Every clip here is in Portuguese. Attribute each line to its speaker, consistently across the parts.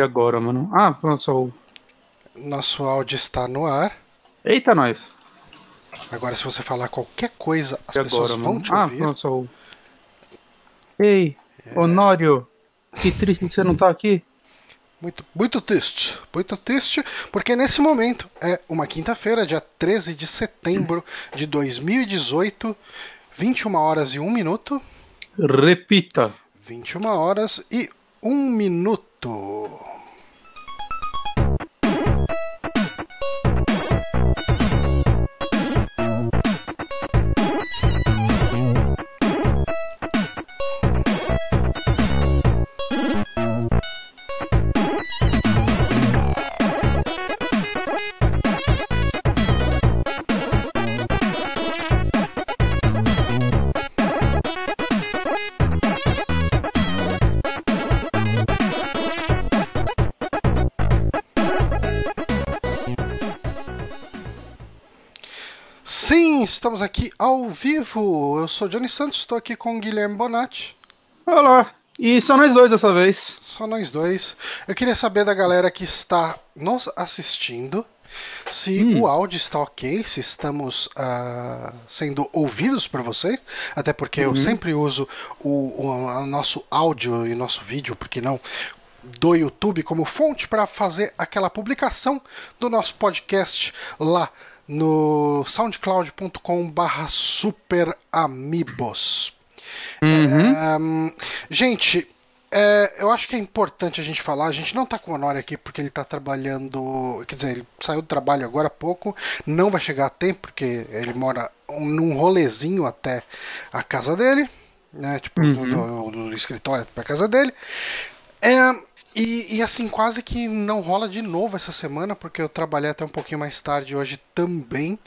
Speaker 1: Agora, mano? Ah, pronto, só o.
Speaker 2: Nosso áudio está no ar.
Speaker 1: Eita, nós.
Speaker 2: Agora, se você falar qualquer coisa, as
Speaker 1: E
Speaker 2: pessoas
Speaker 1: agora,
Speaker 2: vão
Speaker 1: mano?
Speaker 2: te
Speaker 1: Ah,
Speaker 2: ouvir.
Speaker 1: pronto, só o. Ei, Honório, que triste que você não tá aqui.
Speaker 2: Muito, muito triste, muito triste, porque nesse momento é uma quinta-feira, dia 13 de setembro de 2018, 21 horas e 1 minuto.
Speaker 1: Repita.
Speaker 2: 21 horas e 1 minuto. Estamos aqui ao vivo. Eu sou Johnny Santos, estou aqui com o Guilherme Bonatti.
Speaker 1: Olá. E só nós dois dessa vez.
Speaker 2: Só nós dois. Eu queria saber da galera que está nos assistindo se o áudio está ok, se estamos ah, sendo ouvidos por vocês. Até porque eu sempre uso o, o- o nosso áudio e nosso vídeo, porque não? Do YouTube como fonte para fazer aquela publicação do nosso podcast lá no soundcloud.com/barra superamigos. É, hum, gente, é, eu acho que é importante a gente falar. A gente não tá com o Honório aqui porque ele tá trabalhando. Quer dizer, ele saiu do trabalho agora há pouco. Não vai chegar a tempo porque ele mora um- num rolezinho até a casa dele. Né, tipo, do, do- do escritório pra casa dele. É, e, e assim, quase que não rola de novo essa semana, porque eu trabalhei até um pouquinho mais tarde hoje também.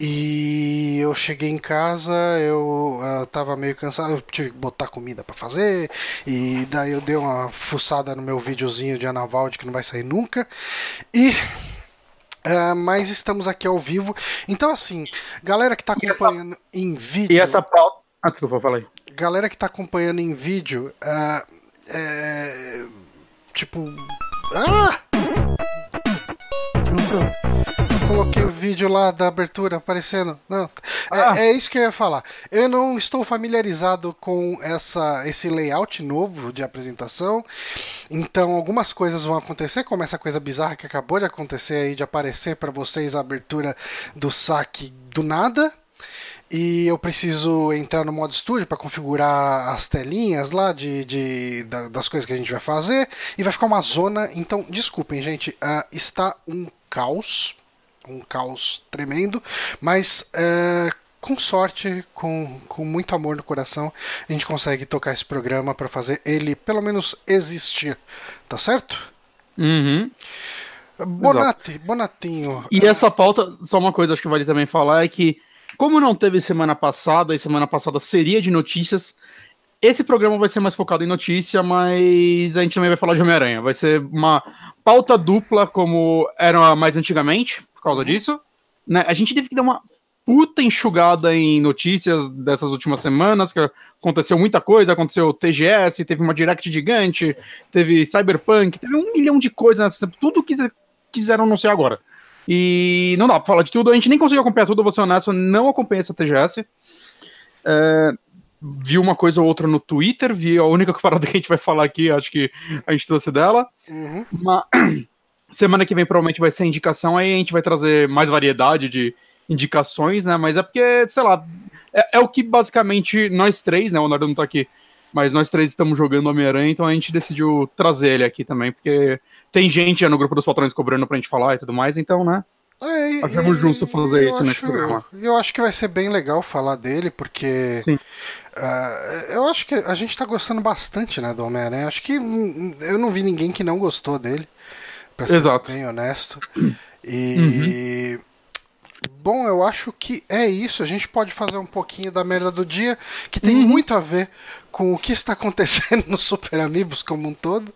Speaker 2: E eu cheguei em casa, eu ah, tava meio cansado, eu tive que botar comida pra fazer. E daí eu dei uma fuçada no meu videozinho de Anavalde que não vai sair nunca. E. ah, mas estamos aqui ao vivo. Então, assim, galera que tá
Speaker 1: E essa-
Speaker 2: acompanhando em vídeo
Speaker 1: E essa pauta. Ah, desculpa, fala aí.
Speaker 2: galera que tá acompanhando em vídeo, ah, é, tipo, ah, eu coloquei o vídeo lá da abertura aparecendo. Não, é,
Speaker 1: Ah.
Speaker 2: é isso que eu ia falar. Eu não estou familiarizado com essa, esse layout novo de apresentação. Então, algumas coisas vão acontecer, como essa coisa bizarra que acabou de acontecer aí, de aparecer para vocês a abertura do saque do nada. E eu preciso entrar no modo estúdio para configurar as telinhas lá de, de- da- das coisas que a gente vai fazer. E vai ficar uma zona. Então, desculpem, gente. ah, está um caos. Um caos tremendo. Mas é, com sorte, com, com muito amor no coração, a gente consegue tocar esse programa para fazer ele pelo menos existir. Tá certo?
Speaker 1: Uhum.
Speaker 2: Bonatti, Bonatinho.
Speaker 1: E essa pauta, só uma coisa acho que vale também falar é que, como não teve semana passada, e semana passada seria de notícias, esse programa vai ser mais focado em notícia, mas a gente também vai falar de Homem-Aranha. Vai ser uma pauta dupla, como era mais antigamente, por causa disso. Né? A gente teve que dar uma puta enxugada em notícias dessas últimas semanas, que aconteceu muita coisa, aconteceu TGS, teve uma Direct gigante, teve Cyberpunk, teve um milhão de coisas, tudo que quiseram anunciar agora. E não dá pra falar de tudo, a gente nem conseguiu acompanhar tudo, vou ser honesto, não acompanhei essa TGS. É, vi uma coisa ou outra no Twitter, vi a única parada que a gente vai falar aqui, acho que a gente trouxe dela.
Speaker 2: Uhum.
Speaker 1: Semana que vem provavelmente vai ser indicação, aí a gente vai trazer mais variedade de indicações, né? Mas é porque, sei lá, é, é o que basicamente nós três, né? O Leonardo não tá aqui, mas nós três estamos jogando Homem-Aranha, então a gente decidiu trazer ele aqui também, porque tem gente já no grupo dos patrões cobrando pra gente falar e tudo mais, então, né?
Speaker 2: É,
Speaker 1: Achamos justo fazer isso nesse
Speaker 2: acho-
Speaker 1: programa.
Speaker 2: Eu acho que vai ser bem legal falar dele, porque ah, eu acho que a gente tá gostando bastante, né, do Homem-Aranha. Acho que hum, eu não vi ninguém que não gostou dele, pra ser
Speaker 1: Exato.
Speaker 2: bem honesto. E bom, eu acho que é isso. A gente pode fazer um pouquinho da merda do dia, que tem
Speaker 1: Uhum.
Speaker 2: muito a ver com o que está acontecendo no Super Amigos como um todo.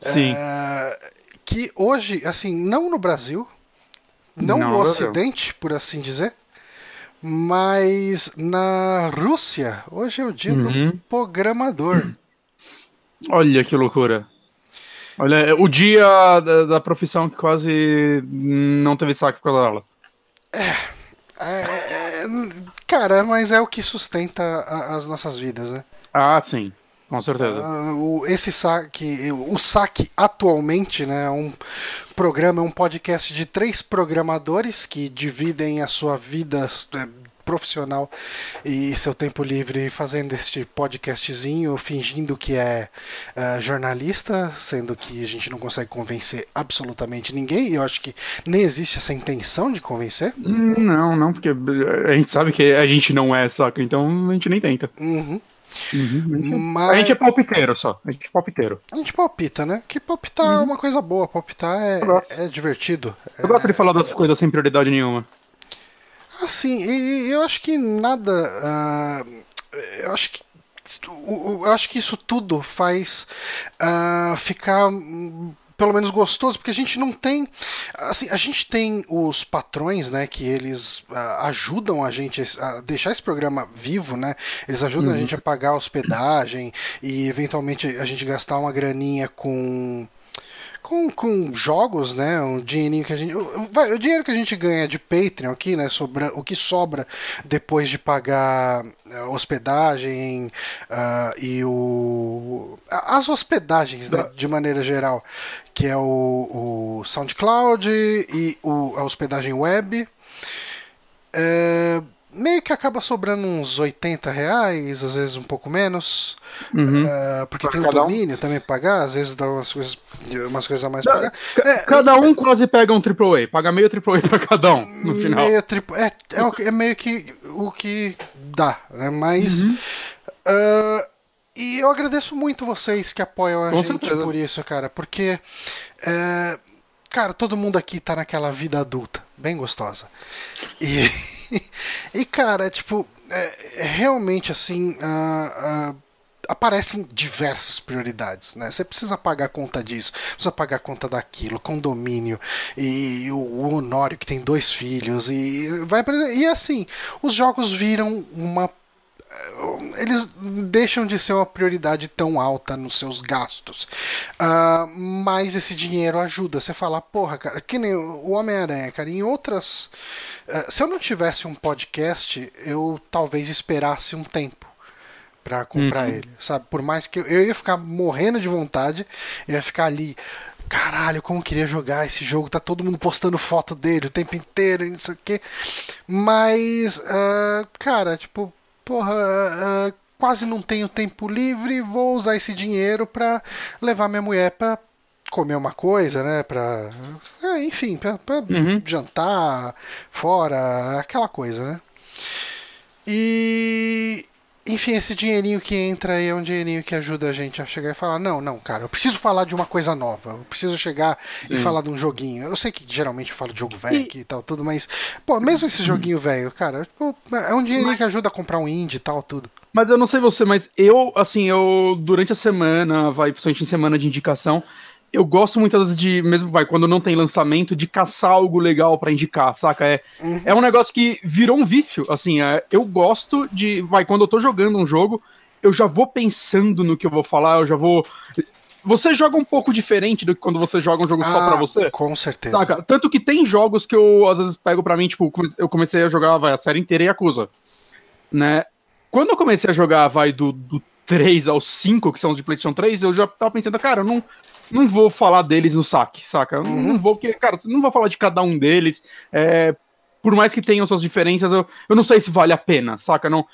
Speaker 1: Sim.
Speaker 2: É, que hoje, assim, não no Brasil, não,
Speaker 1: Não
Speaker 2: no. Ocidente, por assim dizer, mas na Rússia, hoje é o dia
Speaker 1: Uhum.
Speaker 2: do programador.
Speaker 1: Olha que loucura. Olha, o dia da, da profissão que quase não teve saque por causa dela.
Speaker 2: É, é, é, cara, mas é o que sustenta a, as nossas vidas, né?
Speaker 1: Ah, sim. Com certeza.
Speaker 2: Uh, o, esse saque, o saque atualmente, né, é um programa, é um podcast de três programadores que dividem a sua vida é, profissional e seu tempo livre fazendo este podcastzinho, fingindo que é uh, jornalista, sendo que a gente não consegue convencer absolutamente ninguém, e eu acho que nem existe essa intenção de convencer.
Speaker 1: Não, não, porque a gente sabe que a gente não é, saca? Então a gente nem tenta.
Speaker 2: Uhum.
Speaker 1: Uhum, Mas... A gente é palpiteiro só. A gente é palpiteiro.
Speaker 2: A gente palpita, né? Que palpitar uhum. é uma coisa boa. Palpitar é, é divertido.
Speaker 1: Eu gosto de falar das coisas sem prioridade nenhuma.
Speaker 2: Assim, e, eu acho que nada. Uh, eu acho que. Eu acho que isso tudo faz uh, ficar pelo menos gostoso, porque a gente não tem. Assim, a gente tem os patrões, né, que eles uh, ajudam a gente a deixar esse programa vivo, né? Eles ajudam uhum. a gente a pagar a hospedagem e eventualmente a gente gastar uma graninha com com, com jogos, né? Um dinheirinho que a gente. O, o, dinheiro que a gente ganha de Patreon aqui, né? Sobra, o que sobra depois de pagar a hospedagem uh, e o. As hospedagens, né, de maneira geral, que é o, o SoundCloud e o, a hospedagem web. É, meio que acaba sobrando uns 80 reais, às vezes um pouco menos. Uhum. Uh, porque pra tem o domínio um. também pra pagar, às vezes dá umas coisas, umas coisas a mais pra pagar.
Speaker 1: É, cada um quase pega um AAA, paga meio AAA pra cada um no final.
Speaker 2: Meio é, é, é, meio que o que dá, né? Mas. Uhum. Uh, e eu agradeço muito vocês que apoiam a Com gente certeza. por isso, cara, porque. Uh, cara, todo mundo aqui tá naquela vida adulta, bem gostosa. E. e, cara, tipo, é, realmente assim. Uh, uh, aparecem diversas prioridades, né? Você precisa pagar conta disso, precisa pagar conta daquilo, condomínio e o Honório que tem dois filhos e vai e assim os jogos viram uma eles deixam de ser uma prioridade tão alta nos seus gastos. Uh, mas esse dinheiro ajuda. Você falar, porra, cara, que nem o Homem-Aranha, cara, em outras. Uh, se eu não tivesse um podcast, eu talvez esperasse um tempo para comprar uhum. ele, sabe? Por mais que eu, eu ia ficar morrendo de vontade, eu ia ficar ali caralho, como eu queria jogar esse jogo, tá todo mundo postando foto dele o tempo inteiro e não sei o quê. Mas, uh, cara, tipo, porra, uh, quase não tenho tempo livre, vou usar esse dinheiro para levar minha mulher para comer uma coisa, né? Pra, é, enfim, pra, pra uhum. jantar fora, aquela coisa, né? E enfim, esse dinheirinho que entra aí é um dinheirinho que ajuda a gente a chegar e falar: não, não, cara, eu preciso falar de uma coisa nova, eu preciso chegar Sim. e falar de um joguinho. Eu sei que geralmente eu falo de jogo velho e... tal, tudo, mas, pô, mesmo esse joguinho velho, cara, é um dinheirinho mas... que ajuda a comprar um indie e tal, tudo.
Speaker 1: Mas eu não sei você, mas eu, assim, eu, durante a semana, vai, principalmente em semana de indicação, eu gosto muitas vezes de, mesmo vai, quando não tem lançamento, de caçar algo legal para indicar, saca? É, uhum. é um negócio que virou um vício, assim, é, eu gosto de, vai, quando eu tô jogando um jogo, eu já vou pensando no que eu vou falar, eu já vou. Você joga um pouco diferente do que quando você joga um jogo ah, só pra você?
Speaker 2: Com certeza.
Speaker 1: Saca? Tanto que tem jogos que eu às vezes pego pra mim, tipo, eu comecei a jogar vai, a série inteira e acusa. Né? Quando eu comecei a jogar, vai, do, do 3 ao 5, que são os de PlayStation 3, eu já tava pensando, cara, eu não não vou falar deles no saque, saca? Uhum. Não vou, porque, cara, não vou falar de cada um deles. É, por mais que tenham suas diferenças, eu, eu não sei se vale a pena, saca? Não,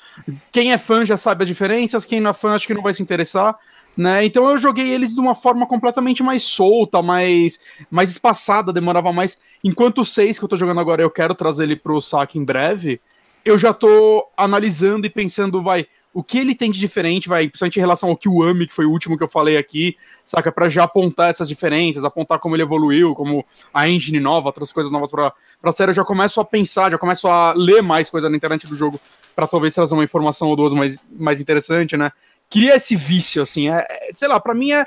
Speaker 1: quem é fã já sabe as diferenças, quem não é fã acho que não vai se interessar, né? Então eu joguei eles de uma forma completamente mais solta, mais, mais espaçada, demorava mais. Enquanto o 6 que eu tô jogando agora, eu quero trazer ele pro saque em breve, eu já tô analisando e pensando, vai, o que ele tem de diferente, vai, principalmente em relação ao Kiwami, que foi o último que eu falei aqui, saca? Para já apontar essas diferenças, apontar como ele evoluiu, como a engine nova, outras coisas novas pra, pra série, eu já começo a pensar, já começo a ler mais coisa na internet do jogo, para talvez trazer uma informação ou duas mais, mais interessante, né? Queria esse vício, assim, é, é sei lá, para mim é,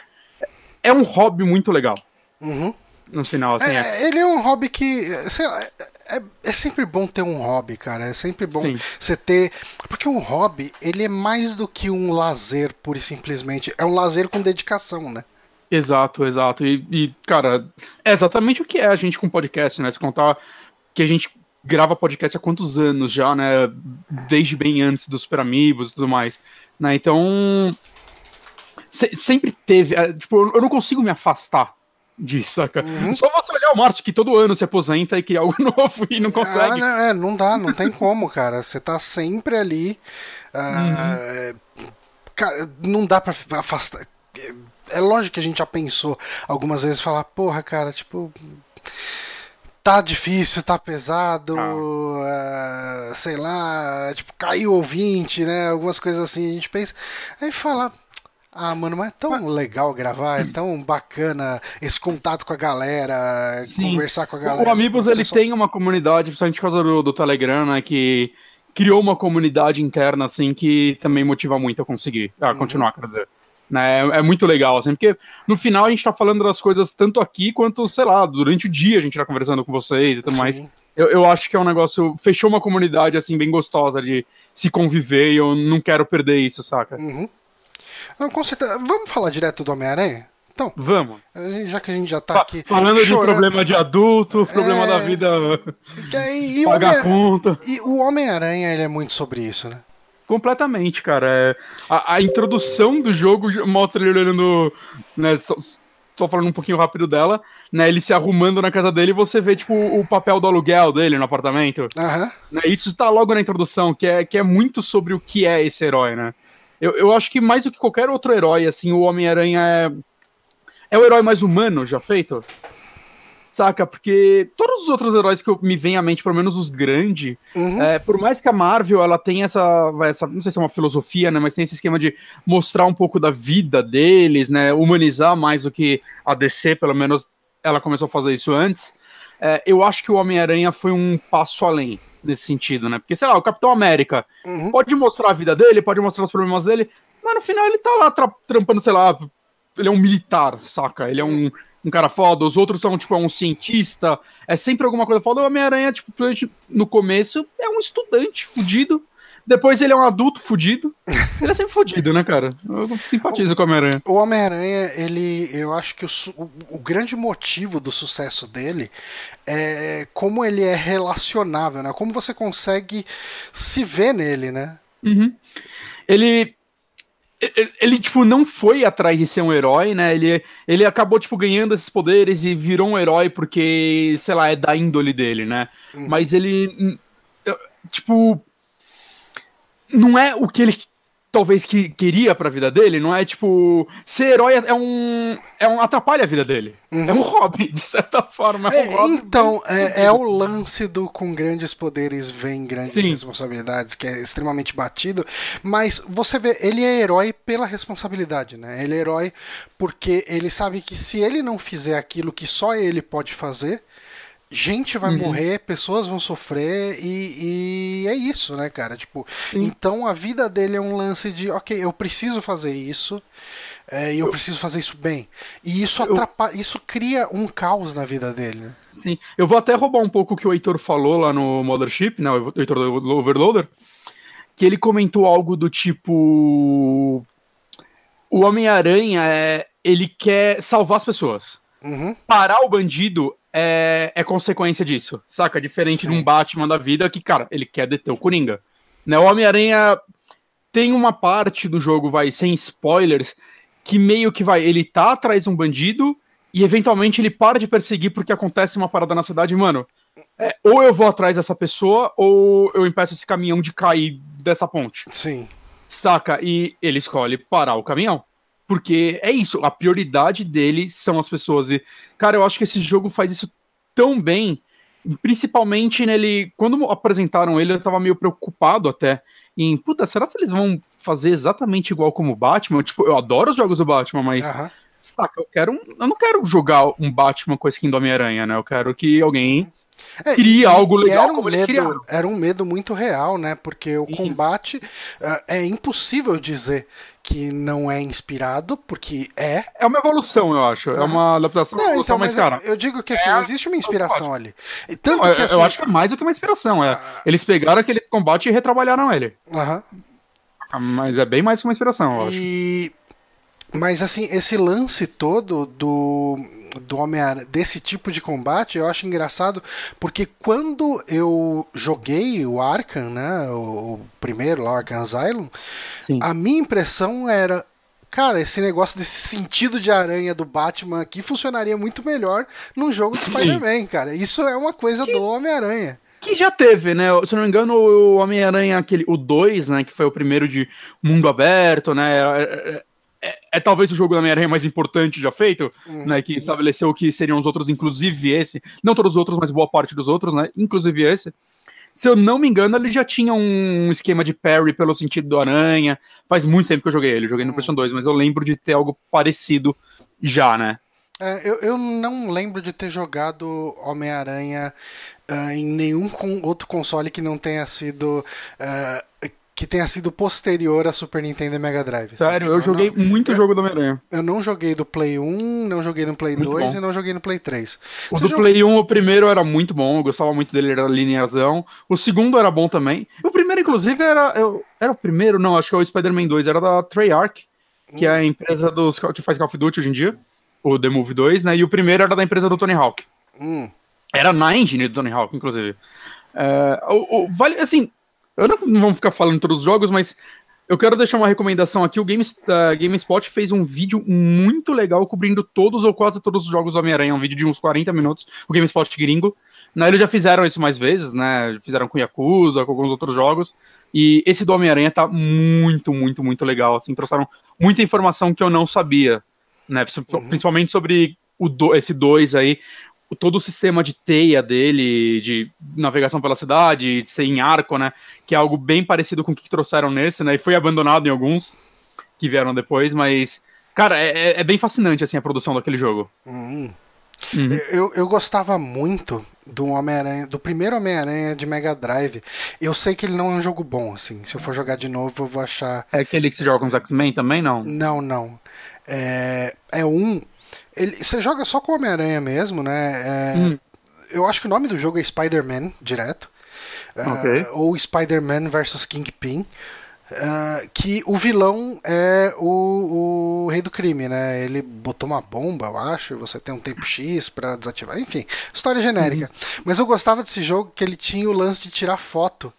Speaker 1: é um hobby muito legal.
Speaker 2: Uhum.
Speaker 1: No final, assim.
Speaker 2: É, é. Ele é um hobby que, sei lá, é, é, sempre bom ter um hobby, cara. É sempre bom Sim. você ter. Porque um hobby, ele é mais do que um lazer, pura e simplesmente. É um lazer com dedicação, né?
Speaker 1: Exato, exato. E, e, cara, é exatamente o que é a gente com podcast, né? Se contar que a gente grava podcast há quantos anos já, né? Desde bem antes dos Super Amigos e tudo mais. Né? Então. Se, sempre teve. É, tipo, eu não consigo me afastar disso, saca? Uhum. Só você olhar o Marte que todo ano se aposenta e cria algo novo e não consegue.
Speaker 2: Ah, não, é, não dá, não tem como, cara. Você tá sempre ali. Uh, uhum. Cara, não dá pra afastar. É lógico que a gente já pensou algumas vezes falar, porra, cara, tipo tá difícil, tá pesado, ah. uh, sei lá, tipo, caiu ouvinte, né? Algumas coisas assim, a gente pensa. Aí fala. Ah, mano, mas é tão legal gravar, é tão bacana esse contato com a galera, Sim. conversar com a galera.
Speaker 1: O Amigos, ele tem uma comunidade, principalmente por causa do, do Telegram, né, que criou uma comunidade interna, assim, que também motiva muito a conseguir, a uhum. continuar, quer dizer. Né? É, é, muito legal, assim, porque no final a gente tá falando das coisas tanto aqui quanto, sei lá, durante o dia a gente tá conversando com vocês e tudo Sim. mais. Eu, eu acho que é um negócio. Fechou uma comunidade, assim, bem gostosa de se conviver e eu não quero perder isso, saca?
Speaker 2: Uhum. Não, com certeza. Vamos falar direto do Homem-Aranha?
Speaker 1: Então, vamos.
Speaker 2: Já que a gente já tá aqui.
Speaker 1: Falando chorando, de problema de adulto, problema é... da vida.
Speaker 2: E, e pagar conta. E o Homem-Aranha, ele é muito sobre isso, né?
Speaker 1: Completamente, cara. É, a, a, introdução do jogo mostra ele olhando. Né, só, só, falando um pouquinho rápido dela, né? Ele se arrumando na casa dele e você vê, tipo, o papel do aluguel dele no apartamento.
Speaker 2: Uhum.
Speaker 1: Né, isso está logo na introdução, que é, que é muito sobre o que é esse herói, né? Eu, eu acho que mais do que qualquer outro herói, assim, o Homem-Aranha é. É o herói mais humano já feito. Saca? Porque todos os outros heróis que eu, me vem à mente, pelo menos os grandes, uhum. é, por mais que a Marvel ela tenha essa, essa, não sei se é uma filosofia, né, mas tem esse esquema de mostrar um pouco da vida deles, né, humanizar mais do que a DC, pelo menos ela começou a fazer isso antes. É, eu acho que o Homem-Aranha foi um passo além nesse sentido, né? Porque, sei lá, o Capitão América uhum. pode mostrar a vida dele, pode mostrar os problemas dele, mas no final ele tá lá tra trampando, sei lá, ele é um militar, saca? Ele é um um cara foda, os outros são, tipo, é um cientista, é sempre alguma coisa foda. O Homem-Aranha, tipo, no começo, é um estudante fudido. Depois ele é um adulto fudido. Ele é sempre fudido, né, cara? Eu simpatizo com o Homem-Aranha.
Speaker 2: O Homem-Aranha, ele. Eu acho que o, o, o, grande motivo do sucesso dele é como ele é relacionável, né? Como você consegue se ver nele, né?
Speaker 1: Uhum. Ele ele, tipo, não foi atrás de ser um herói, né? Ele, ele acabou, tipo, ganhando esses poderes e virou um herói porque, sei lá, é da índole dele, né? Uhum. Mas ele, tipo, não é o que ele talvez que queria pra vida dele, não é tipo. Ser herói é um. É um atrapalha a vida dele. Uhum. É um hobby, de certa forma. É, um é
Speaker 2: então, é, é, o lance do com grandes poderes vem grandes Sim. responsabilidades, que é extremamente batido. Mas você vê, ele é herói pela responsabilidade, né? Ele é herói porque ele sabe que se ele não fizer aquilo que só ele pode fazer gente vai uhum. morrer, pessoas vão sofrer e, e, é isso, né, cara? Tipo, Sim. então a vida dele é um lance de, ok, eu preciso fazer isso é, e eu, eu, preciso fazer isso bem. E isso atrapalha, isso cria um caos na vida dele, né?
Speaker 1: Sim, eu vou até roubar um pouco o que o Heitor falou lá no Mothership, né, o Heitor do Overloader, que ele comentou algo do tipo o Homem-Aranha é, ele quer salvar as pessoas.
Speaker 2: Uhum.
Speaker 1: Parar o bandido é, é consequência disso, saca? Diferente Sim. de um Batman da vida que, cara, ele quer deter o Coringa. Né? O Homem-Aranha tem uma parte do jogo, vai, sem spoilers, que meio que vai, ele tá atrás de um bandido e eventualmente ele para de perseguir porque acontece uma parada na cidade, mano. É, ou eu vou atrás dessa pessoa, ou eu impeço esse caminhão de cair dessa ponte.
Speaker 2: Sim.
Speaker 1: Saca? E ele escolhe parar o caminhão. Porque é isso, a prioridade dele são as pessoas. E, cara, eu acho que esse jogo faz isso tão bem. Principalmente nele. Quando apresentaram ele, eu tava meio preocupado até. Em, puta, será que eles vão fazer exatamente igual como o Batman? Tipo, eu adoro os jogos do Batman, mas. Uhum. Saca, eu quero. Um, eu não quero jogar um Batman com a skin do Homem-Aranha, né? Eu quero que alguém é, cria algo legal
Speaker 2: era um medo, Era um medo muito real, né? Porque o Sim. combate uh, é impossível dizer que não é inspirado, porque é.
Speaker 1: É uma evolução, eu acho. É uma adaptação. Não,
Speaker 2: então, mas, cara, eu digo que assim, é existe uma inspiração ali.
Speaker 1: E tanto não, que, assim, eu acho que é mais do que uma inspiração. É, ah. eles pegaram aquele combate e retrabalharam ele.
Speaker 2: Aham.
Speaker 1: Mas é bem mais que uma inspiração, eu
Speaker 2: e...
Speaker 1: acho.
Speaker 2: Mas assim, esse lance todo do, do homem desse tipo de combate, eu acho engraçado, porque quando eu joguei o Arkham, né, o, o primeiro lá, o Arkham Asylum, Sim. a minha impressão era cara, esse negócio desse sentido de aranha do Batman aqui funcionaria muito melhor num jogo de Spider-Man, cara. Isso é uma coisa que, do Homem-Aranha.
Speaker 1: Que já teve, né? Se não me engano, o Homem-Aranha, aquele, o 2, né? Que foi o primeiro de mundo aberto, né? É, talvez o jogo da Homem-Aranha mais importante já feito, uhum. né? Que estabeleceu o que seriam os outros, inclusive esse. Não todos os outros, mas boa parte dos outros, né? Inclusive esse. Se eu não me engano, ele já tinha um esquema de parry pelo sentido do Aranha. Faz muito tempo que eu joguei ele, joguei no hum. PlayStation 2, mas eu lembro de ter algo parecido já, né?
Speaker 2: É, eu, eu não lembro de ter jogado Homem-Aranha uh, em nenhum outro console que não tenha sido. Uh, que tenha sido posterior a Super Nintendo e Mega Drive.
Speaker 1: Sério, eu, eu joguei não, muito eu, jogo do Homem-Aranha.
Speaker 2: Eu não joguei do Play 1, não joguei no Play muito 2 bom. e não joguei no Play 3.
Speaker 1: O Você do Play 1, o primeiro era muito bom, eu gostava muito dele, era linearzão. O segundo era bom também. O primeiro, inclusive, era. Eu, era o primeiro? Não, acho que é o Spider-Man 2, era da Treyarch, que hum. é a empresa dos, que faz Call of Duty hoje em dia. O The Move 2, né? E o primeiro era da empresa do Tony Hawk. Hum. Era na engine do Tony Hawk, inclusive. É, o, o, vale, assim, eu não, não vamos ficar falando todos os jogos, mas eu quero deixar uma recomendação aqui. O Games, uh, GameSpot fez um vídeo muito legal cobrindo todos ou quase todos os jogos do Homem-Aranha. Um vídeo de uns 40 minutos. O GameSpot gringo. Né, eles já fizeram isso mais vezes, né? Fizeram com Yakuza, com alguns outros jogos. E esse do Homem-Aranha tá muito, muito, muito legal. Assim, trouxeram muita informação que eu não sabia. Né? Uhum. Principalmente sobre o do, esse 2 aí todo o sistema de teia dele, de navegação pela cidade, de ser em arco, né? Que é algo bem parecido com o que trouxeram nesse, né? E foi abandonado em alguns que vieram depois, mas. Cara, é, é, é bem fascinante assim a produção daquele jogo.
Speaker 2: Uhum. Uhum. Eu, eu gostava muito do Homem-Aranha, do primeiro Homem-Aranha de Mega Drive. Eu sei que ele não é um jogo bom, assim. Se eu for jogar de novo, eu vou achar.
Speaker 1: É aquele que se joga com os X-Men também, não?
Speaker 2: Não, não. É, é um ele, você joga só com o Homem-Aranha mesmo, né? É, hum. Eu acho que o nome do jogo é Spider-Man, direto. É, okay. Uh, ou Spider-Man versus Kingpin. Uh, que o vilão é o, o, rei do crime, né? Ele botou uma bomba, eu acho. Você tem um tempo X para desativar. Enfim, história genérica. Uhum. Mas eu gostava desse jogo que ele tinha o lance de tirar foto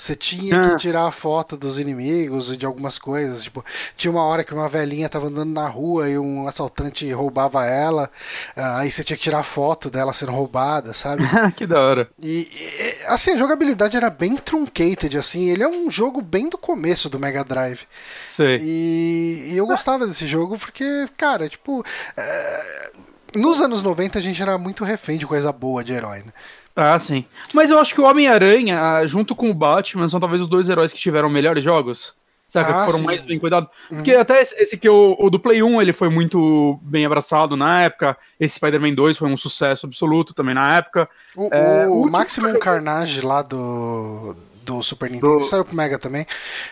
Speaker 2: você tinha ah. que tirar a foto dos inimigos e de algumas coisas. Tipo, tinha uma hora que uma velhinha tava andando na rua e um assaltante roubava ela. Ah, aí você tinha que tirar a foto dela sendo roubada, sabe?
Speaker 1: que da hora.
Speaker 2: E, e, assim, a jogabilidade era bem truncated, assim. Ele é um jogo bem do começo do Mega Drive.
Speaker 1: Sei.
Speaker 2: E, e eu gostava desse jogo porque, cara, tipo. É... Nos anos 90 a gente era muito refém de coisa boa de herói, né?
Speaker 1: Ah, sim. Mas eu acho que o Homem-Aranha, ah, junto com o Batman, são talvez os dois heróis que tiveram melhores jogos. Sabe? Ah, que foram sim. mais bem cuidados. Uhum. Porque até esse que o, o, do Play 1 ele foi muito bem abraçado na época. Esse Spider-Man 2 foi um sucesso absoluto também na época.
Speaker 2: O, é, o, o Maximum Carnage lá do, do Super Nintendo, do... saiu pro Mega também.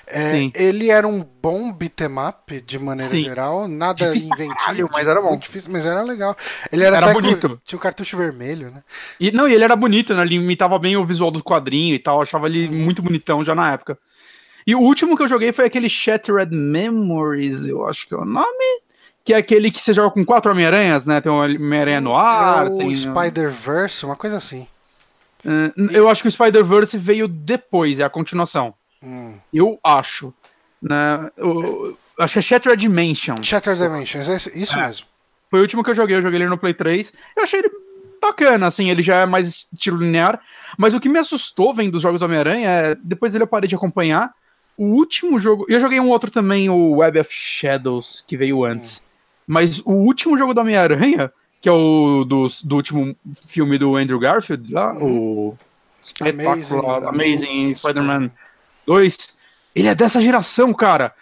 Speaker 2: É, ele era um bom beat'em up de maneira Sim. geral, nada difícil, inventivo,
Speaker 1: mas era bom.
Speaker 2: Difícil, mas era legal. Ele era,
Speaker 1: era bonito. Com,
Speaker 2: tinha o um cartucho vermelho, né?
Speaker 1: E não, e ele era bonito, né? Ele imitava bem o visual do quadrinho e tal, achava ele uhum. muito bonitão já na época. E o último que eu joguei foi aquele Shattered Memories, eu acho que é o nome que é aquele que você joga com quatro Homem-Aranhas, né? Tem o Homem-Aranha no ar. É o tem...
Speaker 2: Spider-Verse, uma coisa assim.
Speaker 1: Uh, eu acho que o Spider-Verse veio depois, é a continuação. Hum. Eu acho. Né? Eu, acho que é Shattered Dimension.
Speaker 2: Shattered Dimensions, é isso é. mesmo.
Speaker 1: Foi o último que eu joguei, eu joguei ele no Play 3. Eu achei ele bacana, assim, ele já é mais estilo linear. Mas o que me assustou vendo dos jogos Homem-Aranha é, depois dele eu parei de acompanhar. O último jogo. Eu joguei um outro também, o Web of Shadows, que veio antes. Hum. Mas o último jogo do Homem-Aranha que é o do, do último filme do Andrew Garfield, lá, uhum. o Espetacular Amazing, Amazing Spider-Man 2. Ele é dessa geração, cara.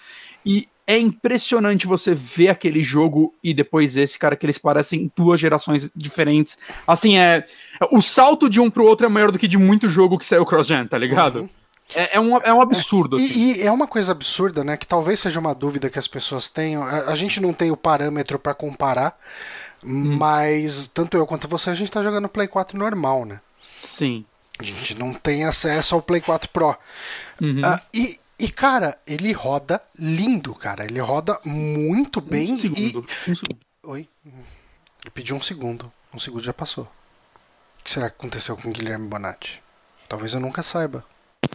Speaker 1: E é impressionante você ver aquele jogo e depois esse, cara, que eles parecem duas gerações diferentes. Assim, é. O salto de um pro outro é maior do que de muito jogo que saiu cross-gen, tá ligado? Uhum. É, é, um, é um absurdo.
Speaker 2: É,
Speaker 1: assim.
Speaker 2: e, e, é uma coisa absurda, né? Que talvez seja uma dúvida que as pessoas tenham. A, a gente não tem o parâmetro para comparar. Hum. Mas tanto eu quanto você, a gente tá jogando Play 4 normal, né?
Speaker 1: Sim.
Speaker 2: A gente não tem acesso ao Play 4 Pro. Uhum. Uh, e E, cara, ele roda lindo, cara. Ele roda muito bem. Um segundo. E... Um segundo. Oi? Ele pediu um segundo. Um segundo já passou. O que será que aconteceu com o Guilherme Bonatti? Talvez eu nunca saiba.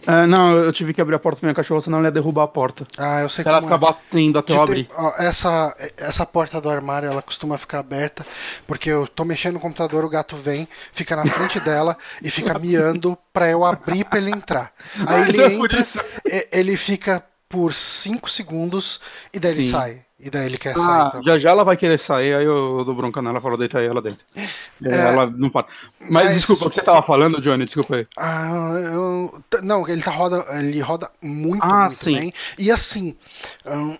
Speaker 1: É, não, eu tive que abrir a porta pra minha cachorra, senão ela ia derrubar a porta.
Speaker 2: Ah, eu sei
Speaker 1: que Ela fica é. batendo até eu abrir.
Speaker 2: Ó, essa, essa porta do armário, ela costuma ficar aberta, porque eu tô mexendo no computador, o gato vem, fica na frente dela e fica miando pra eu abrir pra ele entrar. Aí ele então é entra, ele fica por 5 segundos e daí Sim. ele sai. E daí ele quer ah, sair. Pra...
Speaker 1: Já já ela vai querer sair, aí eu dou bronca nela, falo, deita aí ela dentro. É, ela não para. Mas, mas, desculpa, o que você tava falando, Johnny? Desculpa aí.
Speaker 2: Ah, eu... Não, ele, tá roda, ele roda muito, ah, muito sim. bem. E assim. Hum,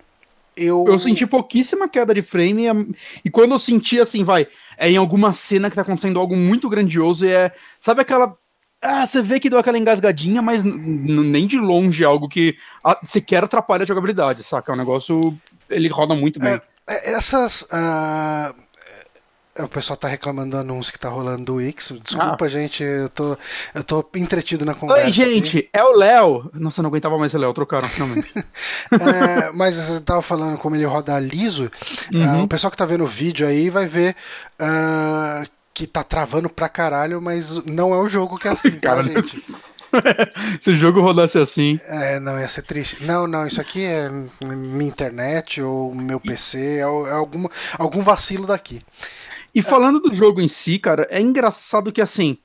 Speaker 2: eu...
Speaker 1: eu senti pouquíssima queda de frame e, quando eu senti assim, vai, é em alguma cena que tá acontecendo algo muito grandioso e é, sabe aquela ah, você vê que deu aquela engasgadinha, mas nem de longe é algo que ah, sequer atrapalha a jogabilidade, saca? É um negócio ele roda muito bem. É,
Speaker 2: é essas. Uh, o pessoal tá reclamando do anúncio que tá rolando do X. Desculpa, ah. gente, eu tô, eu tô entretido na conversa.
Speaker 1: Oi, gente, aqui. é o Léo. Nossa, eu não aguentava mais o Léo, trocaram finalmente.
Speaker 2: é, mas você tava falando como ele roda liso. Uhum. Uh, o pessoal que tá vendo o vídeo aí vai ver. Uh, que tá travando pra caralho, mas não é o jogo que é assim, tá, gente?
Speaker 1: Se o jogo rodasse assim.
Speaker 2: É, não, ia ser triste. Não, não, isso aqui é minha internet ou meu PC, é, é algum, algum vacilo daqui.
Speaker 1: E falando do jogo em si, cara, é engraçado que assim.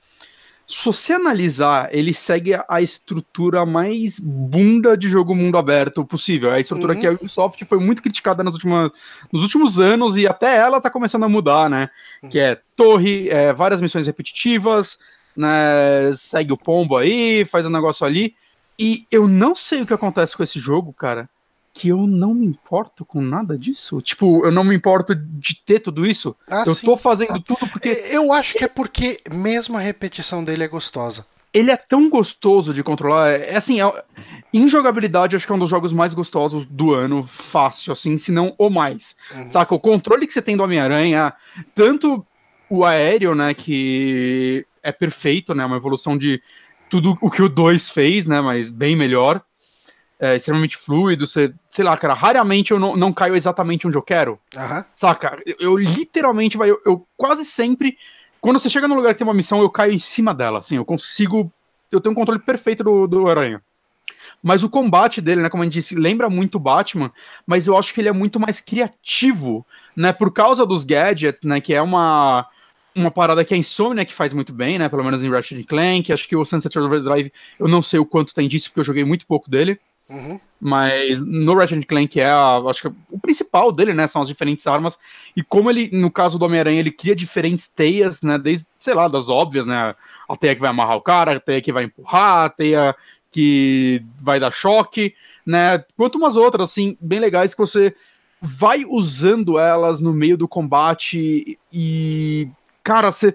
Speaker 1: Se você analisar, ele segue a estrutura mais bunda de jogo mundo aberto possível. A estrutura uhum. que a Ubisoft foi muito criticada nas últimas, nos últimos anos e até ela tá começando a mudar, né? Uhum. Que é torre, é, várias missões repetitivas, né, segue o pombo aí, faz um negócio ali. E eu não sei o que acontece com esse jogo, cara, que eu não me importo com nada disso. Tipo, eu não me importo de ter tudo isso. Ah, eu sim. tô fazendo tudo porque.
Speaker 2: Eu acho que é porque mesmo a repetição dele é gostosa.
Speaker 1: Ele é tão gostoso de controlar. É assim, é, em jogabilidade, acho que é um dos jogos mais gostosos do ano, fácil, assim, se não o mais. Uhum. Saca? O controle que você tem do Homem-Aranha, tanto o aéreo, né, que é perfeito, né? Uma evolução de tudo o que o 2 fez, né? Mas bem melhor. É extremamente fluido. Você, sei lá, cara, raramente eu não, não caio exatamente onde eu quero.
Speaker 2: Uhum.
Speaker 1: Saca? Eu, eu literalmente, vai, eu, eu, quase sempre. Quando você chega num lugar que tem uma missão, eu caio em cima dela. Assim, eu consigo. Eu tenho um controle perfeito do, do Aranha. Mas o combate dele, né, como a gente disse, lembra muito Batman, mas eu acho que ele é muito mais criativo, né, por causa dos gadgets, né, que é uma uma parada que a Insomnia que faz muito bem, né? Pelo menos em Ratchet Clank. Acho que o Sunset Overdrive, eu não sei o quanto tem disso, porque eu joguei muito pouco dele. Uhum. Mas no Ratchet Clank é, a, acho que o principal dele, né? São as diferentes armas. E como ele, no caso do Homem-Aranha, ele cria diferentes teias, né? Desde, sei lá, das óbvias, né? A teia que vai amarrar o cara, a teia que vai empurrar, a teia que vai dar choque, né? Quanto umas outras, assim, bem legais que você vai usando elas no meio do combate e Cara, você.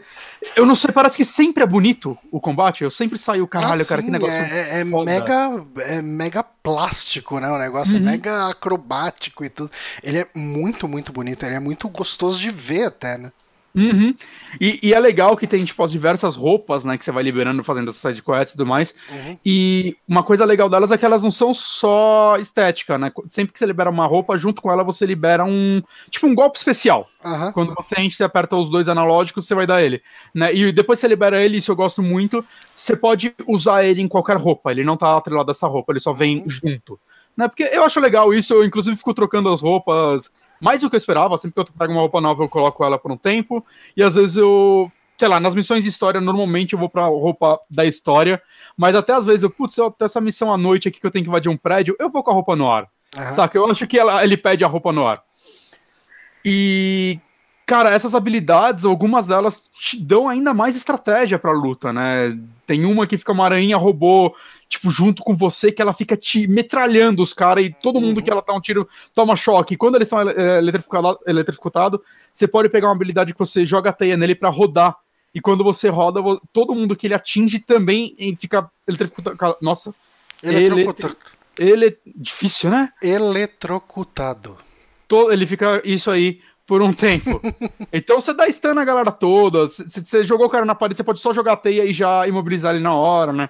Speaker 1: Eu não sei, parece que sempre é bonito o combate. Eu sempre saio, caralho, ah, cara, que negócio.
Speaker 2: É, é mega, é mega plástico, né? O negócio é uhum. é mega acrobático e tudo. Ele é muito, muito bonito. Ele é muito gostoso de ver até, né?
Speaker 1: Uhum. E, e, é legal que tem, tipo, as diversas roupas, né, que você vai liberando fazendo as side quests e tudo mais. Uhum. E uma coisa legal delas é que elas não são só estética, né? Sempre que você libera uma roupa, junto com ela você libera um, tipo, um golpe especial. Uhum. Quando você enche, você aperta os dois analógicos, você vai dar ele. Né? E depois você libera ele, isso eu gosto muito, você pode usar ele em qualquer roupa, ele não tá atrelado a essa roupa, ele só vem uhum. junto. Né? Porque eu acho legal isso, eu inclusive fico trocando as roupas mais do que eu esperava. Sempre que eu pego uma roupa nova, eu coloco ela por um tempo. E às vezes eu. Sei lá, nas missões de história, normalmente eu vou pra roupa da história. Mas até às vezes eu, putz, eu essa missão à noite aqui que eu tenho que invadir um prédio, eu vou com a roupa no ar. Uhum. Saca? Eu acho que ela, ele pede a roupa no ar. E, cara, essas habilidades, algumas delas te dão ainda mais estratégia pra luta, né? Tem uma que fica uma aranha robô, tipo, junto com você, que ela fica te metralhando os caras e todo mundo uhum. que ela tá um tiro toma choque. E quando eles estão é, eletrificados, eletrificado, você pode pegar uma habilidade que você joga a teia nele para rodar. E quando você roda, todo mundo que ele atinge também fica eletrificado. Nossa. Eletrocutado. Ele, ele é difícil, né?
Speaker 2: Eletrocutado.
Speaker 1: Ele fica isso aí por um tempo. então você dá stun na galera toda. Se você jogou o cara na parede, você pode só jogar a teia e já imobilizar ele na hora, né?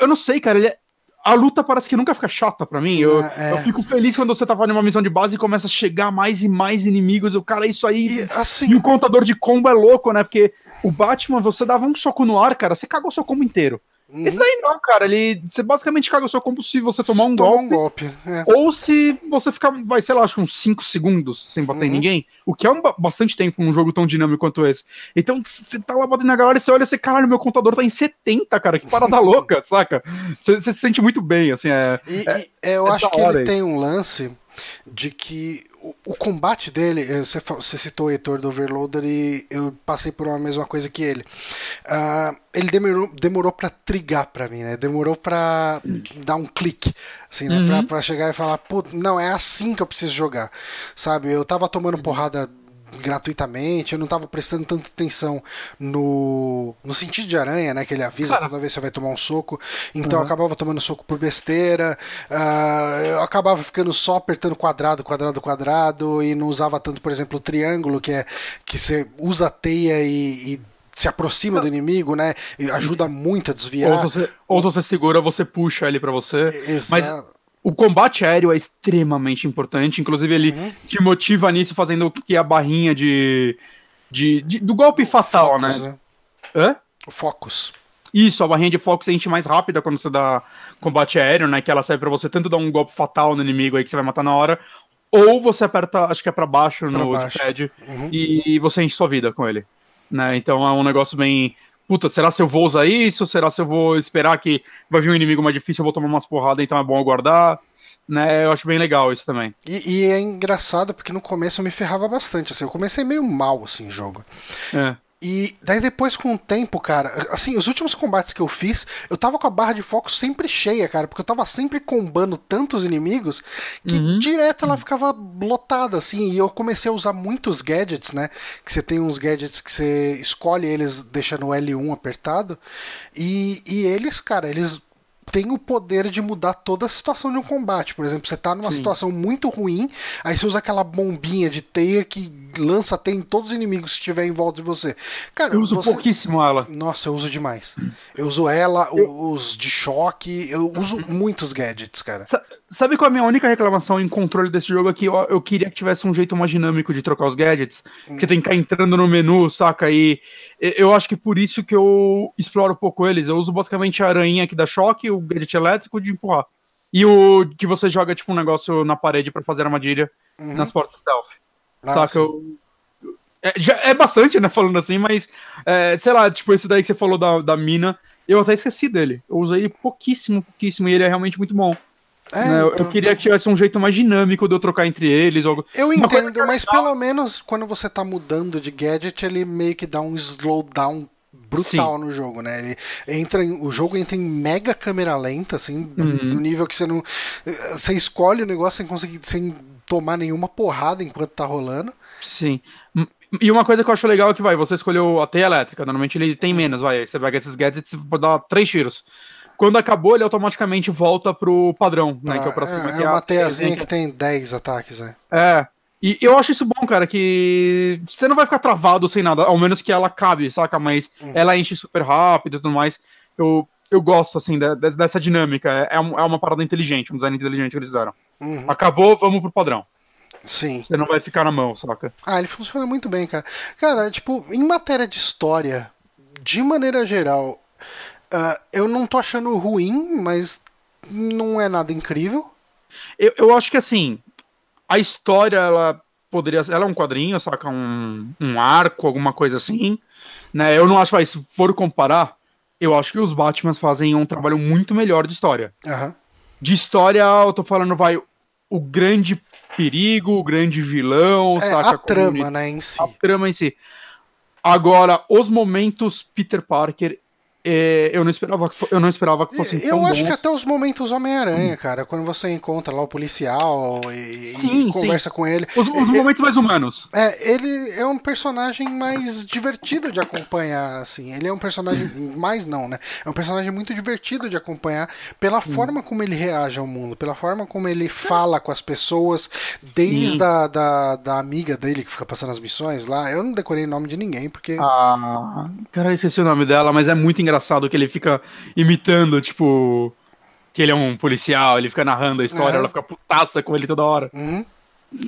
Speaker 1: Eu não sei, cara. É... a luta parece que nunca fica chata para mim. Eu, é. eu, fico feliz quando você tava numa missão de base e começa a chegar mais e mais inimigos. O cara, isso aí. E, assim... e o contador de combo é louco, né? Porque o Batman, você dava um soco no ar, cara, você cagou seu combo inteiro. Uhum. Esse daí não, cara. Ele, você basicamente caga o seu combo se você tomar um golpe. Um golpe é. Ou se você ficar, vai, sei lá, acho que uns 5 segundos sem bater uhum. em ninguém. O que é um, bastante tempo num jogo tão dinâmico quanto esse. Então, você tá lá batendo na galera e você olha e você, caralho, meu contador tá em 70, cara. Que parada louca, saca? Você, se sente muito bem, assim. É,
Speaker 2: e, é, e eu é acho que ele aí. tem um lance de que o, combate dele, você, você citou o Heitor do Overloader e eu passei por uma mesma coisa que ele. Uh, ele demorou, demorou para trigar para mim, né? Demorou para dar um clique, assim, né? Uhum. Pra, pra chegar e falar, pô, não, é assim que eu preciso jogar, sabe? Eu tava tomando porrada gratuitamente, eu não estava prestando tanta atenção no, no sentido de aranha, né? Que ele avisa toda vez que você vai tomar um soco. Então uhum. eu acabava tomando soco por besteira, uh, eu acabava ficando só apertando quadrado, quadrado, quadrado, e não usava tanto, por exemplo, o triângulo, que é que você usa a teia e, e se aproxima do inimigo, né? E ajuda muito a desviar.
Speaker 1: Ou você, ou você segura, você puxa ele para você. Exato. Mas o combate aéreo é extremamente importante, inclusive ele uhum. te motiva nisso fazendo o que é a barrinha de, de, de do golpe fatal, focus, né? né?
Speaker 2: Hã? O Focus.
Speaker 1: Isso, a barrinha de foco sente mais rápida quando você dá combate aéreo, né? Que ela serve para você tanto dar um golpe fatal no inimigo aí que você vai matar na hora, ou você aperta, acho que é para baixo pra no pad uhum. e você enche sua vida com ele. Né? Então é um negócio bem puta, será se eu vou usar isso? Será se eu vou esperar que vai vir um inimigo mais difícil, eu vou tomar umas porradas, então é bom aguardar? Né, eu acho bem legal isso também.
Speaker 2: E, e, é engraçado porque no começo eu me ferrava bastante, assim, eu comecei meio mal, assim, jogo. É. E daí depois, com o tempo, cara, assim, os últimos combates que eu fiz, eu tava com a barra de foco sempre cheia, cara, porque eu tava sempre combando tantos inimigos que uhum. direto ela ficava lotada, assim, e eu comecei a usar muitos gadgets, né? Que você tem uns gadgets que você escolhe eles deixando o L1 apertado, e, e eles, cara, eles tem o poder de mudar toda a situação de um combate. Por exemplo, você tá numa Sim. situação muito ruim, aí você usa aquela bombinha de teia que lança teia em todos os inimigos que estiver em volta de você.
Speaker 1: Cara, eu uso você... pouquíssimo ela.
Speaker 2: Nossa, eu uso demais. Eu uso ela, eu... os de choque, eu uso muitos gadgets, cara.
Speaker 1: Sabe qual é a minha única reclamação em controle desse jogo aqui? Eu, eu queria que tivesse um jeito mais dinâmico de trocar os gadgets. Hum. Você tem que ficar entrando no menu, saca? E eu acho que por isso que eu exploro um pouco eles. Eu uso basicamente a aranha que dá choque, o gadget elétrico de empurrar. E o que você joga, tipo, um negócio na parede para fazer armadilha uhum. nas portas stealth. Ah, Saca? Eu, é, já é bastante, né, falando assim, mas, é, sei lá, tipo, esse daí que você falou da, da mina, eu até esqueci dele. Eu usei ele pouquíssimo, pouquíssimo, e ele é realmente muito bom. É, né? então... Eu queria que tivesse um jeito mais dinâmico de eu trocar entre eles. Ou...
Speaker 2: Eu entendo, mas pelo menos quando você tá mudando de gadget, ele meio que dá um slowdown brutal Sim. no jogo, né? Ele entra em, o jogo entra em mega câmera lenta, assim, uhum. no nível que você não. Você escolhe o negócio sem conseguir. sem tomar nenhuma porrada enquanto tá rolando.
Speaker 1: Sim. E uma coisa que eu acho legal é que vai, você escolheu a teia elétrica, normalmente ele tem menos, vai. Você pega esses gadgets e pode dar três tiros. Quando acabou, ele automaticamente volta pro padrão, né?
Speaker 2: que é, o próximo, é, é, é uma teiazinha que tem 10 ataques, né?
Speaker 1: É. E eu acho isso bom, cara, que você não vai ficar travado sem nada, ao menos que ela cabe, saca? Mas uhum. ela enche super rápido e tudo mais. Eu, eu gosto, assim, de, de, dessa dinâmica. É, é, é uma parada inteligente, um design inteligente que eles fizeram. Uhum. Acabou, vamos pro padrão.
Speaker 2: Sim.
Speaker 1: Você não vai ficar na mão, saca?
Speaker 2: Ah, ele funciona muito bem, cara. Cara, tipo, em matéria de história, de maneira geral, uh, eu não tô achando ruim, mas não é nada incrível.
Speaker 1: Eu, eu acho que assim, a história, ela poderia Ela é um quadrinho, saca? Um, um arco, alguma coisa assim. Né? Eu não acho, vai, se for comparar, eu acho que os Batmans fazem um trabalho muito melhor de história.
Speaker 2: Uhum.
Speaker 1: De história, eu tô falando, vai, o grande perigo, o grande vilão,
Speaker 2: é, saca? A trama, né, em si.
Speaker 1: A trama em si. Agora, os momentos Peter Parker eu, não esperava que, eu não esperava que fosse
Speaker 2: Eu acho bons. que até os momentos Homem-Aranha, cara, quando você encontra lá o policial e, sim, e conversa sim. com ele.
Speaker 1: Os, os é, momentos mais humanos.
Speaker 2: É, ele é um personagem mais divertido de acompanhar, assim. Ele é um personagem. mais não, né? É um personagem muito divertido de acompanhar pela hum. forma como ele reage ao mundo, pela forma como ele fala com as pessoas, desde a da, da amiga dele que fica passando as missões lá. Eu não decorei o nome de ninguém, porque.
Speaker 1: Ah, cara, esqueci o nome dela, mas é muito engraçado engraçado que ele fica imitando, tipo. que ele é um policial, ele fica narrando a história,
Speaker 2: É.
Speaker 1: ela fica putaça com ele toda hora.
Speaker 2: Uhum.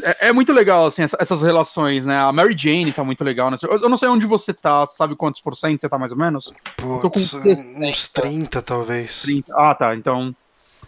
Speaker 1: É, é muito legal, assim, essa- essas relações, né? A Mary Jane tá muito legal. Né? Eu, eu não sei onde você tá, sabe quantos por cento você tá mais ou menos? Tô com
Speaker 2: Putz,
Speaker 1: 60.
Speaker 2: uns 30 talvez.
Speaker 1: 30. Ah, tá, então...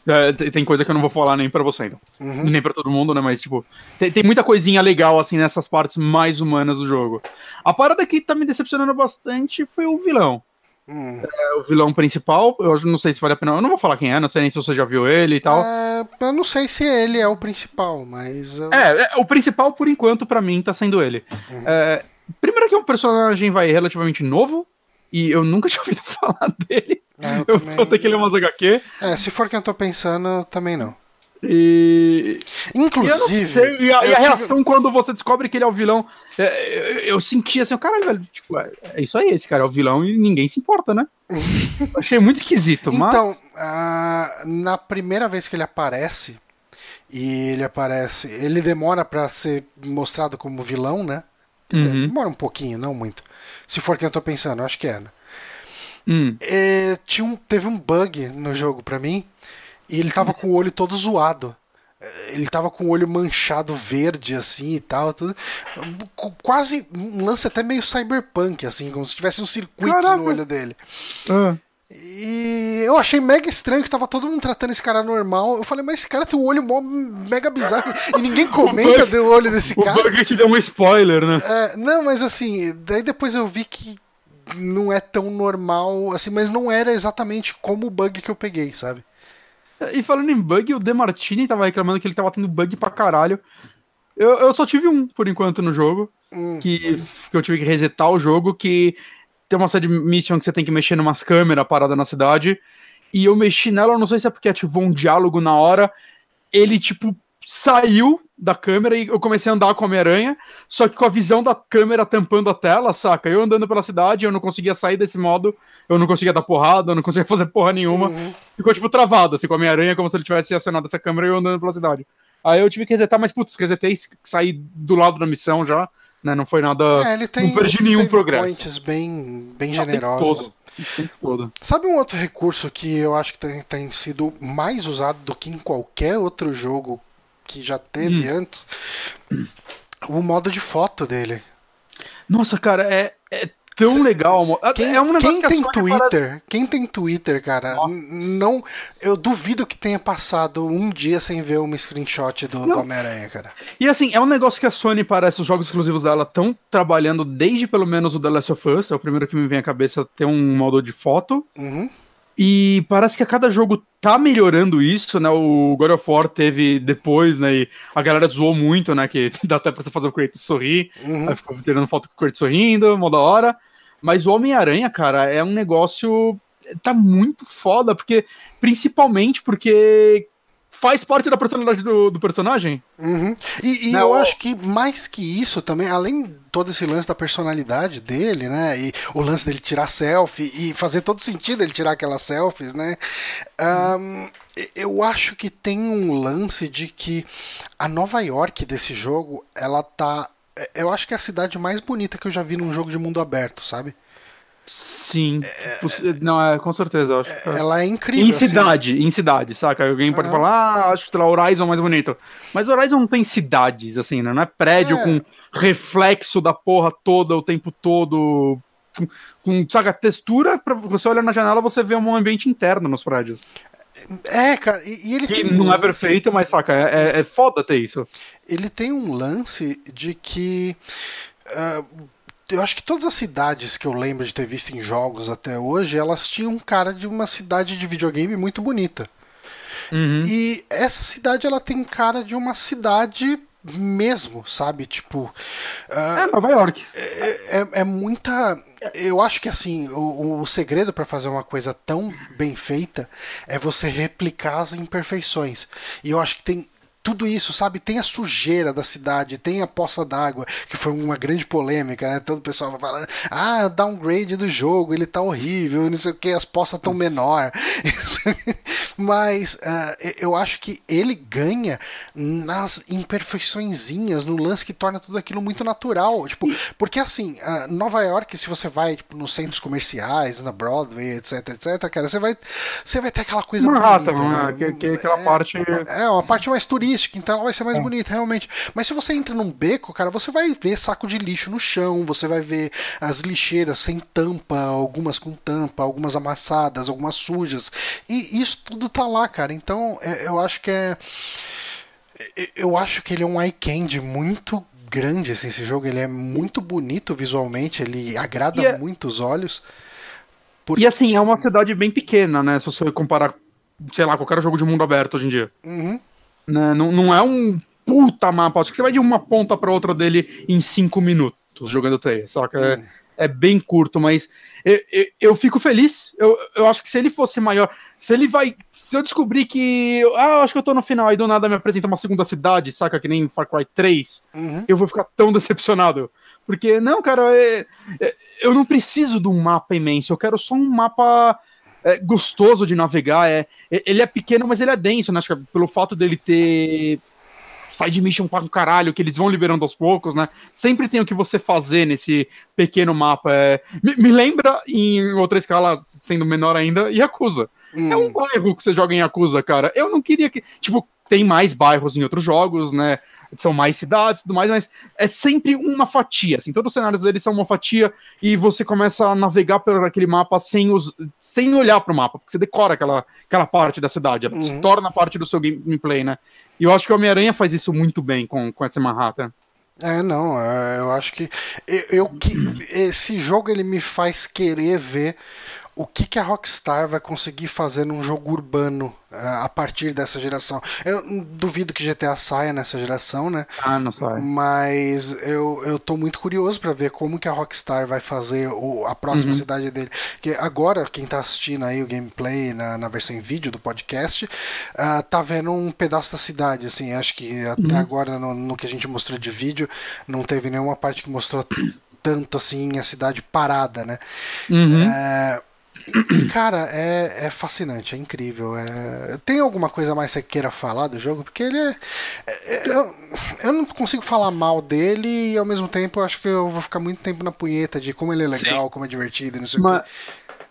Speaker 1: é, tem coisa que eu não vou falar nem pra você, então.
Speaker 2: Uhum.
Speaker 1: Nem pra todo mundo, né? Mas, tipo, tem, tem muita coisinha legal, assim, nessas partes mais humanas do jogo. A parada que tá me decepcionando bastante foi o vilão.
Speaker 2: Hum.
Speaker 1: É, o vilão principal, eu não sei se vale a pena. Eu não vou falar quem é, não sei nem se você já viu ele e tal.
Speaker 2: É, eu não sei se ele é o principal, mas. eu-
Speaker 1: É, é, o principal, por enquanto, pra mim, tá sendo ele. É, primeiro que é um personagem, vai, relativamente novo, e eu nunca tinha ouvido falar dele.
Speaker 2: É, eu
Speaker 1: Eu
Speaker 2: também-
Speaker 1: que ler umas HQ.
Speaker 2: É, se for quem eu tô pensando, também não.
Speaker 1: E.
Speaker 2: Inclusive.
Speaker 1: sei, e a, e a
Speaker 2: tive-
Speaker 1: reação quando você descobre que ele é o vilão. é, eu, eu senti assim, caralho, velho, tipo, é, é isso aí, esse cara é o vilão e ninguém se importa, né? Achei muito esquisito, mas.
Speaker 2: Então, ah, na primeira vez que ele aparece, e ele aparece. Ele demora pra ser mostrado como vilão, né? Dizer,
Speaker 1: Uhum.
Speaker 2: demora um pouquinho, não muito. Se for quem eu tô pensando, eu acho que é, né?
Speaker 1: Hum.
Speaker 2: É, tinha um, teve um bug no jogo pra mim e ele tava com o olho todo zoado. Ele tava com o olho manchado verde assim e tal, tudo. Qu- Quase um lance até meio cyberpunk assim, como se tivesse um circuito
Speaker 1: Caraca.
Speaker 2: no olho dele.
Speaker 1: Ah.
Speaker 2: E eu achei mega estranho que tava todo mundo tratando esse cara normal. Eu falei, mas esse cara tem um olho mó mega bizarro e ninguém comenta
Speaker 1: bug-
Speaker 2: do olho desse
Speaker 1: O
Speaker 2: cara.
Speaker 1: bug te deu um spoiler, né?
Speaker 2: É, não, mas assim, daí depois eu vi que não é tão normal, assim, mas não era exatamente como o bug que eu peguei, sabe?
Speaker 1: E falando em bug, o Demartini tava reclamando que ele tava tendo bug pra caralho. Eu, eu só tive um, por enquanto, no jogo.
Speaker 2: Hum.
Speaker 1: Que, que eu tive que resetar o jogo, que tem uma série de mission que você tem que mexer numas câmeras parada na cidade. E eu mexi nela, eu não sei se é porque ativou um diálogo na hora. Ele, tipo, saiu da câmera e eu comecei a andar com a Homem-Aranha, só que com a visão da câmera tampando a tela, saca? Eu andando pela cidade, eu não conseguia sair desse modo, eu não conseguia dar porrada, eu não conseguia fazer porra nenhuma.
Speaker 2: Uhum.
Speaker 1: Ficou, tipo, travado, assim, com a Homem-Aranha, como se ele tivesse acionado essa câmera e eu andando pela cidade. Aí eu tive que resetar, mas, putz, resetei e saí do lado da missão já, né? Não foi nada.
Speaker 2: É, ele tem
Speaker 1: não perdi nenhum progresso.
Speaker 2: points bem, bem generosos. Sabe um outro recurso que eu acho que tem, tem sido mais usado do que em qualquer outro jogo que já teve
Speaker 1: Hum.
Speaker 2: antes? O modo de foto dele.
Speaker 1: Nossa, cara, é, é tão
Speaker 2: Cê-
Speaker 1: legal. mo-
Speaker 2: Quem,
Speaker 1: é um negócio
Speaker 2: quem tem Twitter, quem tem Twitter, cara, n- não, eu duvido que tenha passado um dia sem ver uma screenshot do, do. Homem-Aranha, cara.
Speaker 1: E assim, é um negócio que a Sony parece, os jogos exclusivos dela estão trabalhando desde pelo menos o The Last of Us, é o primeiro que me vem à cabeça ter um modo de foto.
Speaker 2: Uhum.
Speaker 1: E parece que a cada jogo tá melhorando isso, né? O God of War teve depois, né? E a galera zoou muito, né? Que dá até pra você fazer o Kratos sorrir.
Speaker 2: Uhum.
Speaker 1: Aí ficou tirando foto com o Kratos sorrindo, mó da hora. Mas o Homem-Aranha, cara, é um negócio. Tá muito foda, porque. Principalmente porque faz parte da personalidade do, do personagem.
Speaker 2: Uhum. E, e
Speaker 1: Não,
Speaker 2: eu acho que mais que isso também, além de todo esse lance da personalidade dele, né? E o lance dele tirar selfie e fazer todo sentido ele tirar aquelas selfies, né? ahn, eu acho que tem um lance de que a Nova York desse jogo, ela tá. Eu acho que é a cidade mais bonita que eu já vi num jogo de mundo aberto, sabe?
Speaker 1: Sim. Não, é, com certeza. eu Acho que tá.
Speaker 2: Ela é incrível.
Speaker 1: Em
Speaker 2: assim.
Speaker 1: cidade, em cidade, saca? Alguém pode
Speaker 2: Aham.
Speaker 1: falar, ah, acho que lá, Horizon é mais bonito. Mas Horizon não tem cidades, assim, né? Não é prédio
Speaker 2: É.
Speaker 1: com reflexo da porra toda o tempo todo. Com, com, saca, textura, pra você olhar na janela, você vê um ambiente interno nos prédios.
Speaker 2: É, cara, e, e ele
Speaker 1: Que
Speaker 2: tem
Speaker 1: não
Speaker 2: um
Speaker 1: é perfeito, mas saca, é, é- é foda ter isso.
Speaker 2: ele tem um lance de que ah, eu acho que todas as cidades que eu lembro de ter visto em jogos até hoje, elas tinham um cara de uma cidade de videogame muito bonita.
Speaker 1: Uhum.
Speaker 2: E essa cidade ela tem cara de uma cidade mesmo, sabe? Tipo, ah,
Speaker 1: É Nova York.
Speaker 2: é, é- é muita. Eu acho que assim, o, o segredo para fazer uma coisa tão bem feita é você replicar as imperfeições. E eu acho que tem tudo isso, sabe? Tem a sujeira da cidade, tem a poça d'água, que foi uma grande polêmica, né? Todo o pessoal vai falando, ah, downgrade do jogo, ele tá horrível, não sei o que, as poças tão menor. Mas uh, eu acho que ele ganha nas imperfeiçõezinhas, no lance que torna tudo aquilo muito natural. Tipo, porque assim, uh, Nova York, se você vai tipo, nos centros comerciais, na Broadway, etc, etc, cara, você vai, você vai ter aquela coisa
Speaker 1: Manhattan, bonita, né? que, que, aquela
Speaker 2: é,
Speaker 1: parte.
Speaker 2: É, uma parte mais turística, então ela vai ser mais é. bonita, realmente. Mas se você entra num beco, cara, você vai ver saco de lixo no chão, você vai ver as lixeiras sem tampa, algumas com tampa, algumas amassadas, algumas sujas. E isso tudo tá lá, cara. Então é, eu acho que é. Eu acho que ele é um eye candy muito grande assim, esse jogo. Ele é muito bonito visualmente, ele agrada é... muito os olhos.
Speaker 1: Por... E assim, é uma cidade bem pequena, né? Se você comparar, sei lá, qualquer jogo de mundo aberto hoje em dia.
Speaker 2: Uhum.
Speaker 1: Né? Não, não é um puta mapa. Acho que você vai de uma ponta para outra dele em cinco minutos jogando teia. Só que é, é, bem curto, mas eu, eu, eu, fico feliz. Eu, eu acho que se ele fosse maior, se ele vai. Se eu descobrir que. Ah, acho que eu tô no final e do nada me apresenta uma segunda cidade, saca? Que nem Far Cry 3,
Speaker 2: uhum.
Speaker 1: eu vou ficar tão decepcionado. Porque, não, cara, é, é, eu não preciso de um mapa imenso, eu quero só um mapa é, gostoso de navegar. É, ele é pequeno, mas ele é denso, né? Acho que pelo fato dele ter side mission para um caralho, que eles vão liberando aos poucos, né? Sempre tem o que você fazer nesse pequeno mapa. É... Me, me, lembra, em outra escala, sendo menor ainda, Yakuza. Hum. É um bairro que você joga em Yakuza, cara. Eu não queria que. Tipo, tem mais bairros em outros jogos, né? São mais cidades e tudo mais, mas é sempre uma fatia. Assim, todos os cenários deles são uma fatia e você começa a navegar por aquele mapa sem, os, sem olhar para o mapa, porque você decora aquela, aquela parte da cidade, uhum. se torna parte do seu gameplay, né? E eu acho que o Homem-Aranha faz isso muito bem com, com essa Manhattan.
Speaker 2: É, não, é, eu acho que eu, eu que esse jogo ele me faz querer ver o que, que a Rockstar vai conseguir fazer num jogo urbano uh, a partir dessa geração. Eu duvido que GTA saia nessa geração, né?
Speaker 1: Ah, não sai.
Speaker 2: Mas eu, eu tô muito curioso para ver como que a Rockstar vai fazer o, a próxima uhum. cidade dele. Que agora, quem tá assistindo aí o gameplay na, na versão em vídeo do podcast, uh, tá vendo um pedaço da cidade, assim. Acho que até uhum. agora, no, no que a gente mostrou de vídeo, não teve nenhuma parte que mostrou tanto assim a cidade parada, né?
Speaker 1: Uhum.
Speaker 2: É, e, cara, é, é fascinante, é incrível. É... Tem alguma coisa mais que você queira falar do jogo? Porque ele é. é eu, eu não consigo falar mal dele e ao mesmo tempo eu acho que eu vou ficar muito tempo na punheta de como ele é legal, Sim. como é divertido e não sei Mas, o quê.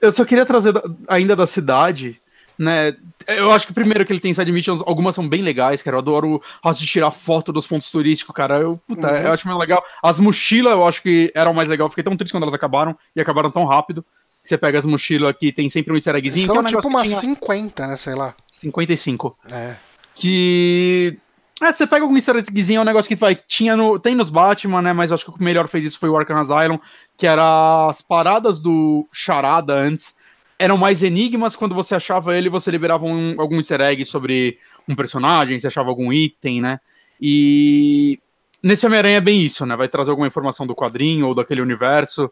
Speaker 1: Eu só queria trazer ainda da cidade né? Eu acho que primeiro que ele tem side missions, algumas são bem legais, cara. Eu adoro o de tirar foto dos pontos turísticos, cara. Eu, puta, uhum. eu acho meio legal. As mochilas eu acho que eram mais legal. Fiquei tão triste quando elas acabaram e acabaram tão rápido. Você pega as mochilas aqui, tem sempre um easter eggzinho.
Speaker 2: São
Speaker 1: é
Speaker 2: um tipo umas tinha... 50, né? Sei lá.
Speaker 1: 55.
Speaker 2: É.
Speaker 1: Que. É, você pega algum easter eggzinho, é um negócio que vai, tinha no, tem nos Batman, né? Mas acho que o que melhor fez isso foi o Arkham Asylum, que era as paradas do Charada antes. Eram mais enigmas, quando você achava ele, você liberava um, algum easter egg sobre um personagem, você achava algum item, né? E nesse Homem-Aranha é bem isso, né? Vai trazer alguma informação do quadrinho ou daquele universo.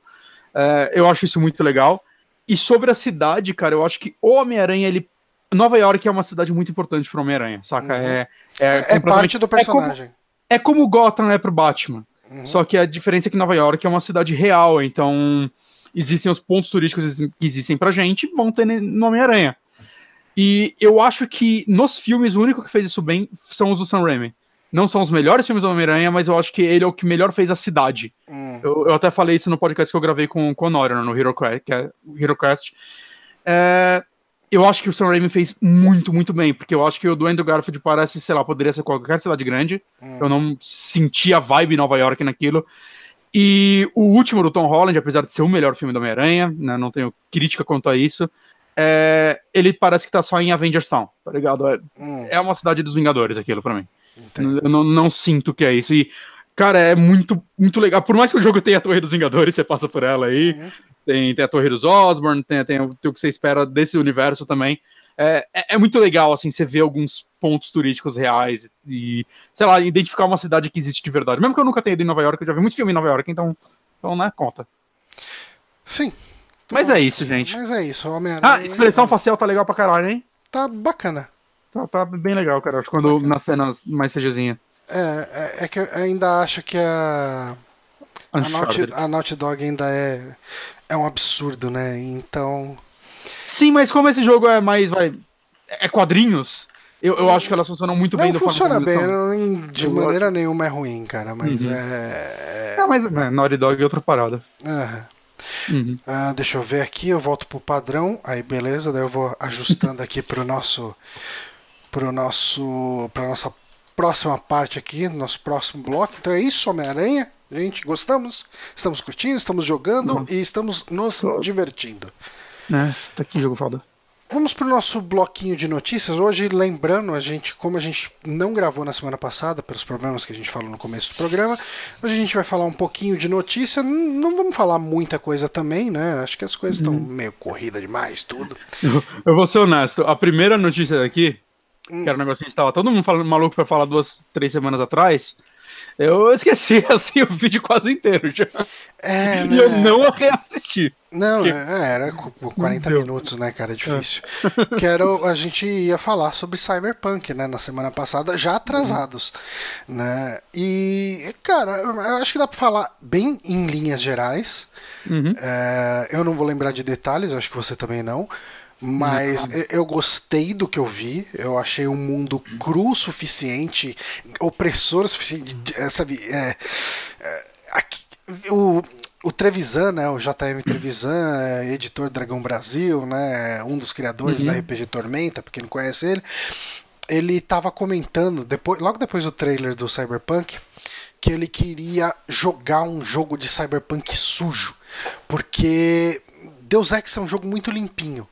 Speaker 1: É, eu acho isso muito legal. E sobre a cidade, cara, eu acho que o Homem-Aranha, ele. Nova York é uma cidade muito importante pro Homem-Aranha, saca? Uhum. É,
Speaker 2: é, é parte do personagem.
Speaker 1: É como, é como Gotham é pro Batman. Uhum. Só que a diferença é que Nova York é uma cidade real, então existem os pontos turísticos que existem pra gente, vão ter no Homem-Aranha. E eu acho que nos filmes o único que fez isso bem são os do Sam Raimi não são os melhores filmes do Homem-Aranha, mas eu acho que ele é o que melhor fez a cidade.
Speaker 2: Hum.
Speaker 1: Eu, eu, até falei isso no podcast que eu gravei com, com o Honório, né, no HeroQuest. Que é HeroQuest. É, eu acho que o Sam Raimi fez muito, muito bem, porque eu acho que o do Andrew Garfield parece, sei lá, poderia ser qualquer cidade grande. Hum. Eu não senti a vibe Nova York naquilo. E o último do Tom Holland, apesar de ser o melhor filme do Homem-Aranha, né, não tenho crítica quanto a isso, é, ele parece que tá só em Avengers Town, tá ligado? É, hum. é uma cidade dos Vingadores aquilo para mim. Eu não, não, sinto que é isso. E, cara, é muito, muito legal. Por mais que o jogo tenha a Torre dos Vingadores, você passa por ela aí. Uhum. Tem, tem a Torre dos Osborn, tem, tem, tem, o que você espera desse universo também. É, é, é, muito legal, assim, você ver alguns pontos turísticos reais e, sei lá, identificar uma cidade que existe de verdade. Mesmo que eu nunca tenha ido em Nova York, eu já vi muito filme em Nova York, então, então né, conta.
Speaker 2: Sim.
Speaker 1: Mas é isso, gente.
Speaker 2: Mas é isso,
Speaker 1: Homem-Aranha. Ah, expressão facial tá legal pra caralho, hein?
Speaker 2: Tá bacana.
Speaker 1: Tá, tá bem legal, cara. Acho quando cenas mais CGzinha.
Speaker 2: É, é, é, que eu ainda acho que a. A Naughty, a Naughty Dog ainda é, é um absurdo, né? Então.
Speaker 1: Sim, mas como esse jogo é mais. Vai, é quadrinhos, eu, eu acho que elas funcionam muito
Speaker 2: não
Speaker 1: bem.
Speaker 2: Não funciona bem, não, de eu maneira gosto. nenhuma é ruim, cara, mas uhum.
Speaker 1: é... Não, mas né, Naughty Dog é outra parada.
Speaker 2: Uhum. Uh, deixa eu ver aqui, eu volto pro padrão, aí beleza, daí eu vou ajustando aqui pro nosso... pro nosso... pra nossa próxima parte aqui, nosso próximo bloco. Então é isso, Homem-Aranha. Gente, gostamos, estamos curtindo, estamos jogando uhum. e estamos nos divertindo.
Speaker 1: É, tá aqui jogo foda.
Speaker 2: Vamos para o nosso bloquinho de notícias. Hoje, lembrando, a gente, como a gente não gravou na semana passada, pelos problemas que a gente falou no começo do programa, hoje a gente vai falar um pouquinho de notícia. Não vamos falar muita coisa também, né? Acho que as coisas estão uhum. meio corrida demais, tudo.
Speaker 1: Eu, vou ser honesto. A primeira notícia daqui, hum. que era um negocinho que estava todo mundo falando, maluco para falar duas, três semanas atrás, eu esqueci assim o vídeo quase inteiro já. É, né? E eu né? não reassisti.
Speaker 2: Não, porque... é, era 40 minutos, né, cara? É difícil. É. Quero, a gente ia falar sobre Cyberpunk, né, na semana passada, já atrasados, uhum. né? E, cara, eu acho que dá pra falar bem em linhas gerais. Uhum. É, eu não vou lembrar de detalhes, acho que você também não. Mas eu gostei do que eu vi. Eu achei um mundo cru o suficiente, opressor o suficiente. É, sabe? É, é, aqui, o, o Trevisan, né, o JM Trevisan, é editor Dragão Brasil, né, um dos criadores uhum. da RPG Tormenta, pra quem não conhece ele, ele estava comentando, depois, logo depois do trailer do Cyberpunk, que ele queria jogar um jogo de Cyberpunk sujo, porque Deus Ex é um jogo muito limpinho.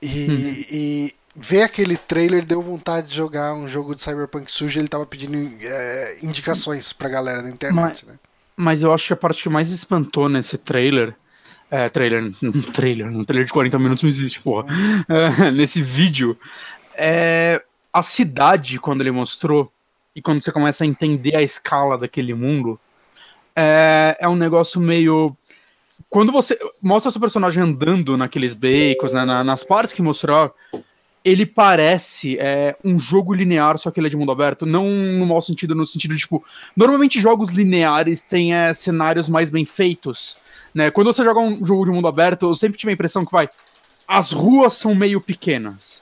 Speaker 2: E, hum. e ver aquele trailer deu vontade de jogar um jogo de Cyberpunk sujo. Ele tava pedindo é, indicações pra galera da internet,
Speaker 1: mas,
Speaker 2: né?
Speaker 1: Mas eu acho que a parte que mais espantou nesse trailer. É, trailer, trailer, um trailer de 40 minutos não existe, porra. É, nesse vídeo, é a cidade, quando ele mostrou, e quando você começa a entender a escala daquele mundo, é, é um negócio meio quando você mostra seu personagem andando naqueles becos, né, na, nas partes que mostrou, ele parece é, um jogo linear, só que ele é de mundo aberto. Não no mau sentido, no sentido de, tipo, normalmente jogos lineares têm é, cenários mais bem feitos. Né? Quando você joga um jogo de mundo aberto, eu sempre tive a impressão que vai. As ruas são meio pequenas.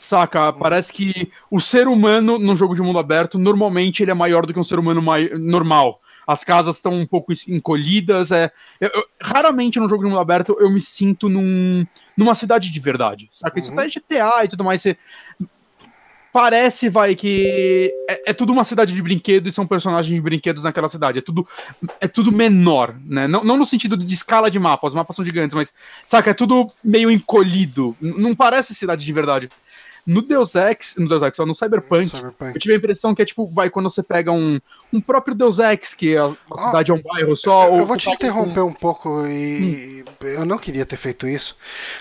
Speaker 1: Saca? Parece que o ser humano no jogo de mundo aberto, normalmente ele é maior do que um ser humano normal as casas estão um pouco encolhidas. É, eu, eu, raramente no jogo de mundo aberto eu me sinto num, numa cidade de verdade. Saca? Uhum. Isso até GTA e tudo mais. Você, parece, vai, que é, é, tudo uma cidade de brinquedos e são personagens de brinquedos naquela cidade. É tudo, é tudo menor, né? Não, não no sentido de escala de mapa, os mapas são gigantes, mas, saca, é tudo meio encolhido. Não parece cidade de verdade. No Deus Ex, no Deus Ex, só no Cyberpunk, Cyberpunk, eu tive a impressão que é tipo, vai, quando você pega um, um próprio Deus Ex, que a, a cidade é um bairro só.
Speaker 2: Eu, eu vou te interromper um... um pouco e hum. eu não queria ter feito isso,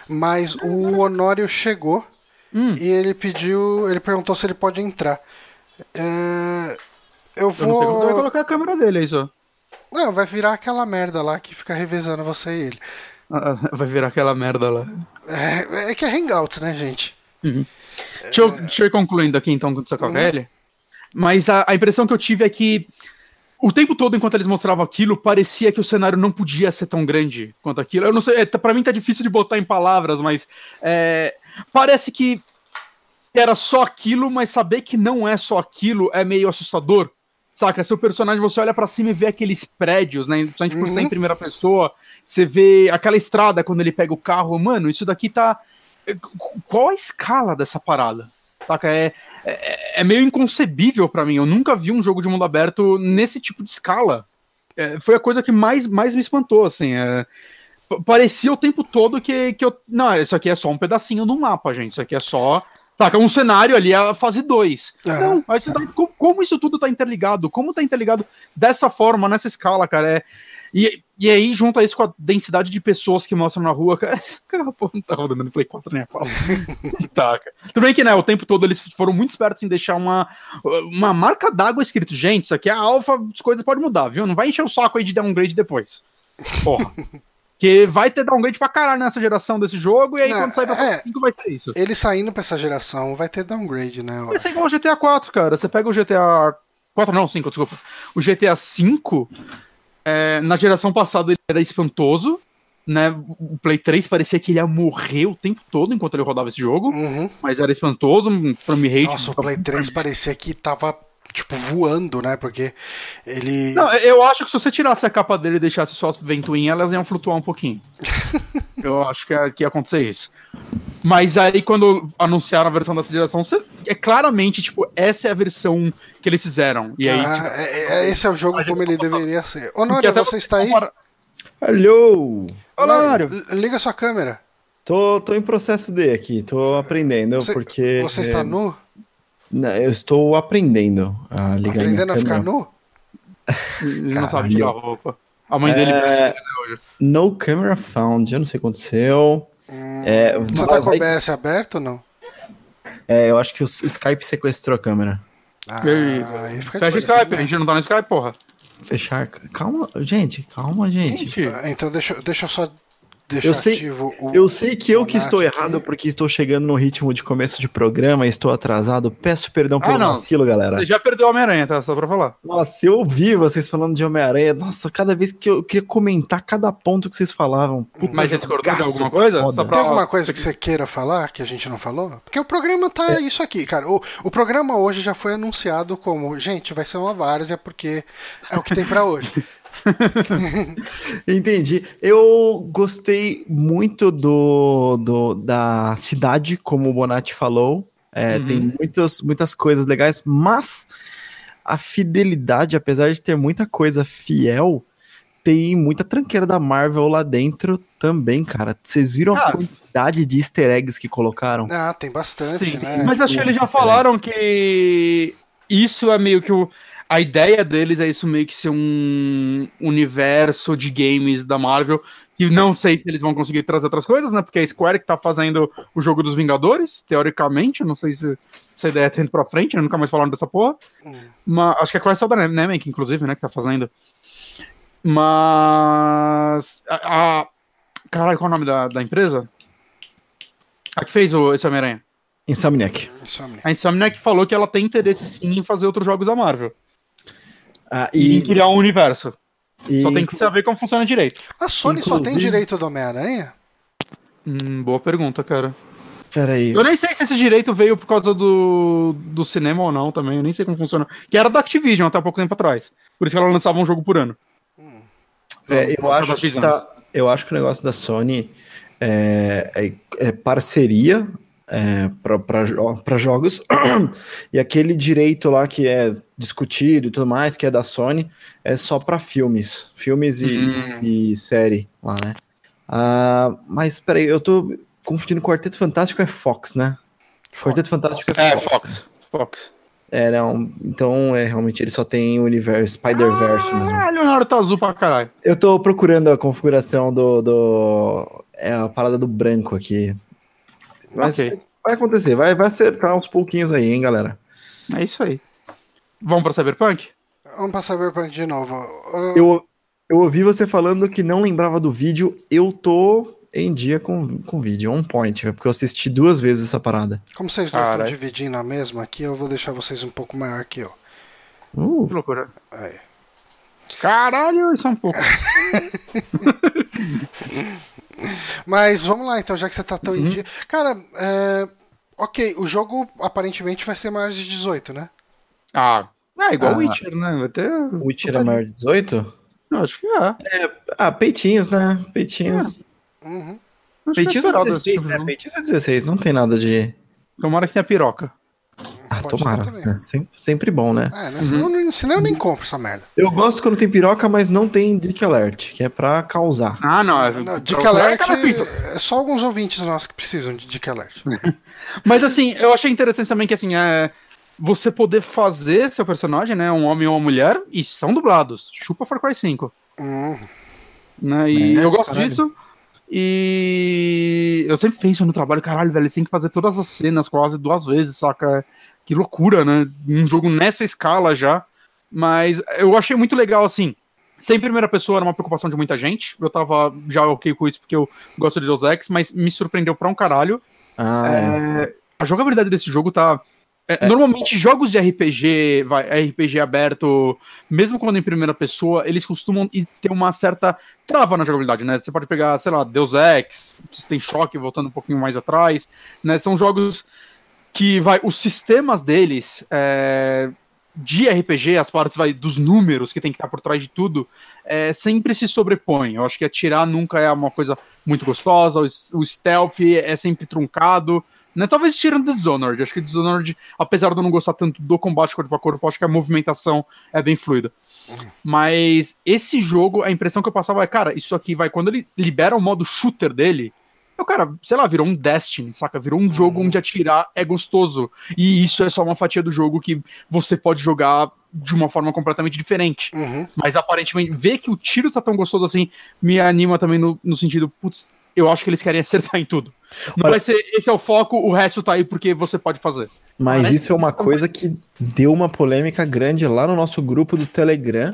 Speaker 2: mas o Honório chegou hum. e ele pediu, ele perguntou se ele pode entrar. É, eu vou. Eu não sei
Speaker 1: vai colocar a câmera dele aí só.
Speaker 2: Não, vai virar aquela merda lá que fica revezando você e ele.
Speaker 1: Ah, ah vai virar aquela merda lá.
Speaker 2: É, é que é Hangouts, né, gente?
Speaker 1: Uhum. Deixa eu, deixa eu ir concluindo aqui então com o Sacovelli. Uhum. Mas a, a, impressão que eu tive é que o tempo todo, enquanto eles mostravam aquilo, parecia que o cenário não podia ser tão grande quanto aquilo. Eu não sei, é, pra mim tá difícil de botar em palavras, mas é, parece que era só aquilo, mas saber que não é só aquilo é meio assustador. Saca, seu personagem, você olha para cima e vê aqueles prédios, né? Principalmente por uhum. ser em primeira pessoa, você vê aquela estrada quando ele pega o carro. Mano, isso daqui tá qual a escala dessa parada? Saca? É, é, é meio inconcebível para mim. Eu nunca vi um jogo de mundo aberto nesse tipo de escala. É, foi a coisa que mais, mais me espantou, assim. É, parecia o tempo todo que, que eu. Não, isso aqui é só um pedacinho do mapa, gente. Isso aqui é só. Saca, um cenário ali, a fase 2. É. Não, mas tá, como, como, isso tudo tá interligado? Como tá interligado dessa forma, nessa escala, cara? É, e, e aí, junta isso com a densidade de pessoas que mostram na rua, cara, cara pô, não tá rodando no Play 4 nem a pau. tá, Tudo bem que, né, o tempo todo eles foram muito espertos em deixar uma, uma marca d'água escrito, gente, isso aqui é a alfa, as coisas podem mudar, viu? Não vai encher o saco aí de downgrade depois. Porra. Que vai ter downgrade pra caralho nessa geração desse jogo, e aí
Speaker 2: Não,
Speaker 1: quando sair pra
Speaker 2: é.
Speaker 1: 5 vai ser isso.
Speaker 2: Ele saindo pra essa geração vai ter downgrade, né?
Speaker 1: Vai ser igual o GTA 4, cara. Você pega o GTA 4, não, 5, desculpa. O GTA 5, é, na geração passada ele era espantoso, né? O Play 3 parecia que ele ia morrer o tempo todo enquanto ele rodava esse jogo,
Speaker 2: Uhum.
Speaker 1: mas era espantoso, um frame rate.
Speaker 2: Nossa, o Play 3 parecia que tava, tipo, voando, né? Porque ele.
Speaker 1: Não, eu acho que se você tirasse a capa dele e deixasse só as ventoinhas, elas iam flutuar um pouquinho. eu acho que ia, que ia acontecer isso. Mas aí, quando anunciaram a versão dessa geração, você- é claramente, tipo, essa é a versão que eles fizeram. E aí,
Speaker 2: Ah,
Speaker 1: tipo,
Speaker 2: é- é- esse é o jogo como ele deveria ser. Ô,
Speaker 1: porque
Speaker 2: Nório,
Speaker 1: até
Speaker 2: você está aí?
Speaker 1: compara-
Speaker 3: Alô!
Speaker 1: Olá,
Speaker 2: Nório,
Speaker 1: Mário.
Speaker 2: l- Liga sua câmera.
Speaker 3: Tô, tô em processo de aqui, tô aprendendo,
Speaker 2: Você,
Speaker 3: porque.
Speaker 2: você está
Speaker 3: é,
Speaker 2: nu?
Speaker 3: Não, eu estou aprendendo a ligar
Speaker 2: Aprendendo a ficar
Speaker 3: câmera.
Speaker 2: nu?
Speaker 1: Ele não sabe tirar a roupa. A mãe dele.
Speaker 3: É, No camera found, eu não sei o que aconteceu. É,
Speaker 2: Você tá com o OBS aberto ou não?
Speaker 3: é, eu acho que o Skype sequestrou a câmera.
Speaker 2: Ah,
Speaker 1: aí,
Speaker 2: fica
Speaker 1: Fecha o Skype,
Speaker 2: né?
Speaker 1: a gente não tá no Skype, porra.
Speaker 3: Fechar. Calma, gente, calma, gente.
Speaker 1: Gente,
Speaker 2: Ah, Então deixa, deixa eu só deixar
Speaker 3: Eu sei-
Speaker 2: ativo o.
Speaker 3: Eu sei que eu que estou
Speaker 2: aqui.
Speaker 3: errado porque estou chegando no ritmo de começo de programa, estou atrasado. Peço perdão
Speaker 1: Ah,
Speaker 3: pelo
Speaker 1: não.
Speaker 3: vacilo, galera.
Speaker 1: você já perdeu o Homem-Aranha, tá? Só pra falar.
Speaker 3: Nossa, eu ouvi vocês falando de Homem-Aranha. Nossa, cada vez que eu queria comentar cada ponto que vocês falavam. Puta,
Speaker 1: Mas você discordou de alguma coisa? pra-
Speaker 2: Tem alguma coisa que você queira falar que a gente não falou? Porque o programa tá
Speaker 3: É.
Speaker 2: isso aqui, cara. O, o programa hoje já foi anunciado como, gente, vai ser uma várzea porque é o que tem pra hoje.
Speaker 3: Entendi. Eu gostei muito do, do- da cidade, como o Bonatti falou. É,
Speaker 1: Uhum.
Speaker 3: Tem muitas, muitas coisas legais, mas a fidelidade, apesar de ter muita coisa fiel, tem muita tranqueira da Marvel lá dentro também, cara. Vocês viram
Speaker 1: Ah.
Speaker 3: a quantidade de easter eggs que colocaram?
Speaker 2: Ah, tem bastante,
Speaker 1: Sim,
Speaker 2: né?
Speaker 1: mas acho que eles já falaram que isso é meio que o. A ideia deles é isso meio que ser um universo de games da Marvel. Que não sei se eles vão conseguir trazer outras coisas, né? Porque é a Square que tá fazendo o jogo dos Vingadores, teoricamente. Não sei se essa ideia tá indo pra frente, né? nunca mais falaram dessa porra.
Speaker 2: Hum.
Speaker 1: Mas, acho que é Crystal Dynamics, inclusive, né? Que tá fazendo. Mas. A, a- caralho, qual é o nome da, da empresa? A que fez o, esse Homem-Aranha?
Speaker 3: Insomniac.
Speaker 2: Insomnia.
Speaker 1: A Insomniac falou que ela tem interesse sim em fazer outros jogos da Marvel.
Speaker 3: Ah,
Speaker 1: E,
Speaker 3: e,
Speaker 1: criar um universo.
Speaker 3: e-
Speaker 1: Só tem que saber como funciona direito.
Speaker 2: A Sony só tem
Speaker 3: Inclusive-
Speaker 2: direito do Homem-Aranha?
Speaker 1: Hum, boa pergunta, cara.
Speaker 3: Peraí.
Speaker 1: Eu nem sei se esse direito veio por causa do, do cinema ou não também. Eu nem sei como funciona. Que era da Activision até há pouco tempo atrás. Por isso que ela lançava um jogo por ano.
Speaker 3: É, eu, acho tá- eu acho que o negócio da Sony é, é- é parceria é, para jogos e aquele direito lá que é discutido e tudo mais, que é da Sony, é só para filmes. Filmes e,
Speaker 1: Hum.
Speaker 3: e série lá, né? Ah, mas peraí, eu tô confundindo Quarteto Fantástico é Fox, né? Quarteto Fantástico é,
Speaker 1: É,
Speaker 3: Fox.
Speaker 1: Fox. Fox.
Speaker 3: É, não, então é realmente ele só tem o universo Spider-Verse mesmo.
Speaker 1: Ah, Leonardo tá azul pra caralho.
Speaker 3: Eu tô procurando a configuração do. do é a parada do branco aqui. Mas
Speaker 1: Ok.
Speaker 3: vai acontecer, vai, vai acertar aos pouquinhos aí, hein, galera.
Speaker 1: É isso aí. Vamos pra Cyberpunk?
Speaker 2: Vamos pra Cyberpunk de novo. Ah,
Speaker 3: Eu, eu ouvi você falando que não lembrava do vídeo, eu tô em dia com, com vídeo, on point, porque eu assisti duas vezes essa parada.
Speaker 2: Como vocês dois estão dividindo a mesma aqui, eu vou deixar vocês um pouco maior que eu.
Speaker 3: Uh,
Speaker 1: Que loucura.
Speaker 2: Aí.
Speaker 1: Caralho, isso é um pouco.
Speaker 2: Mas vamos lá, então, já que você tá tão
Speaker 1: Uhum.
Speaker 2: em dia. Cara, é... ok, o jogo aparentemente vai ser maior de 18, né?
Speaker 1: Ah, é igual
Speaker 3: Ah.
Speaker 1: Witcher, né? Vai ter.
Speaker 3: Witcher é maior de 18?
Speaker 1: Eu acho que é.
Speaker 3: Ah, peitinhos, né? Peitinhos.
Speaker 2: Uhum.
Speaker 1: Acho que é
Speaker 3: Peitinhos é
Speaker 1: esperado esse
Speaker 3: 16,
Speaker 1: tipo de
Speaker 3: né?
Speaker 1: jogo.
Speaker 3: Peitinhos é 16, não tem nada de.
Speaker 1: Tomara que tenha piroca.
Speaker 3: Ah,
Speaker 2: Pode
Speaker 3: tomara. É sempre, sempre bom, né?
Speaker 2: É, né? Senão, eu nem- senão eu nem compro essa merda.
Speaker 3: Eu gosto quando tem piroca, mas não tem Dick Alert, que é pra causar.
Speaker 1: Ah, não. É,
Speaker 2: Não, Dick
Speaker 1: é
Speaker 2: Alert
Speaker 1: fita.
Speaker 2: é só alguns ouvintes nossos que precisam de Dick Alert.
Speaker 1: Mas assim, eu achei interessante também que assim, é. Você poder fazer seu personagem, né? Um homem ou uma mulher, e são dublados. Chupa Far Cry 5.
Speaker 2: Hum,
Speaker 1: Né? E
Speaker 3: É,
Speaker 1: eu gosto
Speaker 3: caralho.
Speaker 1: disso. E eu sempre penso no trabalho, caralho, velho, eles têm que fazer todas as cenas quase duas vezes, saca? Que loucura, né? Um jogo nessa escala já. Mas eu achei muito legal, assim. sem primeira pessoa era uma preocupação de muita gente. Eu tava já ok com isso porque eu gosto de Deus Ex, mas me surpreendeu pra um caralho.
Speaker 3: Ah, é.
Speaker 1: É, a jogabilidade desse jogo tá. é, Normalmente, jogos de RPG, vai, RPG aberto, mesmo quando em primeira pessoa, eles costumam ter uma certa trava na jogabilidade, né? Você pode pegar, sei lá, Deus Ex, System Shock, voltando um pouquinho mais atrás, né? São jogos que, vai, os sistemas deles, é, de RPG, as partes vai, dos números que tem que estar por trás de tudo, é, sempre se sobrepõem. Eu acho que atirar nunca é uma coisa muito gostosa, o, o stealth é sempre truncado, né? Talvez tirando Dishonored. Acho que Dishonored, apesar de eu não gostar tanto do combate corpo a corpo, acho que a movimentação é bem fluida. Mas esse jogo, a impressão que eu passava é, cara, isso aqui vai, quando ele libera o modo shooter dele, eu, cara, sei lá, virou um Destiny, saca? Virou um jogo onde atirar é gostoso. E isso é só uma fatia do jogo que você pode jogar de uma forma completamente diferente.
Speaker 2: Uhum.
Speaker 1: Mas aparentemente, ver que o tiro tá tão gostoso assim me anima também no, no sentido, putz, eu acho que eles querem acertar em tudo. Não
Speaker 3: Olha-
Speaker 1: vai ser esse é o foco, o resto tá aí porque você pode fazer.
Speaker 3: Mas
Speaker 1: Parece
Speaker 3: isso é uma coisa que deu uma polêmica grande lá no nosso grupo do Telegram,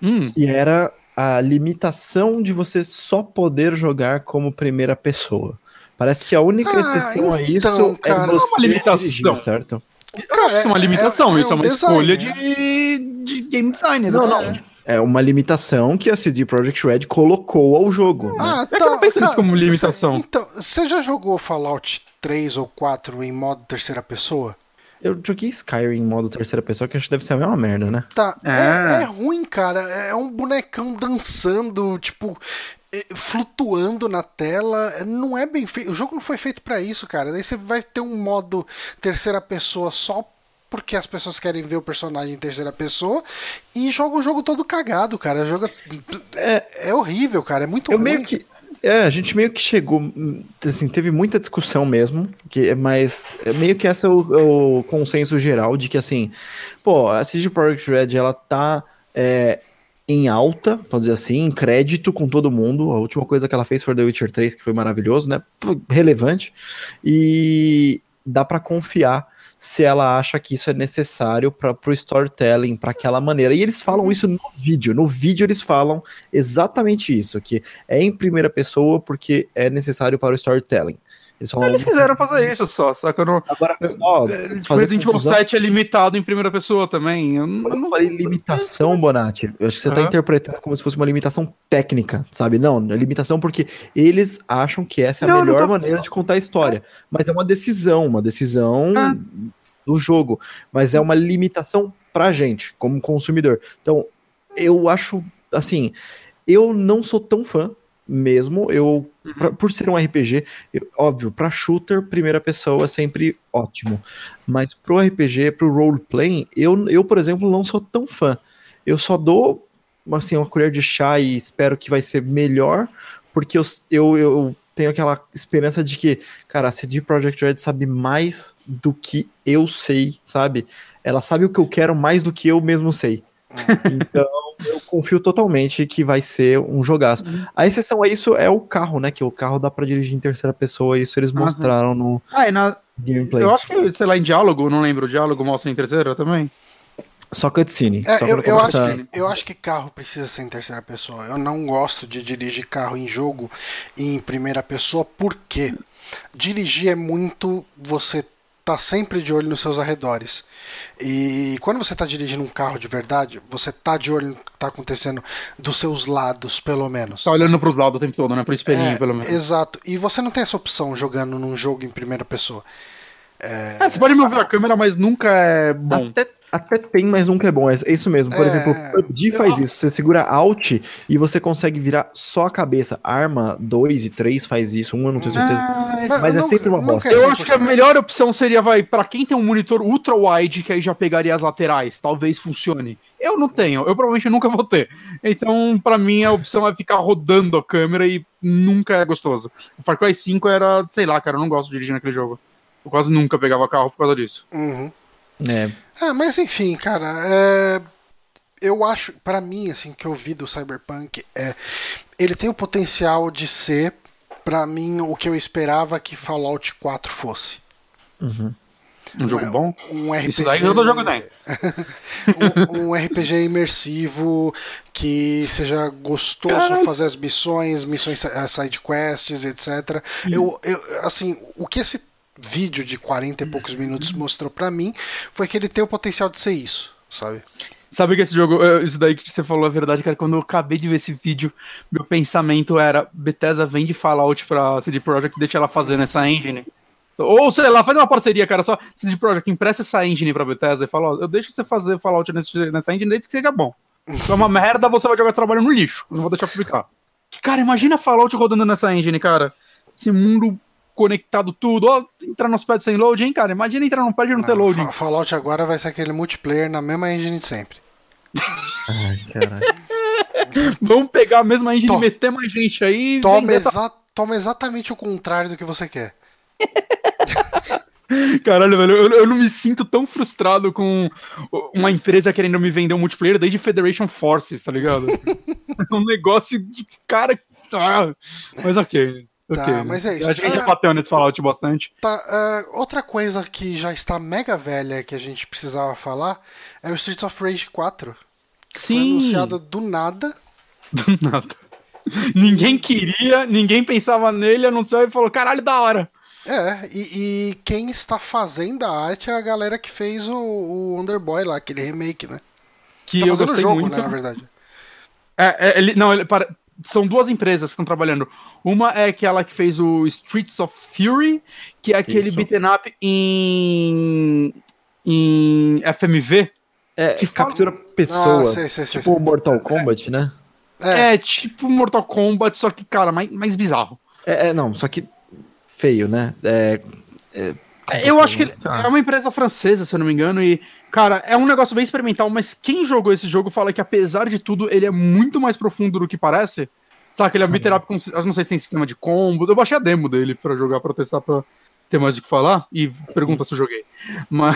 Speaker 1: Hum,
Speaker 3: que era a limitação de você só poder jogar como primeira pessoa. Parece que a única
Speaker 2: Ah,
Speaker 3: exceção a isso
Speaker 2: então, cara,
Speaker 3: é
Speaker 2: é
Speaker 3: você
Speaker 1: uma limitação.
Speaker 3: dirigir, certo?
Speaker 2: Cara,
Speaker 1: isso é uma limitação,
Speaker 2: é
Speaker 1: isso é
Speaker 2: um
Speaker 1: uma
Speaker 2: design,
Speaker 1: escolha
Speaker 2: né?
Speaker 1: de, de game design.
Speaker 3: Não, não. É uma limitação que a CD Projekt Red colocou ao jogo. né?
Speaker 2: Ah,
Speaker 1: que eu não penso nisso como limitação.
Speaker 2: você- Então, você já jogou Fallout 3 ou 4 em modo terceira pessoa?
Speaker 3: Eu joguei Skyrim em modo terceira pessoa, que acho que deve ser a mesma merda, né?
Speaker 2: Tá,
Speaker 1: É.
Speaker 2: é, é ruim, cara. É um bonecão dançando, tipo, eh, flutuando na tela. Não é bem feito. O jogo não foi feito pra isso, cara. Daí você vai ter um modo terceira pessoa só porque as pessoas querem ver o personagem em terceira pessoa e joga o jogo todo cagado, cara. Joga... É, é horrível, cara. É muito
Speaker 3: Eu
Speaker 2: ruim.
Speaker 3: meio que. É, a gente meio que chegou. Assim, teve muita discussão mesmo, que, mas é meio que esse é o, é o consenso geral de que, assim, pô, a CD Projekt Red ela tá é, em alta, vamos dizer assim, em crédito com todo mundo. A última coisa que ela fez foi The Witcher 3, que foi maravilhoso, né? Relevante. E dá pra confiar se ela acha que isso é necessário para o storytelling, para aquela maneira. E eles falam isso no vídeo. No vídeo eles falam exatamente isso, que é em primeira pessoa porque é necessário para o storytelling. Eles.
Speaker 1: Eles quiseram fazer isso só, só que eu não.
Speaker 3: Agora, ó, fazer
Speaker 1: Resident Evil
Speaker 3: confusão.
Speaker 1: 7 é limitado em primeira pessoa também. Eu não,
Speaker 3: eu falei limitação, Bonatti, eu acho que você tá
Speaker 1: Aham.
Speaker 3: interpretando como se fosse uma limitação técnica, sabe? Não, é limitação porque eles acham que essa é a
Speaker 1: Não, não
Speaker 3: melhor
Speaker 1: tô-
Speaker 3: maneira de contar a história. Mas é uma decisão, uma decisão
Speaker 1: Ah.
Speaker 3: do jogo. Mas é uma limitação pra gente, como consumidor. Então, eu acho, assim, eu não sou tão fã mesmo, eu, pra- por ser um RPG, eu- óbvio, pra shooter, primeira pessoa é sempre ótimo. Mas pro RPG, pro roleplay, eu, eu, por exemplo, não sou tão fã. Eu só dou, assim, uma colher de chá e espero que vai ser melhor, porque eu, eu, eu tenho aquela esperança de que, cara, a CD Projekt Red sabe mais do que eu sei, sabe? Ela sabe o que eu quero mais do que eu mesmo sei. Então, eu confio totalmente que vai ser um jogaço. A exceção a isso é o carro, né? Que o carro dá pra dirigir em terceira pessoa, isso eles mostraram no
Speaker 1: Ah, e na-
Speaker 3: gameplay.
Speaker 1: eu acho que, sei lá, em diálogo, não lembro, o diálogo mostra em terceira também.
Speaker 3: Só cutscene.
Speaker 2: É,
Speaker 3: só
Speaker 2: eu, eu, acho que, eu acho que carro precisa ser em terceira pessoa. Eu não gosto de dirigir carro em jogo em primeira pessoa, porque dirigir é muito você tá sempre de olho nos seus arredores. E quando você tá dirigindo um carro de verdade, você tá de olho no que tá acontecendo dos seus lados, pelo menos.
Speaker 1: Tá olhando pros lados o tempo todo, né? Pro espelhinho,
Speaker 2: É,
Speaker 1: pelo menos.
Speaker 2: Exato. E você não tem essa opção jogando num jogo em primeira pessoa.
Speaker 1: É, você pode mover a câmera, mas nunca é bom.
Speaker 3: Até, até tem, mas nunca é bom. É isso mesmo. Por
Speaker 2: É.
Speaker 3: exemplo, o PUBG faz isso. Você segura Alt e você consegue virar só a cabeça. Arma 2 e 3 faz isso. Um eu não tenho certeza.
Speaker 1: Ah,
Speaker 3: Mas é
Speaker 2: nunca-
Speaker 3: sempre uma bosta.
Speaker 1: Eu acho que a
Speaker 2: 100%.
Speaker 1: melhor opção seria, vai, pra quem tem um monitor ultra wide, que aí já pegaria as laterais, talvez funcione. Eu não tenho, eu provavelmente nunca vou ter. Então, pra mim, a opção é ficar rodando a câmera e nunca é gostoso. O Far Cry 5 era, sei lá, cara, eu não gosto de dirigir naquele jogo. Eu quase nunca pegava carro por causa disso.
Speaker 2: Uhum.
Speaker 3: É.
Speaker 2: Ah, mas enfim, cara, é, eu acho, pra mim, assim, que eu vi do Cyberpunk é, ele tem o potencial de ser, pra mim, o que eu esperava que Fallout 4 fosse.
Speaker 3: Uhum.
Speaker 1: Um jogo bom?
Speaker 2: Um RPG...
Speaker 1: Isso daí todo jogo tem.
Speaker 2: um, um, RPG imersivo que seja gostoso Caralho. fazer as missões, missões eh, side quests, etc. Eu, eu, assim, o que esse vídeo de 40 e poucos minutos mostrou para mim foi que ele tem o potencial de ser isso, sabe?
Speaker 1: Sabe que esse jogo, isso daí que você falou é verdade, cara. Quando eu acabei de ver esse vídeo, meu pensamento era: Bethesda vende Fallout pra CD Projekt, deixa ela fazer nessa engine. Ou sei lá, faz uma parceria, cara. Só CD Projekt empresta essa engine pra Bethesda e fala: Ó, eu deixo você fazer Fallout nesse, nessa engine desde que seja bom. Se é uma merda, você vai jogar trabalho no lixo. Não vou deixar publicar. Cara, imagina Fallout rodando nessa engine, cara. Esse mundo conectado tudo. Ó, entrar nos pads sem load, hein, cara? Imagina entrar num pad e não, não ter load.
Speaker 2: Fallout agora vai ser aquele multiplayer na mesma engine de sempre.
Speaker 1: Ai, caralho. Vamos pegar a mesma engine e meter mais gente aí.
Speaker 2: Toma, exa toma exatamente o contrário do que você quer.
Speaker 1: Caralho, velho, eu, eu, não me sinto tão frustrado com uma empresa querendo me vender um multiplayer desde Federation Forces, tá ligado? é um negócio de cara. Ah, mas ok.
Speaker 2: Tá, okay. mas é isso.
Speaker 1: Acho que a gente já ah, bateu nesse Fallout bastante.
Speaker 2: Tá, uh, outra coisa que já está mega velha que a gente precisava falar é o Streets of Rage 4.
Speaker 1: Sim.
Speaker 2: Foi anunciado do nada.
Speaker 1: Do nada. ninguém queria, ninguém pensava nele, anunciou e falou: caralho, da hora.
Speaker 2: É, e, e, quem está fazendo a arte é a galera que fez o, o Underboy lá, aquele remake, né?
Speaker 1: Que tá eu gostei jogo, muito. né,
Speaker 2: na verdade.
Speaker 1: É, é ele, não, ele, para, são duas empresas que estão trabalhando. Uma é aquela que fez o Streets of Fury, que é aquele beat'em up em, em FMV.
Speaker 3: É, que captura pessoa. Ah, sei, sei, tipo sei, Mortal Kombat, né?
Speaker 1: É. é. tipo Mortal Kombat, só que, cara, mais, mais bizarro.
Speaker 3: É, é não, só que feio, né? É,
Speaker 1: é, eu acho que é uma empresa francesa, se eu não me engano, e, cara, é um negócio bem experimental, mas quem jogou esse jogo fala que, apesar de tudo, ele é muito mais profundo do que parece. Sabe, ele é beat'em up com. Eu não sei se tem sistema de combo. Eu baixei a demo dele pra jogar, pra testar, pra ter mais o que falar. E pergunta se eu joguei. Mas.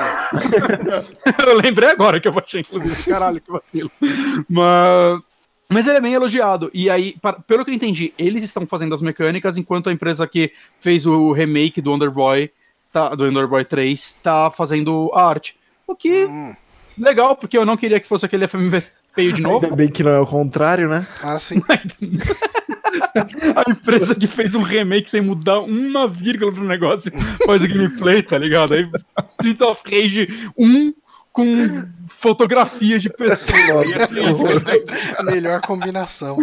Speaker 1: eu lembrei agora que eu baixei, inclusive. Caralho, que vacilo. Mas. Mas ele é bem elogiado. E aí, para, pelo que eu entendi, eles estão fazendo as mecânicas, enquanto a empresa que fez o remake do Underboy, tá, do Underboy 3, tá fazendo a arte. O que. Hum. Legal, porque eu não queria que fosse aquele FMV feio de novo.
Speaker 3: Ainda bem que não é o contrário, né?
Speaker 2: Ah, sim.
Speaker 1: a empresa que fez um remake sem mudar uma vírgula do negócio faz o gameplay, tá ligado? Aí Street of Rage 1 com fotografias de pessoas.
Speaker 2: a melhor combinação.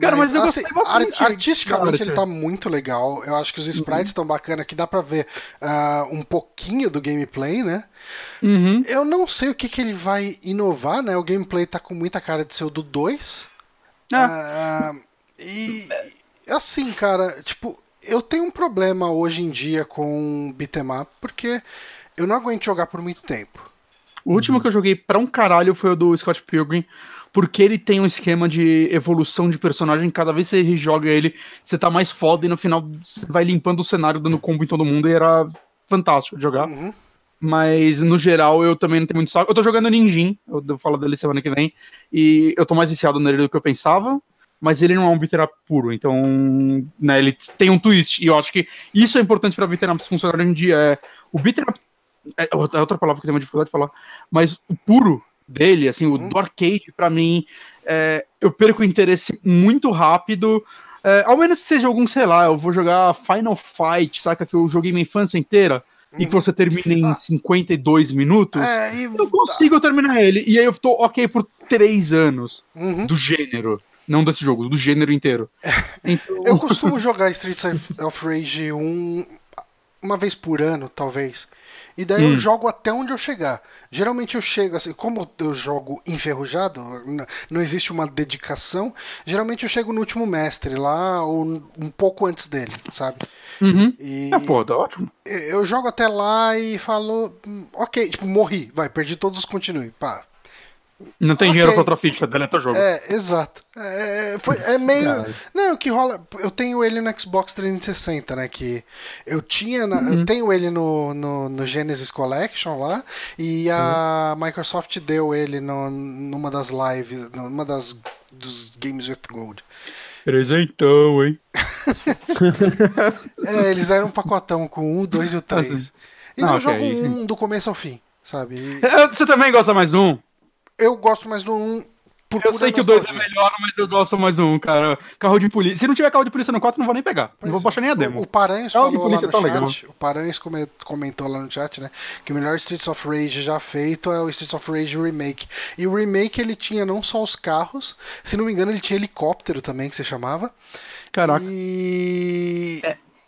Speaker 1: Cara, mas, mas eu assim,
Speaker 2: bastante, artisticamente ele tá muito legal. Eu acho que os uhum. sprites estão uhum. bacana, que dá pra ver uh, um pouquinho do gameplay, né?
Speaker 1: Uhum.
Speaker 2: Eu não sei o que, que ele vai inovar, né? O gameplay tá com muita cara de ser o do 2. Ah. Uh, e assim, cara, tipo, eu tenho um problema hoje em dia com beat'em up, porque eu não aguento jogar por muito tempo.
Speaker 1: O último que eu joguei pra um caralho foi o do Scott Pilgrim, porque ele tem um esquema de evolução de personagem. Cada vez que você joga ele, você tá mais foda e no final você vai limpando o cenário, dando combo em todo mundo e era fantástico de jogar. Uhum. Mas no geral eu também não tenho muito saco. Eu tô jogando Ninjin, eu devo falar dele semana que vem, e eu tô mais viciado nele do que eu pensava. Mas ele não é um beat'em up puro, então né, ele tem um twist. E eu acho que isso é importante pra beat'em ups funcionar hoje em dia. É, o beat'em up é, é outra palavra que eu tenho uma dificuldade de falar, mas o puro dele, assim, o uhum. do arcade, para mim, é, eu perco o interesse muito rápido. É, ao menos que seja algum, sei lá, eu vou jogar Final Fight, saca? Que eu joguei minha infância inteira. E que uhum. você termina em ah, 52 minutos, é, e... eu consigo terminar ele. E aí eu tô ok por 3 anos uhum. do gênero. Não desse jogo, do gênero inteiro.
Speaker 2: Então... Eu costumo jogar Streets of Rage 1 uma vez por ano, talvez. E daí hum. eu jogo até onde eu chegar. Geralmente eu chego assim, como eu jogo enferrujado, não existe uma dedicação. Geralmente eu chego no último mestre lá, ou um pouco antes dele, sabe?
Speaker 1: Uhum. E é, pô, tá ótimo.
Speaker 2: Eu jogo até lá e falo, hum, ok, tipo, morri, vai, perdi todos os continue, pá,
Speaker 1: não tem okay. dinheiro pra outra ficha, deleta o jogo.
Speaker 2: É, exato. É, foi, é meio. Cara. Não, o que rola. Eu tenho ele no Xbox 360, né? Que eu tinha. Na, uhum. Eu tenho ele no, no, no, Genesis Collection lá. E a uhum. Microsoft deu ele no, numa das lives, numa das dos Games with Gold.
Speaker 1: Presentão, hein?
Speaker 2: é, eles deram um pacotão com o 2 e o 3. E
Speaker 1: Ah,
Speaker 2: eu
Speaker 1: ok,
Speaker 2: jogo um do começo ao fim, sabe? E
Speaker 1: É, Você também gosta mais do 1?
Speaker 2: Eu gosto mais do 1 por
Speaker 1: Eu sei que o 2 é melhor, mas eu gosto mais do 1, cara. Carro de polícia. Se não tiver carro de polícia no 4, não vou nem pegar.
Speaker 2: Pois
Speaker 1: não vou
Speaker 2: é.
Speaker 1: baixar nem a
Speaker 2: O,
Speaker 1: demo.
Speaker 2: o Paranhos
Speaker 1: Carro de
Speaker 2: falou lá no
Speaker 1: tá legal.
Speaker 2: chat, o Paranhos come- comentou lá no chat, né, que o melhor Streets of Rage já feito é o Streets of Rage Remake. E o Remake ele tinha não só os carros, se não me engano ele tinha helicóptero também, que você chamava.
Speaker 1: Caraca.
Speaker 2: E,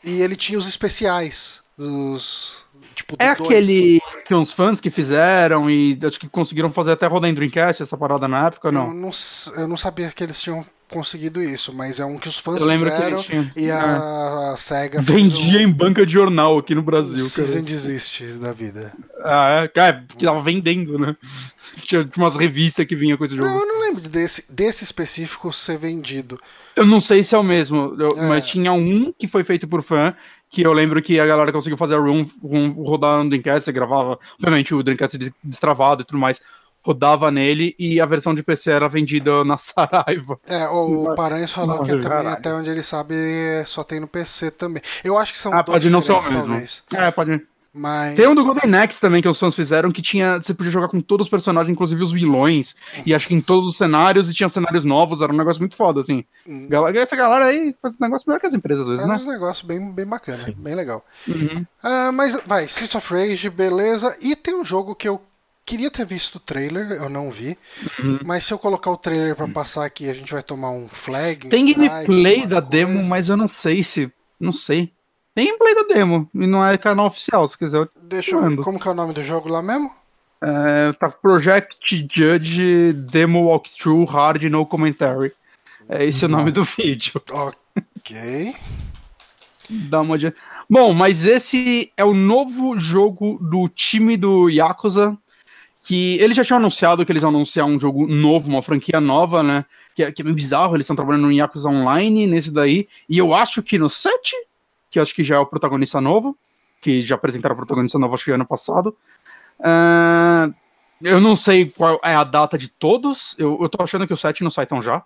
Speaker 2: e ele tinha os especiais, os tipo
Speaker 1: É
Speaker 2: dois.
Speaker 1: aquele que uns fãs que fizeram e acho que conseguiram fazer até rodar em Dreamcast essa parada na época,
Speaker 2: Eu
Speaker 1: não?
Speaker 2: não, s- eu não sabia que eles tinham conseguido isso, mas é um que os fãs
Speaker 1: Eu lembro que
Speaker 2: fizeram
Speaker 1: tinham.
Speaker 2: e a SEGA fez
Speaker 1: Vendia
Speaker 2: um-
Speaker 1: em banca de jornal aqui no Brasil,
Speaker 2: Season desiste da vida.
Speaker 1: Ah, é, cara, que tava vendendo, né? Tinha tinha umas revistas que vinha com esse jogo.
Speaker 2: Não, eu não lembro desse, desse específico ser vendido.
Speaker 1: Eu não sei se é o mesmo, eu-
Speaker 2: É.
Speaker 1: mas tinha um que foi feito por fã, que eu lembro que a galera conseguiu fazer a room, room rodar no Dreamcast, você gravava, obviamente o Dreamcast des- destravado e tudo mais, rodava nele e a versão de PC era vendida na Saraiva.
Speaker 2: É, o Paranhos falou
Speaker 1: Não,
Speaker 2: que também,
Speaker 1: caralho.
Speaker 2: até onde ele sabe, só tem no PC também. Eu acho que são
Speaker 1: Ah,
Speaker 2: dois
Speaker 1: pode não ser o mesmo.
Speaker 2: talvez.
Speaker 1: É, pode.
Speaker 2: Mas.
Speaker 1: Tem um do Golden Axe também que os fãs fizeram que tinha. Você podia jogar com todos os personagens, inclusive os vilões. E acho que em todos os cenários e tinha cenários novos, era um negócio muito foda, assim.
Speaker 2: Hum.
Speaker 1: Essa galera aí faz um negócio melhor que as empresas, às vezes,
Speaker 2: É
Speaker 1: né?
Speaker 2: um negócio bem, bem bacana,
Speaker 3: Sim.
Speaker 2: bem legal.
Speaker 1: Uhum.
Speaker 2: Ah, mas vai, Streets of Rage, beleza. E tem um jogo que eu queria ter visto o trailer, eu não vi.
Speaker 1: Uhum.
Speaker 2: Mas se eu colocar o trailer pra passar aqui, a gente vai tomar um flag. um
Speaker 1: Tem
Speaker 2: strike,
Speaker 1: gameplay da demo,
Speaker 2: coisa.
Speaker 1: mas eu não sei se. Não sei. Tem gameplay da demo, e não é canal oficial, se quiser. eu-
Speaker 2: Deixa eu.
Speaker 1: Mando.
Speaker 2: Como que é o nome do jogo lá mesmo?
Speaker 1: É, tá Project Judge Demo Walkthrough Hard No Commentary. É esse o nome do vídeo.
Speaker 2: Ok.
Speaker 1: Dá uma. Bom, mas esse é o novo jogo do time do Yakuza. Que eles já tinham anunciado que eles iam anunciar um jogo novo, uma franquia nova, né? Que é, que é meio bizarro, eles estão trabalhando no Yakuza Online, nesse daí. E eu acho que no 7, que acho que já é o protagonista novo, que já apresentaram o protagonista novo, acho que ano passado. Ah, eu não sei qual é a data de todos. Eu, eu tô achando que o 7 não sai tão já.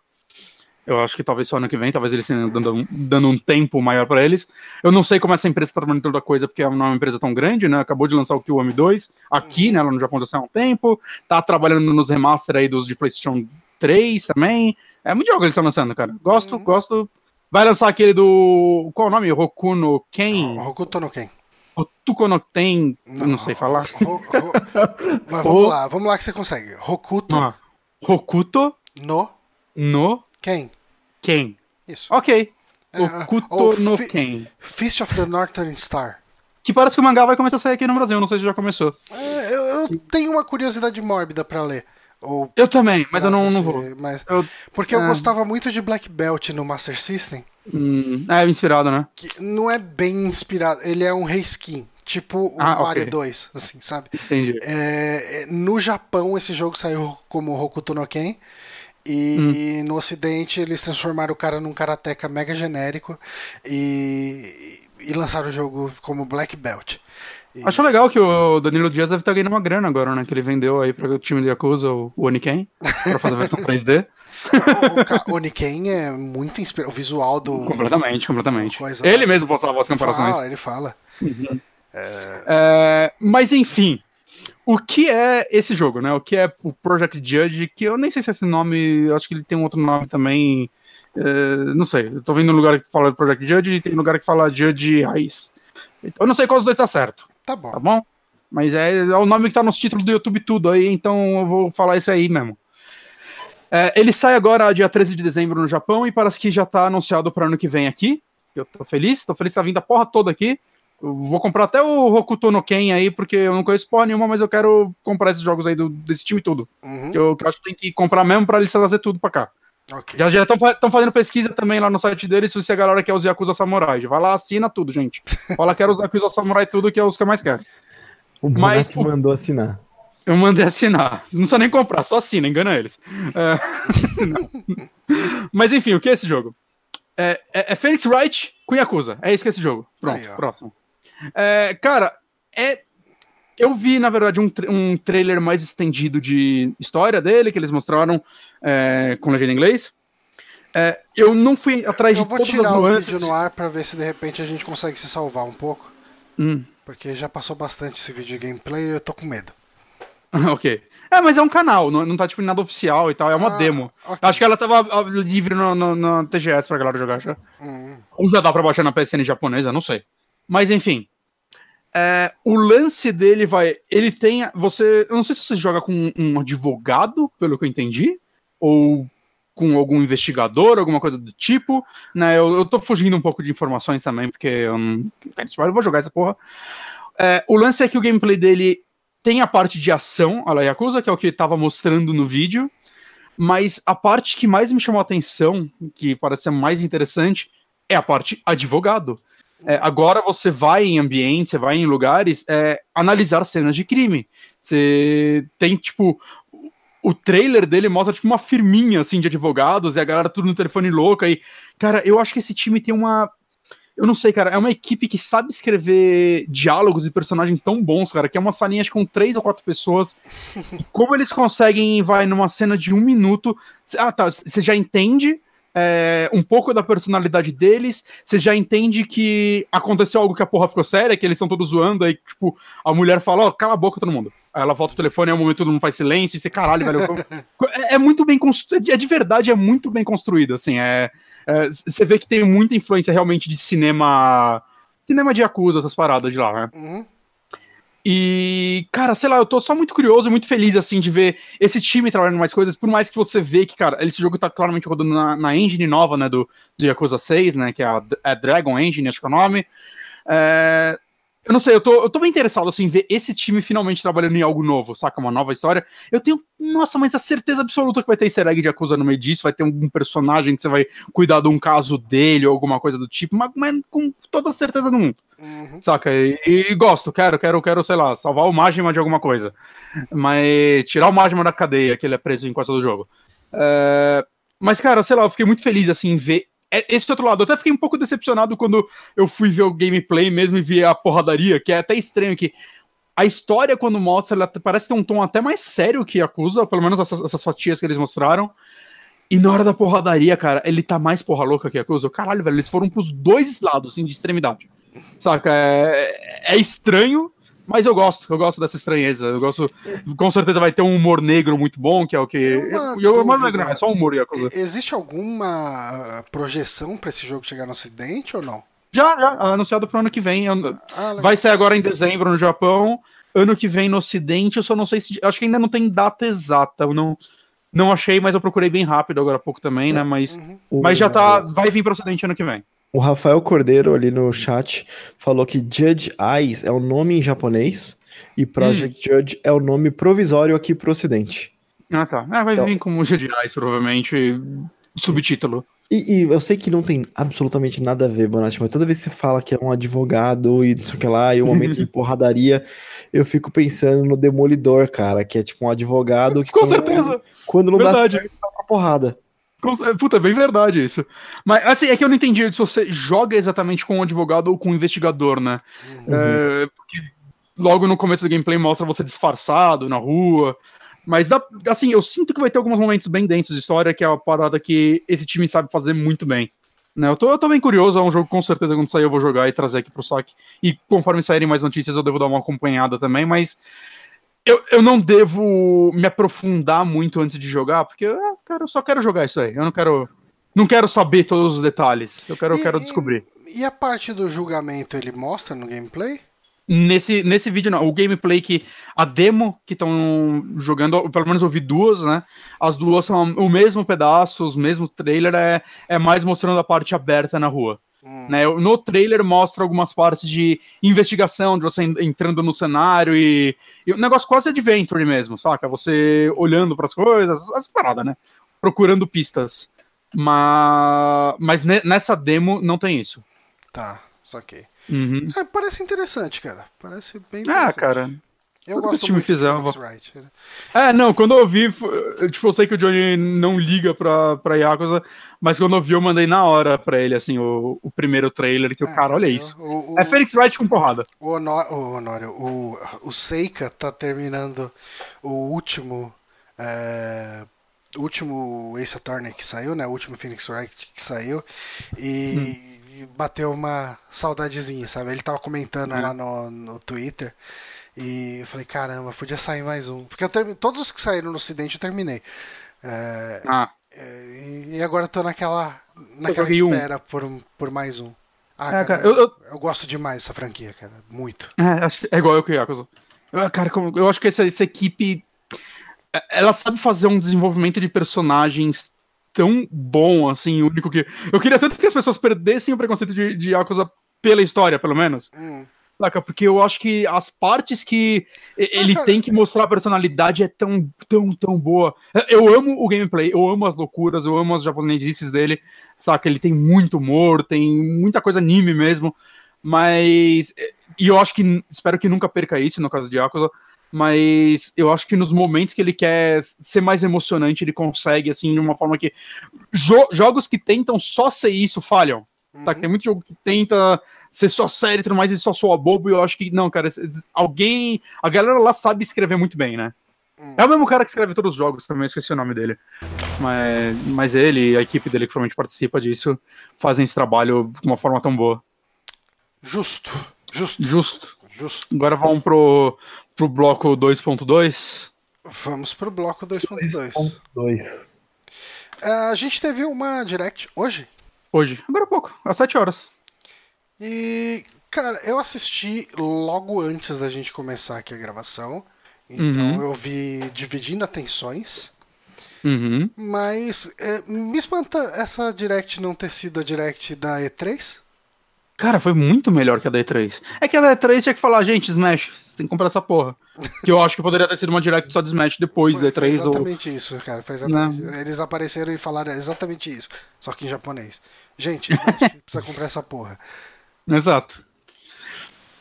Speaker 1: Eu acho que talvez só ano que vem, talvez eles tenham dando, um- dando um tempo maior pra eles. Eu não sei como essa empresa tá trabalhando toda a coisa, porque não é uma empresa tão grande, né? Acabou de lançar o Kill 2 aqui, né? Lá no Japão já há um tempo. Tá trabalhando nos remaster aí dos de PlayStation 3 também. É muito jogo que eles estão lançando, cara. Gosto,
Speaker 2: Uhum.
Speaker 1: gosto. Vai lançar aquele do. Qual é o nome? Roku no Ken?
Speaker 2: Hokuto no Ken.
Speaker 1: Rotuko no Ten. eu Não sei falar.
Speaker 2: Mas vamos lá, vamos lá que você consegue. Hokuto
Speaker 1: Ah, Rokuto
Speaker 2: no
Speaker 1: no
Speaker 2: Ken.
Speaker 1: Ken.
Speaker 2: Isso.
Speaker 1: Ok.
Speaker 2: É,
Speaker 1: Rokuto
Speaker 2: ou
Speaker 1: no Ken.
Speaker 2: Fist of the Northern Star.
Speaker 1: Que parece que o mangá vai começar a sair aqui no Brasil, não sei se já começou.
Speaker 2: É, eu, eu tenho uma curiosidade mórbida pra ler. Ou
Speaker 1: Eu também, mas eu não, não vou.
Speaker 2: Mas,
Speaker 1: Eu,
Speaker 2: porque eu
Speaker 1: Ah.
Speaker 2: gostava muito de Black Belt no Master System,
Speaker 1: hum, é inspirado, né?
Speaker 2: que não é bem inspirado, ele é um reskin, tipo o
Speaker 1: Ah,
Speaker 2: Mario
Speaker 1: ok.
Speaker 2: 2, assim, sabe?
Speaker 1: Entendi.
Speaker 2: É, é, no Japão esse jogo saiu como Hokuto no Ken. E
Speaker 1: Hum.
Speaker 2: no ocidente eles transformaram o cara num karateka mega genérico e, e lançaram o jogo como Black Belt. E-
Speaker 1: Acho legal que o Danilo Dias deve estar ganhando uma grana agora, né? Que ele vendeu aí para o time do Yakuza, o Oniken, pra fazer a versão 3D.
Speaker 2: o, Oniken é muito inspirado. O visual do.
Speaker 1: Completamente, completamente.
Speaker 2: Coisa-
Speaker 1: Ele mesmo postava as comparações.
Speaker 2: Fala, ele fala.
Speaker 1: É, mas enfim, o que é esse jogo, né? O que é o Project Judge, que eu nem sei se esse nome, acho que ele tem um outro nome também. é, não sei, eu tô vendo um lugar que fala Project Judge e tem um lugar que fala Judge Raiz. Eu não sei qual dos dois tá certo,
Speaker 2: Tá
Speaker 1: tá
Speaker 2: bom.
Speaker 1: bom? Mas é, é o nome que tá nos títulos do YouTube tudo aí, então eu vou falar isso aí mesmo. É, ele sai agora dia 13 de dezembro no Japão e parece que já tá anunciado para ano que vem aqui. Eu tô feliz, tô feliz que tá vindo a porra toda aqui. Eu vou comprar até o Hokuto no Ken aí, porque eu não conheço porra nenhuma, mas eu quero comprar esses jogos aí do, desse time tudo.
Speaker 2: Uhum,
Speaker 1: Que eu, que eu acho que tem que comprar mesmo pra eles trazer tudo pra cá.
Speaker 2: Ok.
Speaker 1: Já já estão fazendo pesquisa também lá no site deles se a galera quer os Yakuza Samurai. Vai lá, assina tudo, gente. Fala, quero os Yakuza Samurai tudo, que é os que eu mais quero.
Speaker 3: O
Speaker 1: Mas o-
Speaker 3: mandou assinar.
Speaker 1: Eu mandei assinar. Não precisa nem comprar, só assina, engana eles. É. Mas enfim, o que é esse jogo? É, é, é Phoenix Wright com Yakuza. É isso que é esse jogo. Pronto,
Speaker 2: Aí,
Speaker 1: próximo. É, cara, é. Eu vi, na verdade, um, tra- um trailer mais estendido de história dele, que eles mostraram é, com legenda em inglês. É, eu não fui atrás
Speaker 2: Eu
Speaker 1: de
Speaker 2: vou
Speaker 1: todas
Speaker 2: tirar
Speaker 1: as
Speaker 2: o
Speaker 1: nuances.
Speaker 2: vídeo no ar pra ver se de repente a gente consegue se salvar um pouco.
Speaker 1: Hum,
Speaker 2: Porque já passou bastante esse vídeo de gameplay e eu tô com medo.
Speaker 1: ok. É, mas é um canal, não, não tá tipo em nada oficial e tal, é uma
Speaker 2: Ah,
Speaker 1: demo.
Speaker 2: ok.
Speaker 1: Acho que ela tava livre no, no, no TGS pra galera jogar já.
Speaker 2: Hum,
Speaker 1: Ou já dá pra baixar na PSN japonesa, não sei. Mas enfim. É, o lance dele vai. Ele tem. Você. Eu não sei se você joga com um advogado, pelo que eu entendi. Ou com algum investigador, alguma coisa do tipo. Né, eu, eu tô fugindo um pouco de informações também, porque eu não. Eu vou jogar essa porra. É, o lance é que o gameplay dele tem a parte de ação, a La Yakuza, que é o que ele tava mostrando no vídeo. Mas a parte que mais me chamou a atenção, que parece ser mais interessante, é a parte advogado. É, agora você vai em ambientes, você vai em lugares é, analisar cenas de crime. Você tem, tipo. O trailer dele mostra, tipo, uma firminha, assim, de advogados, e a galera tudo no telefone louca. E, cara, eu acho que esse time tem uma. Eu não sei, cara, é uma equipe que sabe escrever diálogos e personagens tão bons, cara, que é uma salinha acho, que com três ou quatro pessoas. Como eles conseguem, vai, numa cena de um minuto. Ah, tá, você já entende é, um pouco da personalidade deles, você já entende que aconteceu algo que a porra ficou séria, que eles estão todos zoando, aí, tipo, a mulher fala, ó, cala a boca todo mundo. Ela volta o telefone, é um momento todo mundo faz silêncio, e você, caralho, velho. eu- é, é muito bem construído, é de verdade, é muito bem construído, assim, é, é, você vê que tem muita influência realmente de cinema, cinema de Yakuza, essas paradas de lá, né?
Speaker 2: uhum.
Speaker 1: E, cara, sei lá, eu tô só muito curioso, muito feliz, assim, de ver esse time trabalhando mais coisas, por mais que você vê que, cara, esse jogo tá claramente rodando na, na engine nova, né, do, do Yakuza 6, né, que é a, a Dragon Engine, acho que é o nome. É, eu não sei, eu tô, eu tô bem interessado, assim, em ver esse time finalmente trabalhando em algo novo, saca? Uma nova história. Eu tenho, nossa, mas a certeza absoluta que vai ter easter egg de Yakuza no meio disso, vai ter algum personagem que você vai cuidar de um caso dele ou alguma coisa do tipo, mas, mas com toda a certeza do mundo.
Speaker 2: Uhum.
Speaker 1: Saca? E, e gosto, quero, quero, quero, sei lá, salvar o Majima de alguma coisa. Mas tirar o Majima da cadeia, que ele é preso em quase todo jogo. É, mas, cara, sei lá, eu fiquei muito feliz, assim, em ver esse outro lado. Eu até fiquei um pouco decepcionado quando eu fui ver o gameplay mesmo e vi a porradaria, que é até estranho que a história, quando mostra, ela parece ter um tom até mais sério que acusa, pelo menos essas, essas fatias que eles mostraram. E na hora da porradaria, cara, ele tá mais porra louca que acusa. Caralho, velho, eles foram pros dois lados, assim, de extremidade. Saca? É, é estranho, mas eu gosto, eu gosto dessa estranheza. Eu gosto. Com certeza vai ter um humor negro muito bom, que é o que. Eu, eu, humor negro, não, é só humor e a coisa.
Speaker 2: E- Existe alguma projeção pra esse jogo chegar no ocidente ou não?
Speaker 1: Já, já, anunciado pro ano que vem.
Speaker 2: Ah.
Speaker 1: Vai sair agora em dezembro no Japão. Ano que vem no Ocidente, eu só não sei se. Acho que ainda não tem data exata. Eu não, não achei, mas eu procurei bem rápido agora há pouco também, né? Mas,
Speaker 2: Uhum.
Speaker 3: O-
Speaker 1: mas já tá. Vai vir pro Ocidente ano que vem.
Speaker 3: O Rafael Cordeiro ali no chat falou que Judge Eyes é o nome em japonês e Project Judge é o nome provisório aqui pro ocidente.
Speaker 1: Ah, tá. É, vai
Speaker 3: Então-
Speaker 1: vir como GDIs, provavelmente. Subtítulo.
Speaker 3: E, e eu sei que não tem absolutamente nada a ver, Bonatti, mas toda vez que você fala que é um advogado e não sei o que lá, e um momento de porradaria, eu fico pensando no Demolidor, cara, que é tipo um advogado que
Speaker 1: Com
Speaker 3: quando,
Speaker 1: certeza.
Speaker 3: quando não
Speaker 1: Verdade.
Speaker 3: dá certo, pra porrada.
Speaker 1: Cer- Puta, é bem verdade isso. Mas, assim, é que eu não entendi se você joga exatamente com um advogado ou com um investigador, né? É, porque logo no começo do gameplay mostra você disfarçado na rua. Mas, dá- assim, eu sinto que vai ter alguns momentos bem densos de história, que é uma parada que esse time sabe fazer muito bem. Né, eu, tô, eu tô bem curioso, é um jogo que com certeza quando sair eu vou jogar e trazer aqui pro saque. E conforme saírem mais notícias eu devo dar uma acompanhada também, mas eu, eu não devo me aprofundar muito antes de jogar, porque ah, cara, eu só quero jogar isso aí. Eu não quero. Não quero saber todos os detalhes. Eu quero, eu quero
Speaker 2: E-
Speaker 1: descobrir.
Speaker 2: E a parte do julgamento ele mostra no gameplay?
Speaker 1: Nesse, nesse vídeo, não. O gameplay que. A demo que estão jogando, eu, pelo menos eu vi duas, né? As duas são o mesmo pedaço, os mesmos trailer, é, é mais mostrando a parte aberta na rua.
Speaker 2: Hum.
Speaker 1: Né? No trailer mostra algumas partes de investigação, de você en- entrando no cenário e, e um negócio quase adventure mesmo, saca? Você olhando para as coisas, as paradas, né? Procurando pistas. Mas, mas ne- nessa demo não tem isso.
Speaker 2: Tá, saquei.
Speaker 1: Uhum.
Speaker 2: É, parece interessante, cara. Parece bem
Speaker 1: Ah,
Speaker 2: interessante.
Speaker 1: cara.
Speaker 2: Eu
Speaker 1: tudo
Speaker 2: gosto
Speaker 1: time
Speaker 2: muito
Speaker 1: fizer,
Speaker 2: Phoenix Wright. né?
Speaker 1: É, não, quando eu vi, tipo, eu sei que o Johnny não liga pra, pra Yakuza, mas quando eu vi, eu mandei na hora pra ele, assim, o, o primeiro trailer, que o
Speaker 2: É,
Speaker 1: cara, olha
Speaker 2: eu-
Speaker 1: isso.
Speaker 2: O, o,
Speaker 1: É Felix Wright com porrada.
Speaker 2: o, Honor, o, Honório, o, o Seika tá terminando o último é, último Ace Attorney que saiu, né? O último Phoenix Wright que saiu. E, hum. bateu uma saudadezinha, sabe? Ele tava comentando é. lá no, no Twitter. E eu falei, caramba, podia sair mais um. Porque eu term... todos os que saíram no ocidente eu terminei. É... Ah. É... E agora eu tô naquela, naquela espera um. por, por mais um. Ah, é, cara, cara eu, eu... eu, gosto demais dessa franquia, cara. Muito.
Speaker 1: É, é igual eu que Yakuza. Cara, eu acho que essa, essa equipe. É, ela sabe fazer um desenvolvimento de personagens tão bom, assim, único que. Eu queria tanto que as pessoas perdessem o preconceito de, de Yakuza pela história, pelo menos. Hum. Saca? Porque eu acho que as partes que ele tem que mostrar a personalidade é tão, tão, tão boa. Eu amo o gameplay, eu amo as loucuras, eu amo as japonesices dele, saca? Ele tem muito humor, tem muita coisa anime mesmo, mas. E eu acho que. Espero que nunca perca isso no caso de Yakuza, mas eu acho que nos momentos que ele quer ser mais emocionante, ele consegue, assim, de uma forma que. Jo jogos que tentam só ser isso falham. Uhum. Tá? Tem muito jogo que tenta ser só sério e tudo mais e só soa bobo. E eu acho que, não, cara, alguém. A galera lá sabe escrever muito bem, né? Uhum. É o mesmo cara que escreve todos os jogos, também esqueci o nome dele. Mas, mas ele e a equipe dele que provavelmente participa disso fazem esse trabalho de uma forma tão boa.
Speaker 2: Justo. Justo.
Speaker 1: Justo. Justo. Agora vamos pro, pro bloco 2.2.
Speaker 2: Vamos pro bloco 2.2. Uh, a gente teve uma direct hoje
Speaker 1: Hoje. Agora há pouco, às 7 horas.
Speaker 2: E, cara, eu assisti logo antes da gente começar aqui a gravação. Então uhum. eu vi dividindo atenções.
Speaker 1: Uhum.
Speaker 2: Mas é, me espanta essa direct não ter sido a direct da E3.
Speaker 1: Cara, foi muito melhor que a da E3. É que a da E3 tinha que falar, gente, Smash, você tem que comprar essa porra. que eu acho que poderia ter sido uma direct só de Smash depois foi, da E3. Foi
Speaker 2: exatamente ou... isso, cara. Foi exatamente... Eles apareceram e falaram exatamente isso. Só que em japonês. Gente, precisa comprar essa porra.
Speaker 1: Exato.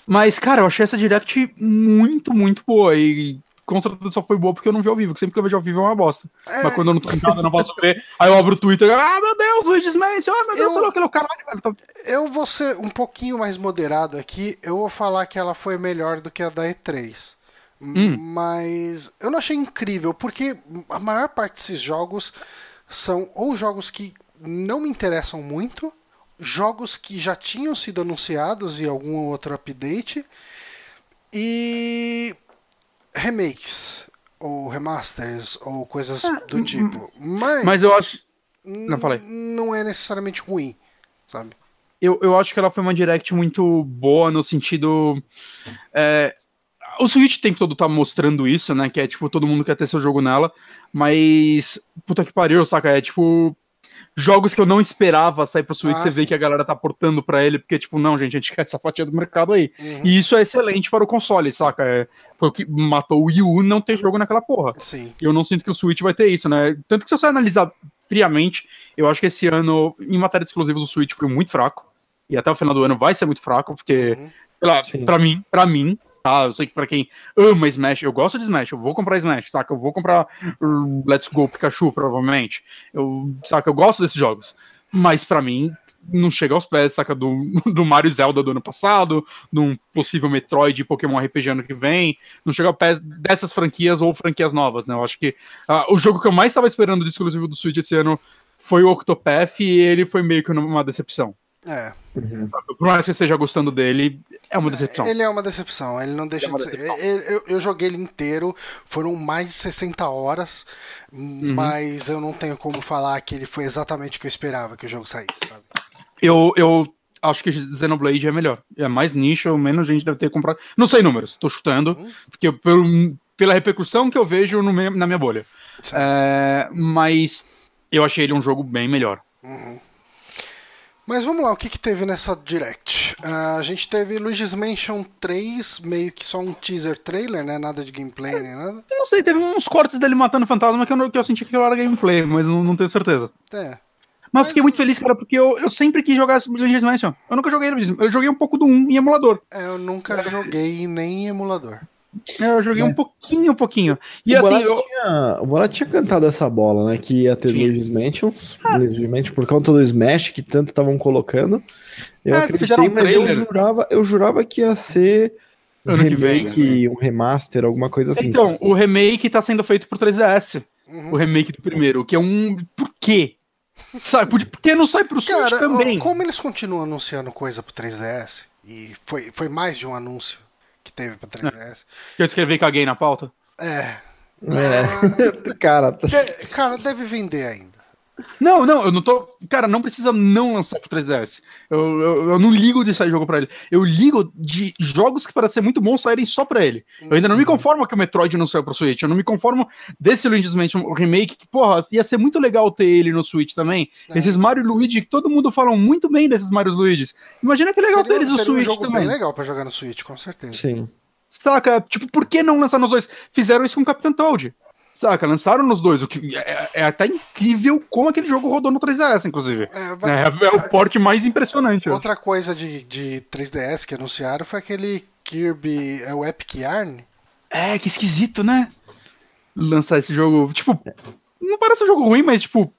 Speaker 1: Mas, cara, eu achei essa direct muito, muito boa. E com certeza só foi boa porque eu não vi ao vivo, que sempre que eu vejo ao vivo é uma bosta. É... Mas quando eu não tô em casa, eu não posso crer. Aí eu abro o Twitter, ah, meu Deus, Luiz Smash, ah, meu Deus, eu... sei lá, aquele caralho, velho.
Speaker 2: Eu vou ser um pouquinho mais moderado aqui, eu vou falar que ela foi melhor do que a da E3. Hum. Mas eu não achei incrível, porque a maior parte desses jogos são ou jogos que não me interessam muito. Jogos que já tinham sido anunciados em algum outro update. E remakes, ou remasters, ou coisas ah, do tipo. Mas,
Speaker 1: mas eu acho. Não, falei.
Speaker 2: não é necessariamente ruim, sabe?
Speaker 1: Eu, eu acho que ela foi uma direct muito boa no sentido. É, o Switch o tempo todo tá mostrando isso, né? Que é tipo, todo mundo quer ter seu jogo nela. Mas. Puta que pariu, saca? É tipo jogos que eu não esperava sair pro Switch, ah, você sim. vê que a galera tá portando para ele, porque, tipo, não, gente, a gente quer essa fatia do mercado aí. Uhum. E isso é excelente para o console, saca? É, foi o que matou o Wii U não ter jogo naquela porra.
Speaker 2: Sim.
Speaker 1: E eu não sinto que o Switch vai ter isso, né? Tanto que se você analisar friamente, eu acho que esse ano, em matéria de exclusivos, o Switch foi muito fraco. E até o final do ano vai ser muito fraco, porque, uhum. sei lá, pra mim, pra mim, tá? Eu sei que pra quem ama Smash, eu gosto de Smash, eu vou comprar Smash, saca? Eu vou comprar Let's Go Pikachu, provavelmente. Eu, saca? Eu gosto desses jogos. Mas para mim, não chega aos pés, saca? Do, do Mario Zelda do ano passado, de um possível Metroid e Pokémon RPG ano que vem. Não chega aos pés dessas franquias ou franquias novas, né? Eu acho que uh, o jogo que eu mais estava esperando de exclusivo do Switch esse ano foi o Octopath e ele foi meio que uma decepção.
Speaker 2: É.
Speaker 1: Uhum. Por mais que você esteja gostando dele, é uma decepção.
Speaker 2: Ele é uma decepção, ele não deixa é de ser. Eu, eu, joguei ele inteiro, foram mais de 60 horas, uhum. mas eu não tenho como falar que ele foi exatamente o que eu esperava que o jogo saísse, sabe?
Speaker 1: Eu, eu acho que Xenoblade é melhor. É mais nicho, menos gente deve ter comprado. Não sei números, tô chutando, uhum. porque pelo, pela repercussão que eu vejo no, na minha bolha. É, mas eu achei ele um jogo bem melhor.
Speaker 2: Uhum. Mas vamos lá, o que, que teve nessa Direct? Uh, a gente teve Luigi's Mansion 3, meio que só um teaser trailer, né? Nada de gameplay nem nada.
Speaker 1: Eu não sei, teve uns cortes dele matando fantasma que eu, que eu senti que aquilo era gameplay, mas não, não tenho certeza.
Speaker 2: É.
Speaker 1: Mas, fiquei muito feliz, cara, porque eu, eu sempre quis jogar Luigi's Mansion. Eu nunca joguei Luigi's Eu joguei um pouco do 1 em emulador.
Speaker 2: É, eu nunca joguei nem em emulador.
Speaker 1: É, eu joguei Mas... um pouquinho, um pouquinho. E
Speaker 3: o
Speaker 1: assim.
Speaker 3: eu... tinha, o Borat tinha cantado essa bola, né? Que ia ter Luigi's Mansions. Ah. Luigi's Mansion, por conta do Smash que tanto estavam colocando. Eu é, acreditei, mas eu jurava, eu jurava que ia ser um ano remake, vem, né? um remaster, alguma coisa assim.
Speaker 1: Então, sabe? o remake tá sendo feito por 3DS. o remake do primeiro, que é um. Por quê? Sabe, por, por que não sai pro Switch também?
Speaker 2: como eles continuam anunciando coisa pro 3DS, e foi, foi mais de um anúncio que teve pra 3DS,
Speaker 1: Que eu escrevi caguei na pauta?
Speaker 2: é.
Speaker 3: É. Cara,
Speaker 2: de- cara, deve vender ainda.
Speaker 1: Não, não, eu não tô. Cara, não precisa não lançar pro 3DS. Eu, eu, eu não ligo de sair jogo pra ele. Eu ligo de jogos que parecem ser muito bons saírem só pra ele. Eu ainda não me conformo que o Metroid não saiu pro Switch. Eu não me conformo desse Luigi's Mansion remake, que, porra, ia ser muito legal ter ele no Switch também.
Speaker 2: É.
Speaker 1: Esses Mario e Luigi, que todo mundo fala muito bem desses Mario e Luigi. Imagina que legal ter
Speaker 2: seria
Speaker 1: eles no
Speaker 2: seria um
Speaker 1: Switch
Speaker 2: jogo
Speaker 1: também.
Speaker 2: bem legal pra jogar no Switch, com certeza.
Speaker 3: sim.
Speaker 1: Saca? Tipo, por que não lançar nos dois? Fizeram isso com o Captain Toad. Saca? Lançaram nos dois, o que é, é até incrível como aquele jogo rodou no 3DS, inclusive.
Speaker 2: É, vai-
Speaker 1: É, é o porte mais impressionante.
Speaker 2: Outra coisa de, de 3DS que anunciaram foi aquele Kirby, é o Epic Yarn?
Speaker 1: É, que esquisito, né? Lançar esse jogo. Tipo, não parece um jogo ruim, mas tipo.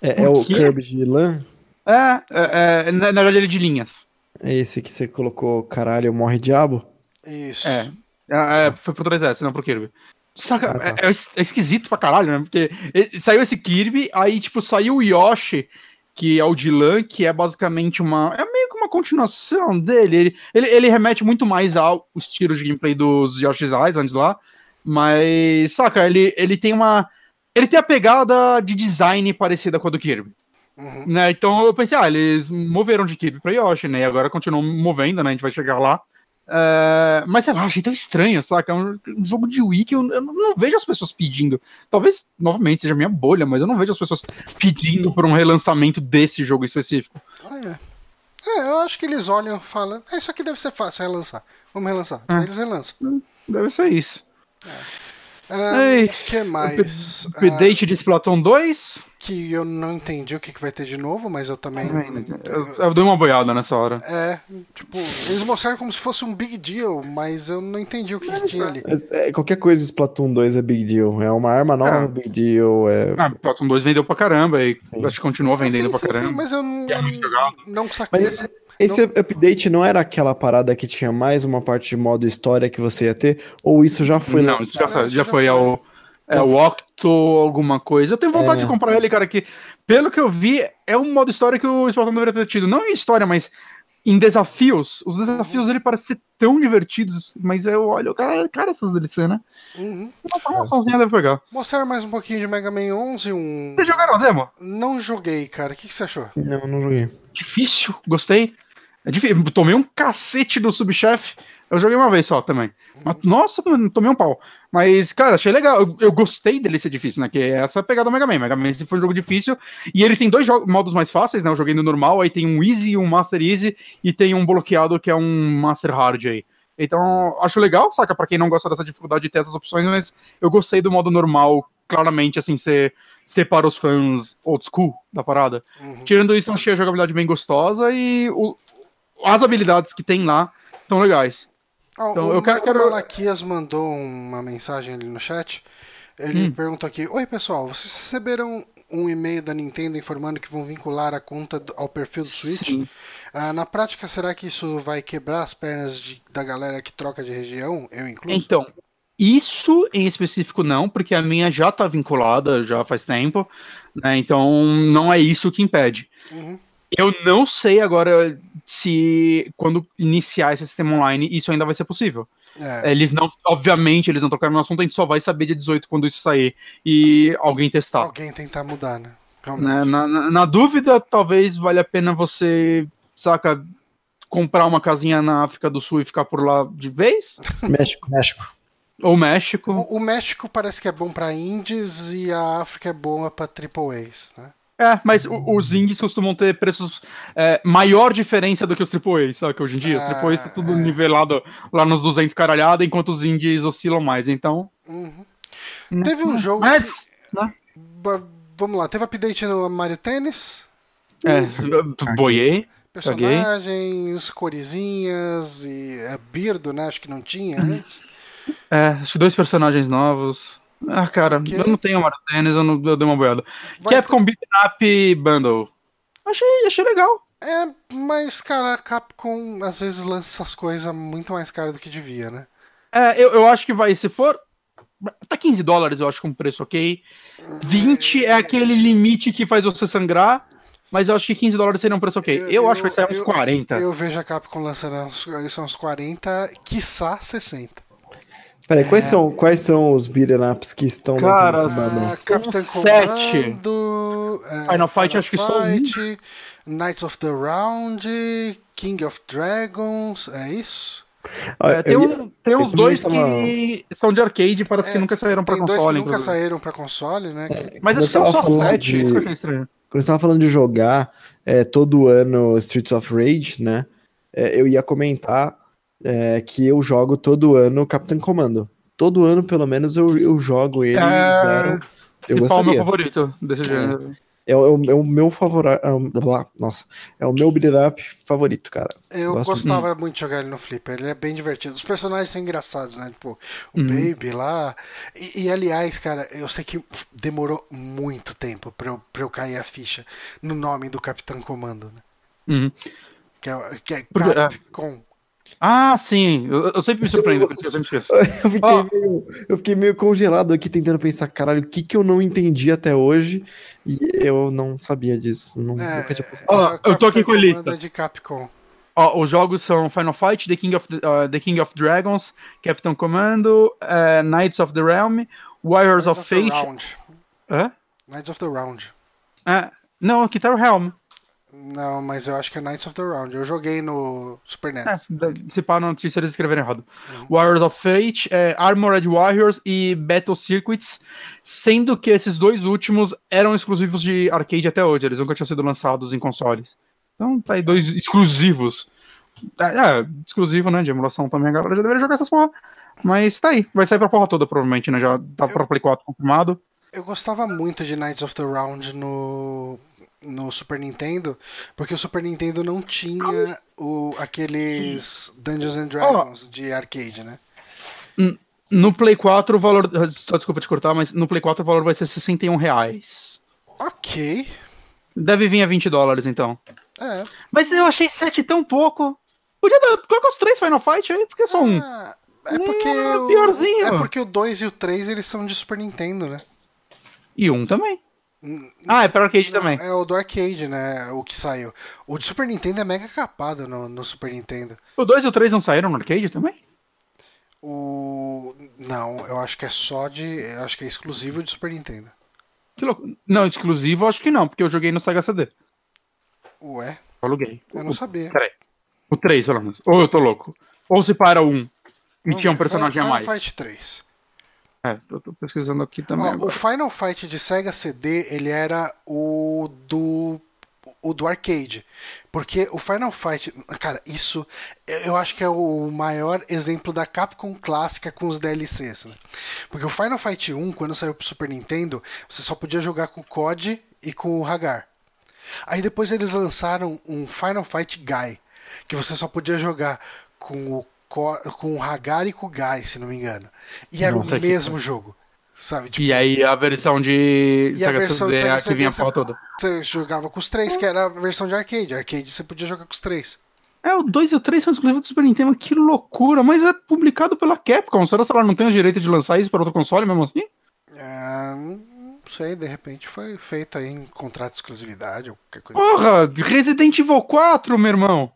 Speaker 3: É, é o? Kirby de lã?
Speaker 1: É, é, é na, na verdade ele é de linhas.
Speaker 3: É esse que você colocou, caralho, morre diabo?
Speaker 2: Isso.
Speaker 1: É. É, é, foi pro 3DS, não pro Kirby. Saca,
Speaker 3: Ah, tá.
Speaker 1: é, é- é esquisito pra caralho, né? Porque saiu esse Kirby, aí, tipo, saiu o Yoshi, que é o lã, que é basicamente uma. É meio que uma continuação dele. Ele, ele, ele remete muito mais ao estilo de gameplay dos Yoshi's Island lá. Mas, saca, ele, ele tem uma. Ele tem a pegada de design parecida com a do Kirby.
Speaker 2: Uhum.
Speaker 1: Né? Então eu pensei, ah, eles moveram de Kirby pra Yoshi, né? E agora continuam movendo, né? A gente vai chegar lá. É, mas sei lá, achei tão estranho, saca? É um, um jogo de Wii que eu, eu não vejo as pessoas pedindo. Talvez, novamente, seja minha bolha, mas eu não vejo as pessoas pedindo por um relançamento desse jogo específico.
Speaker 2: Ah, é. É, eu acho que eles olham e falam, "É, isso aqui deve ser fácil relançar. Vamos relançar.
Speaker 1: É.
Speaker 2: Eles relançam.
Speaker 1: Deve ser isso.
Speaker 2: Ah,
Speaker 1: Ei,
Speaker 2: o que mais? Ah,
Speaker 1: Update de Splatoon 2.
Speaker 2: Que eu não entendi o que, que vai ter de novo, mas eu também.
Speaker 1: Eu, eu dei uma boiada nessa hora.
Speaker 2: É, tipo, eles mostraram como se fosse um big deal, mas eu não entendi o que, que tinha ali.
Speaker 3: Mas, é, qualquer coisa de Splatoon 2 é big deal. É uma arma nova,
Speaker 1: Ah.
Speaker 3: big deal. É...
Speaker 1: Ah, Splatoon 2 vendeu pra caramba e
Speaker 3: Sim.
Speaker 1: acho que continua vendendo
Speaker 2: Sim,
Speaker 1: pra
Speaker 2: sim,
Speaker 1: caramba.
Speaker 2: sim, mas eu não,
Speaker 1: é
Speaker 2: não saquei.
Speaker 3: Mas esse, esse update não era aquela parada que tinha mais uma parte de modo história que você ia ter? Ou isso já foi
Speaker 1: não, já,
Speaker 2: Não,
Speaker 1: foi-
Speaker 2: isso
Speaker 1: já
Speaker 2: já
Speaker 1: foi. É
Speaker 2: foi.
Speaker 1: o, é o Octo alguma coisa. Eu tenho vontade
Speaker 3: É.
Speaker 1: de comprar ele, cara, que pelo que eu vi, é um modo história que o Splatoon deveria ter tido. Não em história, mas em desafios. Os desafios dele parecem ser tão divertidos, mas eu olho, cara, cara essas DLC, né?
Speaker 2: Uhum.
Speaker 1: Uma promoçãozinha deve pegar.
Speaker 2: Mostraram mais um pouquinho de Mega Man 11, um...
Speaker 1: Vocês jogaram a demo?
Speaker 2: Não joguei, cara. O que, que você achou?
Speaker 3: Não, não joguei.
Speaker 1: Difícil, gostei. É difícil. Tomei um cacete do subchefe. Eu joguei uma vez só também. Mas, nossa, tomei um pau. Mas, cara, achei legal. Eu, eu gostei dele ser difícil, né? Que é essa pegada do Mega Man. Mega Man foi um jogo difícil. E ele tem dois modos mais fáceis, né? Eu joguei no normal, aí tem um Easy e um Master Easy. E tem um bloqueado que é um Master Hard aí. Então, acho legal, saca? Pra quem não gosta dessa dificuldade de ter essas opções, mas eu gostei do modo normal, claramente, assim, ser, ser para os fãs old school da parada.
Speaker 2: Uhum.
Speaker 1: Tirando isso, eu achei a jogabilidade bem gostosa e o- as habilidades que tem lá estão legais.
Speaker 2: Ó,
Speaker 1: Então,
Speaker 2: o
Speaker 1: eu quero-
Speaker 2: Malaquias mandou uma mensagem ali no chat. Ele
Speaker 1: Hum.
Speaker 2: perguntou aqui: Oi, pessoal, vocês receberam um e-mail da Nintendo informando que vão vincular a conta ao perfil do Switch? Ah, na prática, será que isso vai quebrar as pernas de- da galera que troca de região? Eu incluso?
Speaker 1: Então, isso em específico não, porque a minha já tá vinculada já faz tempo, né? Então não é isso que impede.
Speaker 2: Uhum.
Speaker 1: Eu não sei agora se quando iniciar esse sistema online isso ainda vai ser possível.
Speaker 2: É,
Speaker 1: Eles não, obviamente, eles não tocaram no assunto, a gente só vai saber dia 18 quando isso sair e alguém testar.
Speaker 2: Alguém tentar mudar, né? Realmente.
Speaker 1: Né? Na, na- na dúvida, talvez valha a pena você, saca, comprar uma casinha na África do Sul e ficar por lá de vez?
Speaker 3: México, México.
Speaker 1: Ou México?
Speaker 2: O, o México parece que é bom pra indies e a África é boa pra triple A's, né?
Speaker 1: É, mas os indies costumam ter preços é, maior diferença do que os AAA, sabe? Que hoje em dia, os
Speaker 2: Ah,
Speaker 1: AAA tá tudo
Speaker 2: é.
Speaker 1: nivelado lá nos 200 caralhada, enquanto os indies oscilam mais, então...
Speaker 2: Uhum. Teve um jogo.
Speaker 1: Mas,
Speaker 2: Ba- Vamos lá, teve update no Mario Tennis.
Speaker 1: é, eu boiei.
Speaker 2: Personagens, coresinhas e é Birdo, né? Acho que não tinha
Speaker 1: Uhum.
Speaker 2: antes.
Speaker 1: É, dois personagens novos. Ah, cara,
Speaker 2: Ok.
Speaker 1: eu não tenho Mario Tennis, eu, não, eu dei uma boiada.
Speaker 2: Vai
Speaker 1: Capcom Beat Up Bundle. Achei, achei legal.
Speaker 2: É, mas, cara, a Capcom às vezes lança essas coisas muito mais caras do que devia, né?
Speaker 1: É, eu, eu acho que vai, se for Até 15 dólares eu acho que é um preço ok. 20 é aquele limite que faz você sangrar. Mas eu acho que 15 dólares seria um preço ok. Eu, eu acho que vai sair uns 40.
Speaker 2: Eu vejo a Capcom lançando isso uns 40, quiçá 60.
Speaker 3: Peraí, quais, é. são, quais são os beat'em ups que estão
Speaker 1: Cara,
Speaker 3: dentro desse
Speaker 2: uh, Capitão Comando,
Speaker 1: uh, Final Fight, acho que só um.
Speaker 2: Knights of the Round, King of Dragons, é isso?
Speaker 1: É, tem, um, tem uns dois que são de arcade, parece é, que nunca saíram pra console. Dois que
Speaker 2: nunca saíram pra console, né?
Speaker 1: É, Mas acho que são só sete, de... isso que eu achei estranho.
Speaker 3: Quando você tava falando de jogar é, todo ano Streets of Rage, né? É, eu ia comentar é, que eu jogo todo ano Captain Commando. Todo ano, pelo menos, eu, eu jogo ele
Speaker 1: é... zero. Eu gostaria. É o meu favorito desse
Speaker 3: é.
Speaker 1: gênero?
Speaker 3: É, é, o, é o meu favorito. É nossa, é o meu beat up favorito, cara.
Speaker 2: Eu Gosto gostava muito. muito de jogar ele no Flipper. Ele é bem divertido. Os personagens são engraçados, né? Tipo, o uhum. Baby lá. E, e, aliás, cara, eu sei que demorou muito tempo pra eu, pra eu cair a ficha no nome do Capitão Comando, né?
Speaker 1: Uhum.
Speaker 2: Que é, que é Capcom.
Speaker 1: Ah, sim. Eu, eu sempre me surpreendo, eu sempre esqueço.
Speaker 3: eu, fiquei oh. meio, eu fiquei meio congelado aqui tentando pensar, caralho, o que, que eu não entendi até hoje e eu não sabia disso. Não,
Speaker 2: é, nunca tinha
Speaker 1: pensado. Oh, eu tô aqui com a lista.
Speaker 2: de Capcom.
Speaker 1: Oh, os jogos são Final Fight, The King of, uh, The King of Dragons, Captain Commando, uh, Knights of the Realm, Warriors of, of Fate.
Speaker 2: Hã? Knights of the Round.
Speaker 1: É, não, aqui tá o Realm.
Speaker 2: Não, mas eu acho que é Knights of the Round. Eu joguei no Super NES. É,
Speaker 1: se pá na notícia eles escreveram errado. Uhum. Warriors of Fate, é, Armored Warriors e Battle Circuits, sendo que esses dois últimos eram exclusivos de arcade até hoje. Eles nunca tinham sido lançados em consoles. Então tá aí dois exclusivos. É, é exclusivo, né? De emulação também. A galera já deveria jogar essas porra. Mas tá aí. Vai sair pra porra toda, provavelmente, né? Já tá eu... pra Play 4 confirmado.
Speaker 2: Eu gostava muito de Knights of the Round no no Super Nintendo, porque o Super Nintendo não tinha o, aqueles Dungeons and Dragons oh. de arcade, né?
Speaker 1: No Play 4 o valor. Só desculpa te cortar, mas no Play 4 o valor vai ser 61 reais.
Speaker 2: Ok.
Speaker 1: Deve vir a 20 dólares então.
Speaker 2: É.
Speaker 1: Mas eu achei 7 tão pouco. Podia dar. Coloca os três Final Fight aí, porque só um.
Speaker 2: Ah, é porque. É, o, piorzinho. É porque o 2 e o 3 eles são de Super Nintendo, né?
Speaker 1: E um também. Ah, é para arcade não, também.
Speaker 2: É o do arcade, né? O que saiu. O de Super Nintendo é mega capado no, no Super Nintendo.
Speaker 1: O 2 e o 3 não saíram no arcade também?
Speaker 2: O. Não, eu acho que é só de. Eu acho que é exclusivo de Super Nintendo.
Speaker 1: Que louco. Não, exclusivo acho que não, porque eu joguei no Sega CD.
Speaker 2: Ué?
Speaker 1: Eu aluguei.
Speaker 2: Eu não sabia.
Speaker 1: Peraí. O 3, pelo menos. Ou eu tô louco. Ou se para um. E tinha um personagem a mais.
Speaker 2: Fight 3.
Speaker 1: É, eu tô pesquisando aqui também.
Speaker 2: Ó, o Final Fight de Sega CD, ele era o do o do arcade. Porque o Final Fight, cara, isso eu acho que é o maior exemplo da Capcom clássica com os DLCs. Né? Porque o Final Fight 1, quando saiu pro Super Nintendo, você só podia jogar com o COD e com o Hagar. Aí depois eles lançaram um Final Fight Guy, que você só podia jogar com o com o Hagar e com o Guy, se não me engano. E era Nossa, o mesmo que... jogo. Sabe?
Speaker 1: Tipo, e aí a versão de
Speaker 2: e Sega a versão
Speaker 1: de que vinha a toda.
Speaker 2: Você jogava com os três, que era a versão de arcade. Arcade você podia jogar com os três.
Speaker 1: É, o 2 e o 3 são exclusivos do Super Nintendo, que loucura, mas é publicado pela Capcom. Será que ela não tem o direito de lançar isso para outro console mesmo assim?
Speaker 2: É, não sei, de repente foi feito aí em contrato de exclusividade ou qualquer coisa.
Speaker 1: Porra, Resident Evil 4, meu irmão!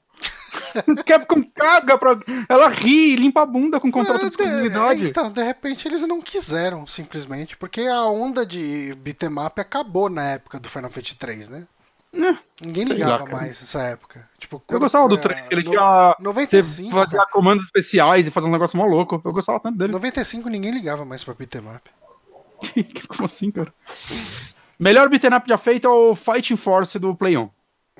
Speaker 1: Capcom caga pra. Ela ri, limpa a bunda com contrato é, de exclusividade.
Speaker 2: É, então, de repente eles não quiseram, simplesmente, porque a onda de beatmap acabou na época do Final Fantasy 3, né? É, Ninguém ligava lá, mais nessa época. Tipo,
Speaker 1: eu gostava do 3, ele no, tinha.
Speaker 2: 95.
Speaker 1: Fazia comandos especiais e fazia um negócio mó louco. Eu gostava tanto dele.
Speaker 2: 95 ninguém ligava mais pra beatmap.
Speaker 1: Como assim, cara? Melhor beatmap já feito é o Fighting Force do Play 1.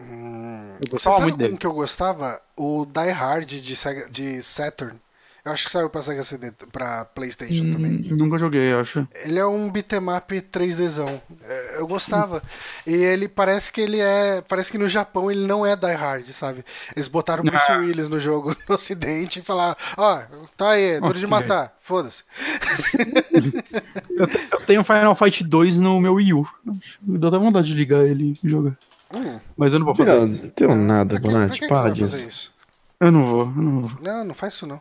Speaker 2: Hum, eu gostava sabe muito dele. que eu gostava? O Die Hard de, Sega, de Saturn. Eu acho que saiu pra Sega CD, pra Playstation hum, também.
Speaker 1: Nunca joguei, acho.
Speaker 2: Ele é um beatmap 3Dzão. É, eu gostava. e ele parece que ele é. Parece que no Japão ele não é Die Hard, sabe? Eles botaram Bruce ah. Willis no jogo no ocidente e falaram, ó, oh, tá aí, é duro okay. de matar, foda-se.
Speaker 1: eu, eu tenho Final Fight 2 no meu Wii U. Me dá até vontade de ligar ele e jogar. Hum. Mas eu não vou fazer
Speaker 3: não, isso. Não tenho nada, Bonatti. Para disso.
Speaker 1: Eu não vou, eu não vou.
Speaker 2: Não, não faz isso não.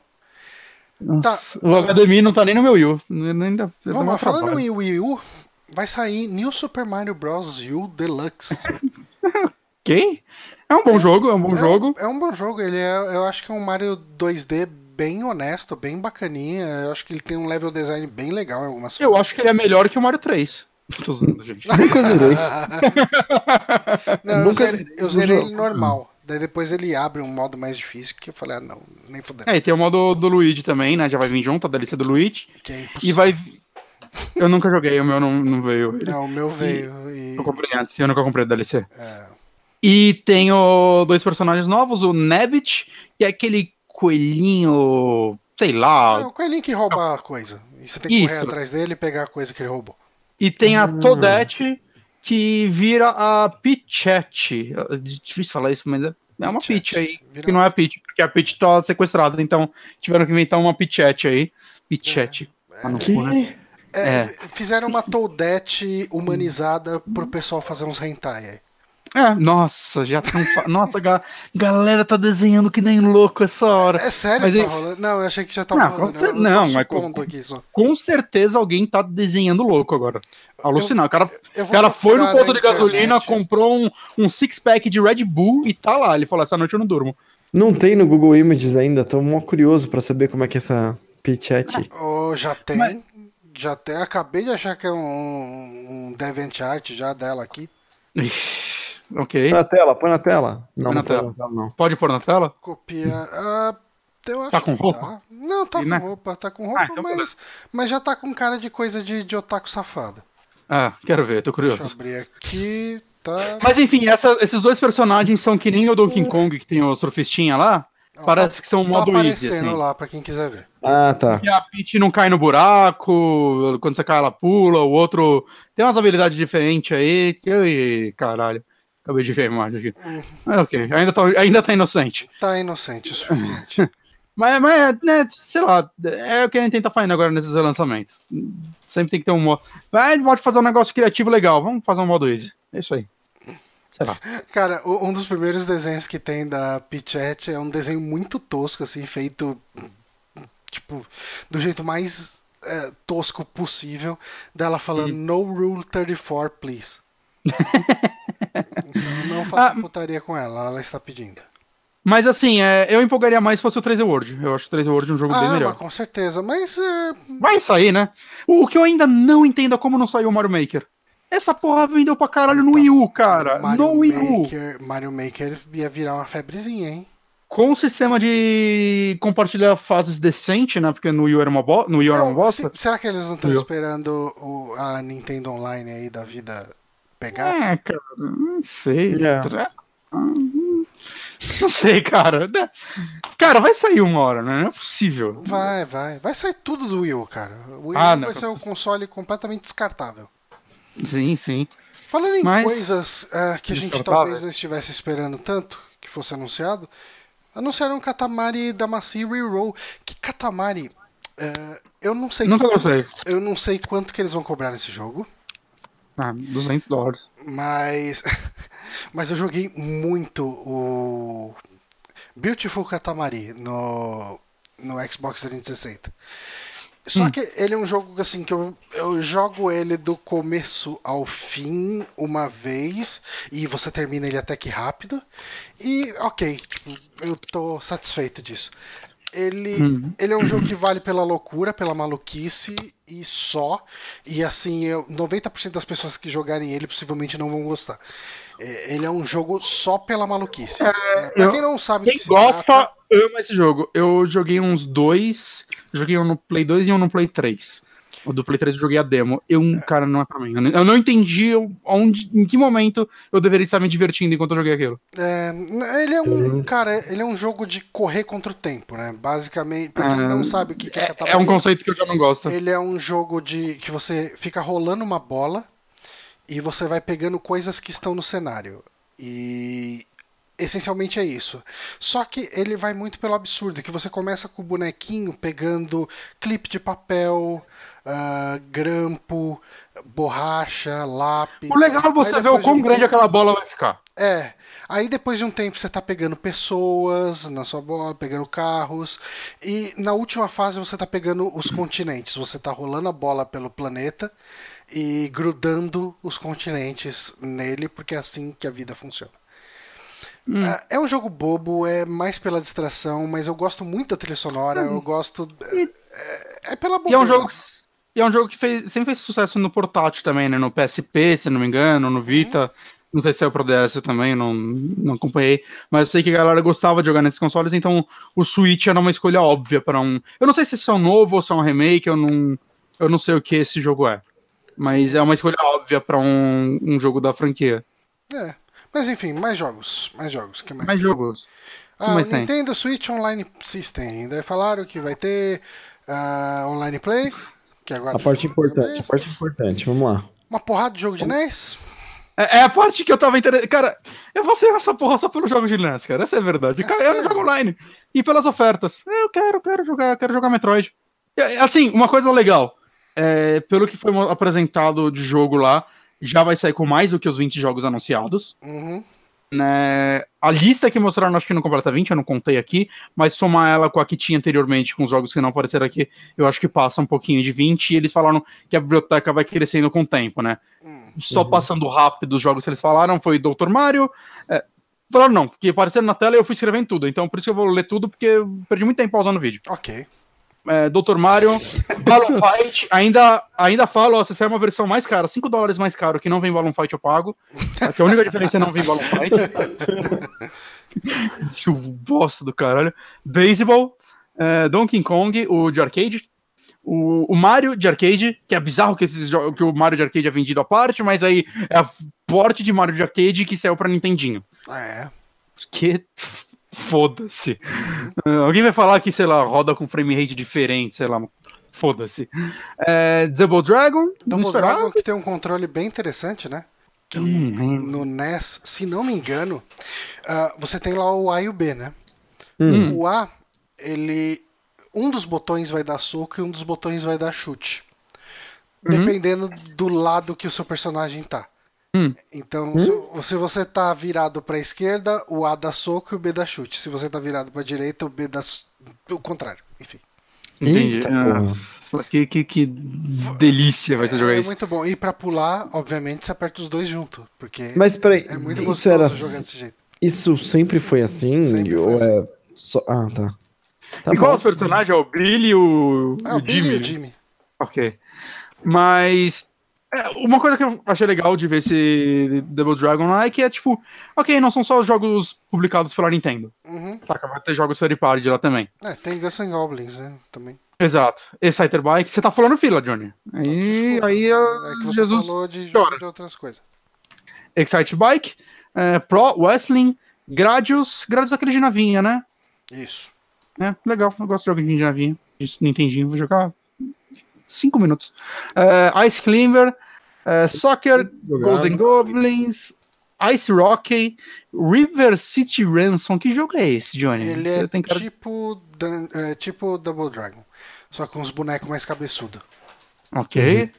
Speaker 1: Tá. O HDMI não tá nem no meu Wii U. Ainda,
Speaker 2: Vamos lá, falando em Wii U, vai sair New Super Mario Bros. U Deluxe.
Speaker 1: Quem? É um bom é, jogo, é um bom
Speaker 2: é
Speaker 1: jogo.
Speaker 2: É um bom jogo, ele é, eu acho que é um Mario 2D bem honesto, bem bacaninha. Eu acho que ele tem um level design bem legal em algumas
Speaker 1: Eu acho que ele é melhor que o Mario 3. Tô zoando, gente.
Speaker 3: Nunca zerei.
Speaker 2: não, Nunca eu zerei, eu zerei ele normal. Daí depois ele abre um modo mais difícil que eu falei, ah, não, nem fudendo.
Speaker 1: É, e tem o modo do Luigi também, né? Já vai vir junto a DLC do Luigi.
Speaker 2: Que é
Speaker 1: impossível. E vai. Eu nunca joguei, o meu não, não veio.
Speaker 2: Não, o meu veio. E...
Speaker 1: Eu comprei antes, eu nunca comprei a DLC. É. E tenho dois personagens novos, o Nebbit e aquele coelhinho. Sei lá.
Speaker 2: É, o coelhinho que rouba a coisa. E você tem que Isso. correr atrás dele e pegar a coisa que ele roubou.
Speaker 1: E tem a hum. Toadette que vira a Pichette. É difícil falar isso, mas é, é uma Peach aí. Vira que não é a Peach, porque a Peach tá sequestrada, então tiveram que inventar uma Pichette aí. Pichette.
Speaker 2: É. Que... né? é, é. Fizeram uma Toadette humanizada pro pessoal fazer uns hentai aí.
Speaker 1: É, nossa, já tão. nossa, a galera tá desenhando que nem louco essa hora.
Speaker 2: É, é sério mas
Speaker 1: tá
Speaker 2: rolando? Não, eu achei que já tava
Speaker 1: não, rolando. Cer... Não, mas com, com certeza alguém tá desenhando louco agora. Alucinar. o cara, cara foi no posto de gasolina, comprou um, um six-pack de Red Bull e tá lá. Ele falou: essa noite eu não durmo.
Speaker 3: Não tem no Google Images ainda, tô mó curioso pra saber como é que é essa Pitchat.
Speaker 2: Oh, já tem. Mas... Já tem. Acabei de achar que é um, um DeviantArt já dela aqui.
Speaker 1: Ok.
Speaker 3: Põe na tela, põe na tela.
Speaker 1: Não, põe na tela. tela. não. Pode pôr na tela?
Speaker 2: Copia. Uh, eu acho
Speaker 1: tá com roupa?
Speaker 2: Tá. Não, tá e com né? roupa, tá com roupa, ah, então mas, mas já tá com cara de coisa de, de otaku safado.
Speaker 1: Ah, quero ver, tô curioso.
Speaker 2: Deixa eu abrir aqui. Tá...
Speaker 1: Mas enfim, essa, esses dois personagens são que nem o Donkey Kong, que tem o surfistinha lá. Parece que são
Speaker 2: tá
Speaker 1: modo
Speaker 2: aparecendo easy, assim. lá pra quem quiser ver.
Speaker 3: Ah, tá.
Speaker 1: E a Peach não cai no buraco, quando você cai ela pula, o outro tem umas habilidades diferentes aí. Que, caralho. Acabei de ver a imagem aqui. Mas ok, ainda tá, ainda tá inocente.
Speaker 2: Tá inocente o suficiente.
Speaker 1: mas, mas, né, sei lá, é o que a gente tenta fazer agora nesses lançamentos. Sempre tem que ter um modo. Vai, pode fazer um negócio criativo legal, vamos fazer um modo easy. É isso aí. Sei lá.
Speaker 2: Cara, um dos primeiros desenhos que tem da Pichette é um desenho muito tosco, assim, feito tipo, do jeito mais é, tosco possível, dela falando hum. No Rule 34, please. então não faça ah, putaria com ela, ela está pedindo.
Speaker 1: Mas assim, é, eu empolgaria mais se fosse o 3D World. Eu acho o 3D World um jogo
Speaker 2: ah,
Speaker 1: bem melhor.
Speaker 2: com certeza, mas. É...
Speaker 1: Vai sair, né? O, que eu ainda não entendo é como não saiu o Mario Maker. Essa porra vendeu pra caralho no então, Wii U, cara. Mario no Wii U.
Speaker 2: Maker, Mario Maker ia virar uma febrezinha, hein?
Speaker 1: Com o sistema de compartilhar fases decente, né? Porque no Wii U era uma, bo no Wii era uma bosta.
Speaker 2: Se, será que eles não estão esperando o, a Nintendo Online aí da vida pegar?
Speaker 1: É, cara, não sei. Yeah. Não sei, cara. Cara, vai sair uma hora, né? Não é possível.
Speaker 2: Vai, vai. Vai sair tudo do Wii U, cara. O Wii ah, U vai ser um console completamente descartável.
Speaker 1: Sim, sim.
Speaker 2: Falando em Mas... coisas uh, que a gente talvez não estivesse esperando tanto que fosse anunciado, anunciaram o Katamari Damacy Reroll. Que Katamari. Uh, eu não sei.
Speaker 1: Nunca
Speaker 2: gostei. Eu não sei quanto que eles vão cobrar nesse jogo.
Speaker 1: Ah, 200 dólares.
Speaker 2: Mas. Mas eu joguei muito o. Beautiful Katamari no, no Xbox 360. Só hum. que ele é um jogo assim que eu, eu jogo ele do começo ao fim uma vez e você termina ele até que rápido. E ok, eu tô satisfeito disso. Ele, hum. ele é um jogo que vale pela loucura, pela maluquice e só. E assim, eu, 90% das pessoas que jogarem ele possivelmente não vão gostar. É, ele é um jogo só pela maluquice. É, é pra eu, quem não sabe
Speaker 1: Quem gosta, trata... ama esse jogo. Eu joguei uns dois Joguei um no Play 2 e um no Play 3. O do Play 3 eu joguei a demo. Eu, cara, não é pra mim. Eu não entendi onde, em que momento eu deveria estar me divertindo enquanto eu joguei aquilo.
Speaker 2: É, ele é um, cara, ele é um jogo de correr contra o tempo, né? Basicamente, pra quem é, não sabe o que, que é
Speaker 1: É, é um conceito que eu já não gosto.
Speaker 2: Ele é um jogo de que você fica rolando uma bola e você vai pegando coisas que estão no cenário. E essencialmente é isso. Só que ele vai muito pelo absurdo, que você começa com o bonequinho pegando clipe de papel, uh, grampo, borracha, lápis.
Speaker 1: O legal é você ver o quão grande aquela bola vai ficar.
Speaker 2: É. Aí depois de um tempo você tá pegando pessoas na sua bola, pegando carros. E na última fase você tá pegando os continentes. Você tá rolando a bola pelo planeta e grudando os continentes nele, porque é assim que a vida funciona. Hum. É, é um jogo bobo, é mais pela distração, mas eu gosto muito da trilha sonora, hum. eu gosto. É, é pela
Speaker 1: bobeira. E é um jogo que, é um jogo que fez, sempre fez sucesso no portátil também, né? No PSP, se não me engano, no Vita. Uhum. Não sei se saiu pro DS também, não, não acompanhei. Mas eu sei que a galera gostava de jogar nesses consoles, então o Switch era uma escolha óbvia para um. Eu não sei se isso é um novo ou se é um remake, eu não, eu não sei o que esse jogo é. Mas é uma escolha óbvia para um, um jogo da franquia.
Speaker 2: É. Mas enfim, mais jogos. Mais jogos. Que mais,
Speaker 1: mais jogos.
Speaker 2: Ah, o Nintendo tem? Switch Online System. Ainda falaram que vai ter uh, online play. Que agora
Speaker 3: a parte importante, a parte importante, vamos lá.
Speaker 2: Uma porrada de jogo de NES.
Speaker 1: É, é a parte que eu tava interessado. Cara, eu vou ser essa porra só pelos jogos de NES, cara. Essa é a verdade. É cara, eu jogo online. E pelas ofertas. Eu quero, quero jogar, quero jogar Metroid. Assim, uma coisa legal. É, pelo que foi apresentado de jogo lá, já vai sair com mais do que os 20 jogos anunciados.
Speaker 2: Uhum.
Speaker 1: Né, a lista que mostraram, acho que não completa 20, eu não contei aqui, mas somar ela com a que tinha anteriormente, com os jogos que não apareceram aqui, eu acho que passa um pouquinho de 20, e eles falaram que a biblioteca vai crescendo com o tempo, né? Uhum. Só passando rápido os jogos que eles falaram, foi Dr. Mario. É, falaram não, porque apareceram na tela e eu fui escrevendo tudo, então por isso que eu vou ler tudo, porque eu perdi muito tempo pausando o vídeo.
Speaker 2: Ok
Speaker 1: é, Dr. Mario, Balloon Fight, ainda, ainda falo, ó, se sair uma versão mais cara, 5 dólares mais caro, que não vem Balloon Fight, eu pago. Aqui a única diferença é não vem Balloon Fight. que bosta do caralho. Baseball, é, Donkey Kong, o de arcade. O, o, Mario de arcade, que é bizarro que, esses, que o Mario de arcade é vendido à parte, mas aí é a porte de Mario de arcade que saiu pra Nintendinho.
Speaker 2: É.
Speaker 1: Que Foda-se. Uh, alguém vai falar que, sei lá, roda com frame rate diferente, sei lá. Foda-se. É, Double Dragon.
Speaker 2: Double Dragon que tem um controle bem interessante, né? Que no NES, se não me engano, uh, você tem lá o A e o B, né? Hum. O A, ele. Um dos botões vai dar soco e um dos botões vai dar chute. Uhum. Dependendo do lado que o seu personagem tá. Hum. Então, hum? Se, você tá virado para a esquerda, o A dá soco e o B dá chute. Se você tá virado para a direita, o B dá o contrário. Enfim.
Speaker 1: Entendi. Ah, que, que, que delícia vai ser jogar
Speaker 2: é,
Speaker 1: isso.
Speaker 2: É muito bom. E para pular, obviamente, você aperta os dois juntos. Porque
Speaker 3: Mas peraí,
Speaker 2: é muito gostoso era... jogar desse jeito.
Speaker 3: Isso sempre foi assim? Sempre ou foi é assim. Só... Ah, tá.
Speaker 1: tá e qual os personagens? É o Billy e o,
Speaker 2: ah, o, o Billy Jimmy? E o Jimmy.
Speaker 1: Ok. Mas é, uma coisa que eu achei legal de ver esse Double Dragon lá é que é tipo, ok, não são só os jogos publicados pela Nintendo.
Speaker 2: Uhum.
Speaker 1: Saca, vai ter jogos third party lá também.
Speaker 2: É, tem Guns N' Goblins, né? Também.
Speaker 1: Exato. Exciter Bike, você tá falando fila, Johnny. Aí, aí
Speaker 2: é, é que você Jesus falou de, de outras coisas.
Speaker 1: Excite Bike, é, Pro Wrestling, Gradius, Gradius é aquele de navinha, né?
Speaker 2: Isso.
Speaker 1: É, legal, eu gosto de jogo de navinha, Nintendinho, vou jogar cinco minutos. Uh, Ice Climber, uh, Soccer, Ghosts and Goblins, Ice Rocky, River City Ransom. Que jogo é esse, Johnny?
Speaker 2: Ele é cara... tipo, é, tipo Double Dragon, só com os bonecos mais cabeçudos.
Speaker 1: Ok. Uhum.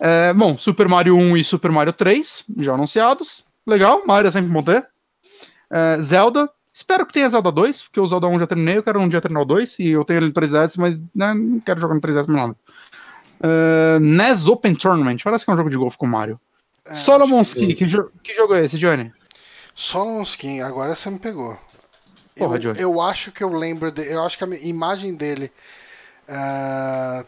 Speaker 1: É, bom, Super Mario 1 e Super Mario 3, já anunciados. Legal, Mario é sempre bom ter. É, Zelda, Espero que tenha Zelda 2, porque o Zelda 1 já terminei, eu quero um dia terminar o 2, e eu tenho ele no 3DS, mas né, não quero jogar no 3DS mais nada. Uh, NES Open Tournament, parece que é um jogo de golfe com Mario. É, Solomon's Key, que, jo que jogo é esse, Johnny?
Speaker 2: Solomon's Key, agora você me pegou.
Speaker 1: Porra,
Speaker 2: eu,
Speaker 1: Johnny.
Speaker 2: eu acho que eu lembro, de, eu acho que a imagem dele uh,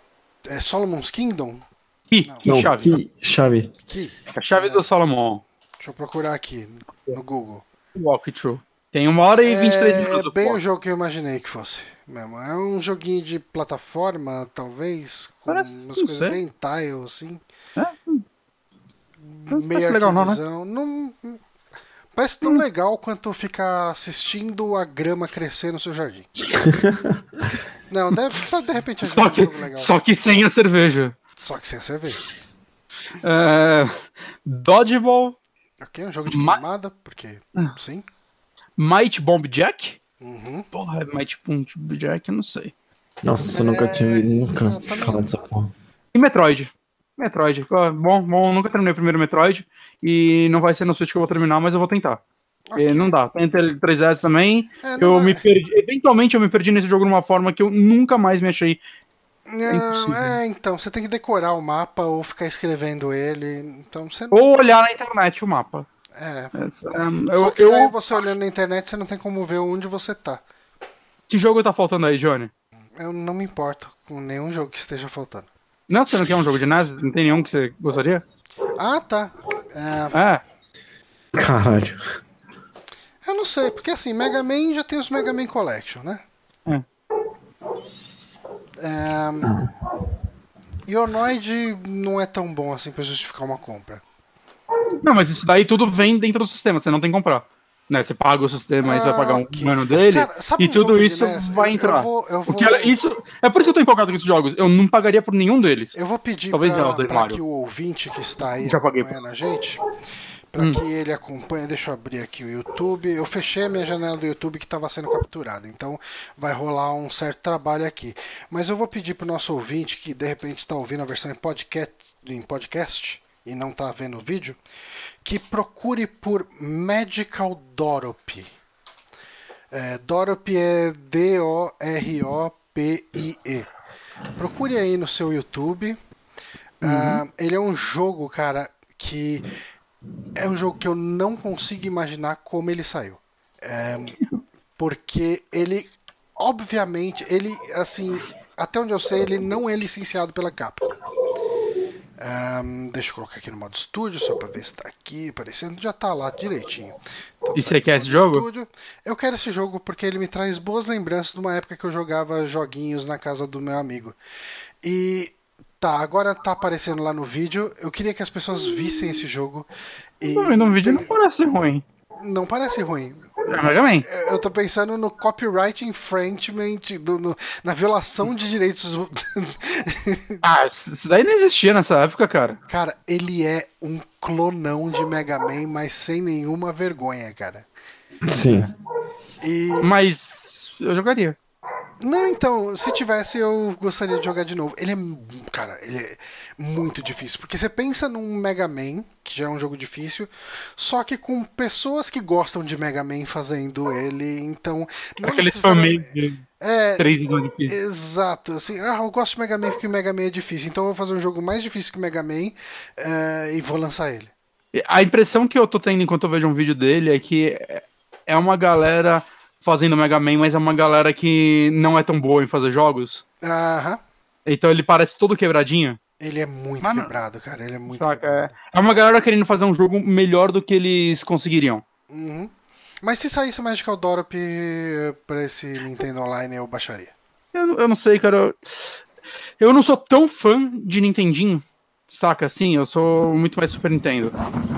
Speaker 2: é Solomon's Kingdom?
Speaker 1: Key,
Speaker 3: Não,
Speaker 1: chave.
Speaker 3: Key, chave.
Speaker 2: Key.
Speaker 1: A chave é. do Solomon.
Speaker 2: Deixa eu procurar aqui no Google.
Speaker 1: Walkthrough. Tem uma hora e 23
Speaker 2: é
Speaker 1: minutos.
Speaker 2: É bem o jogo que eu imaginei que fosse. Mesmo. É um joguinho de plataforma, talvez, com Parece, umas coisas sei. bem tile, assim. É? Meio legal, não, né? não, Parece tão hum. legal quanto ficar assistindo a grama crescer no seu jardim. não, deve, de repente é
Speaker 1: só um que, jogo legal. Só que sem a cerveja.
Speaker 2: Só que sem a cerveja.
Speaker 1: É... Dodgeball.
Speaker 2: Ok, um jogo de queimada, porque ah. sim.
Speaker 1: Might Bomb Jack?
Speaker 2: Uhum.
Speaker 1: Porra, Might Bomb Jack, eu não sei.
Speaker 3: Nossa, é... nunca tinha nunca ah, tá falado dessa porra.
Speaker 1: E Metroid? Metroid. Bom, bom, nunca terminei o primeiro Metroid. E não vai ser no Switch que eu vou terminar, mas eu vou tentar. Okay. Não dá. Tem 3DS também.
Speaker 2: É,
Speaker 1: eu
Speaker 2: dá.
Speaker 1: me perdi. Eventualmente eu me perdi nesse jogo de uma forma que eu nunca mais me achei.
Speaker 2: Não, é, então, você tem que decorar o mapa ou ficar escrevendo ele. Então você.
Speaker 1: Ou olhar na internet o mapa.
Speaker 2: É.
Speaker 1: Essa, é,
Speaker 2: Só que daí
Speaker 1: eu-
Speaker 2: você olhando na internet, você não tem como ver onde você tá.
Speaker 1: Que jogo tá faltando aí, Johnny?
Speaker 2: Eu não me importo com nenhum jogo que esteja faltando.
Speaker 1: Não, você não quer um jogo de NES? Não tem nenhum que você gostaria?
Speaker 2: Ah, tá. É,
Speaker 1: É.
Speaker 3: Caralho.
Speaker 2: eu não sei, porque assim, Mega Man já tem os Mega Man Collection, né?
Speaker 1: É.
Speaker 2: É, Ionoid não é tão bom assim pra justificar uma compra.
Speaker 1: Não, mas isso daí tudo vem dentro do sistema, você não tem que comprar. Né? Você paga o sistema, aí você vai pagar um
Speaker 2: ok.
Speaker 1: ano dele,
Speaker 2: Cara,
Speaker 1: e
Speaker 2: um
Speaker 1: tudo isso
Speaker 2: NES?
Speaker 1: vai entrar.
Speaker 2: Eu vou, eu
Speaker 1: O
Speaker 2: vou,
Speaker 1: isso, é por isso que eu tô empolgado com esses jogos. Eu não pagaria por nenhum deles.
Speaker 2: eu vou pedir
Speaker 1: Talvez
Speaker 2: pra,
Speaker 1: Zelda e
Speaker 2: pra
Speaker 1: Mario.
Speaker 2: que o ouvinte que está aí
Speaker 1: Já paguei.
Speaker 2: acompanhando a gente, pra
Speaker 1: Hum.
Speaker 2: que ele acompanhe, deixa eu abrir aqui o YouTube. Eu fechei a minha janela do YouTube que estava sendo capturada, então vai rolar um certo trabalho aqui. Mas eu vou pedir pro nosso ouvinte que de repente está ouvindo a versão em podcast, em podcast e não está vendo o vídeo, que procure por Magical Dorop. É, Dorop é D-O-R-O-P-I-E. Procure aí no seu YouTube. Ah, ele é um jogo, cara, que é um jogo que eu não consigo imaginar como ele saiu. É, porque ele, obviamente, ele, assim, até onde eu sei, ele não é licenciado pela Capcom. Ahn, deixa eu colocar aqui no modo estúdio, só pra ver se tá aqui aparecendo. Já tá lá direitinho. Então,
Speaker 1: E
Speaker 2: tá
Speaker 1: você quer esse jogo?
Speaker 2: estúdio. Eu quero esse jogo porque ele me traz boas lembranças de uma época que eu jogava joguinhos na casa do meu amigo. E tá, agora tá aparecendo lá no vídeo. Eu queria que as pessoas vissem esse jogo. E
Speaker 1: Não, no vídeo não parece ruim.
Speaker 2: Não parece ruim.
Speaker 1: É Mega Man.
Speaker 2: Eu tô pensando no copyright infringement, do- no- na violação de direitos.
Speaker 1: Ah, isso daí não existia nessa época, cara.
Speaker 2: Cara, ele é um clonão de Mega Man, mas sem nenhuma vergonha, cara.
Speaker 3: Sim.
Speaker 2: E.
Speaker 1: Mas eu jogaria.
Speaker 2: Não, então, se tivesse, eu gostaria de jogar de novo. Ele é. Cara, ele é muito difícil. Porque você pensa num Mega Man, que já é um jogo difícil, só que com pessoas que gostam de Mega Man fazendo ele, então.
Speaker 1: Aqueles famílias de
Speaker 2: É,
Speaker 1: 3 de difícil.
Speaker 2: Exato, assim, ah, eu gosto de Mega Man porque Mega Man é difícil, então eu vou fazer um jogo mais difícil que Mega Man eh, e vou lançar ele.
Speaker 1: A impressão que eu tô tendo enquanto eu vejo um vídeo dele é que é uma galera fazendo Mega Man, mas é uma galera que não é tão boa em fazer jogos.
Speaker 2: Aham,
Speaker 1: Então ele parece todo quebradinho.
Speaker 2: ele é muito
Speaker 1: Mas
Speaker 2: quebrado, cara, ele é muito
Speaker 1: Saca?
Speaker 2: quebrado.
Speaker 1: É, é uma galera querendo fazer um jogo melhor do que eles conseguiriam.
Speaker 2: Uhum. Mas se saísse Magical Dorop pra esse Nintendo Online, eu baixaria.
Speaker 1: Eu, eu não sei, cara. Eu, eu não sou tão fã de Nintendinho, saca? Assim, eu sou muito mais Super Nintendo.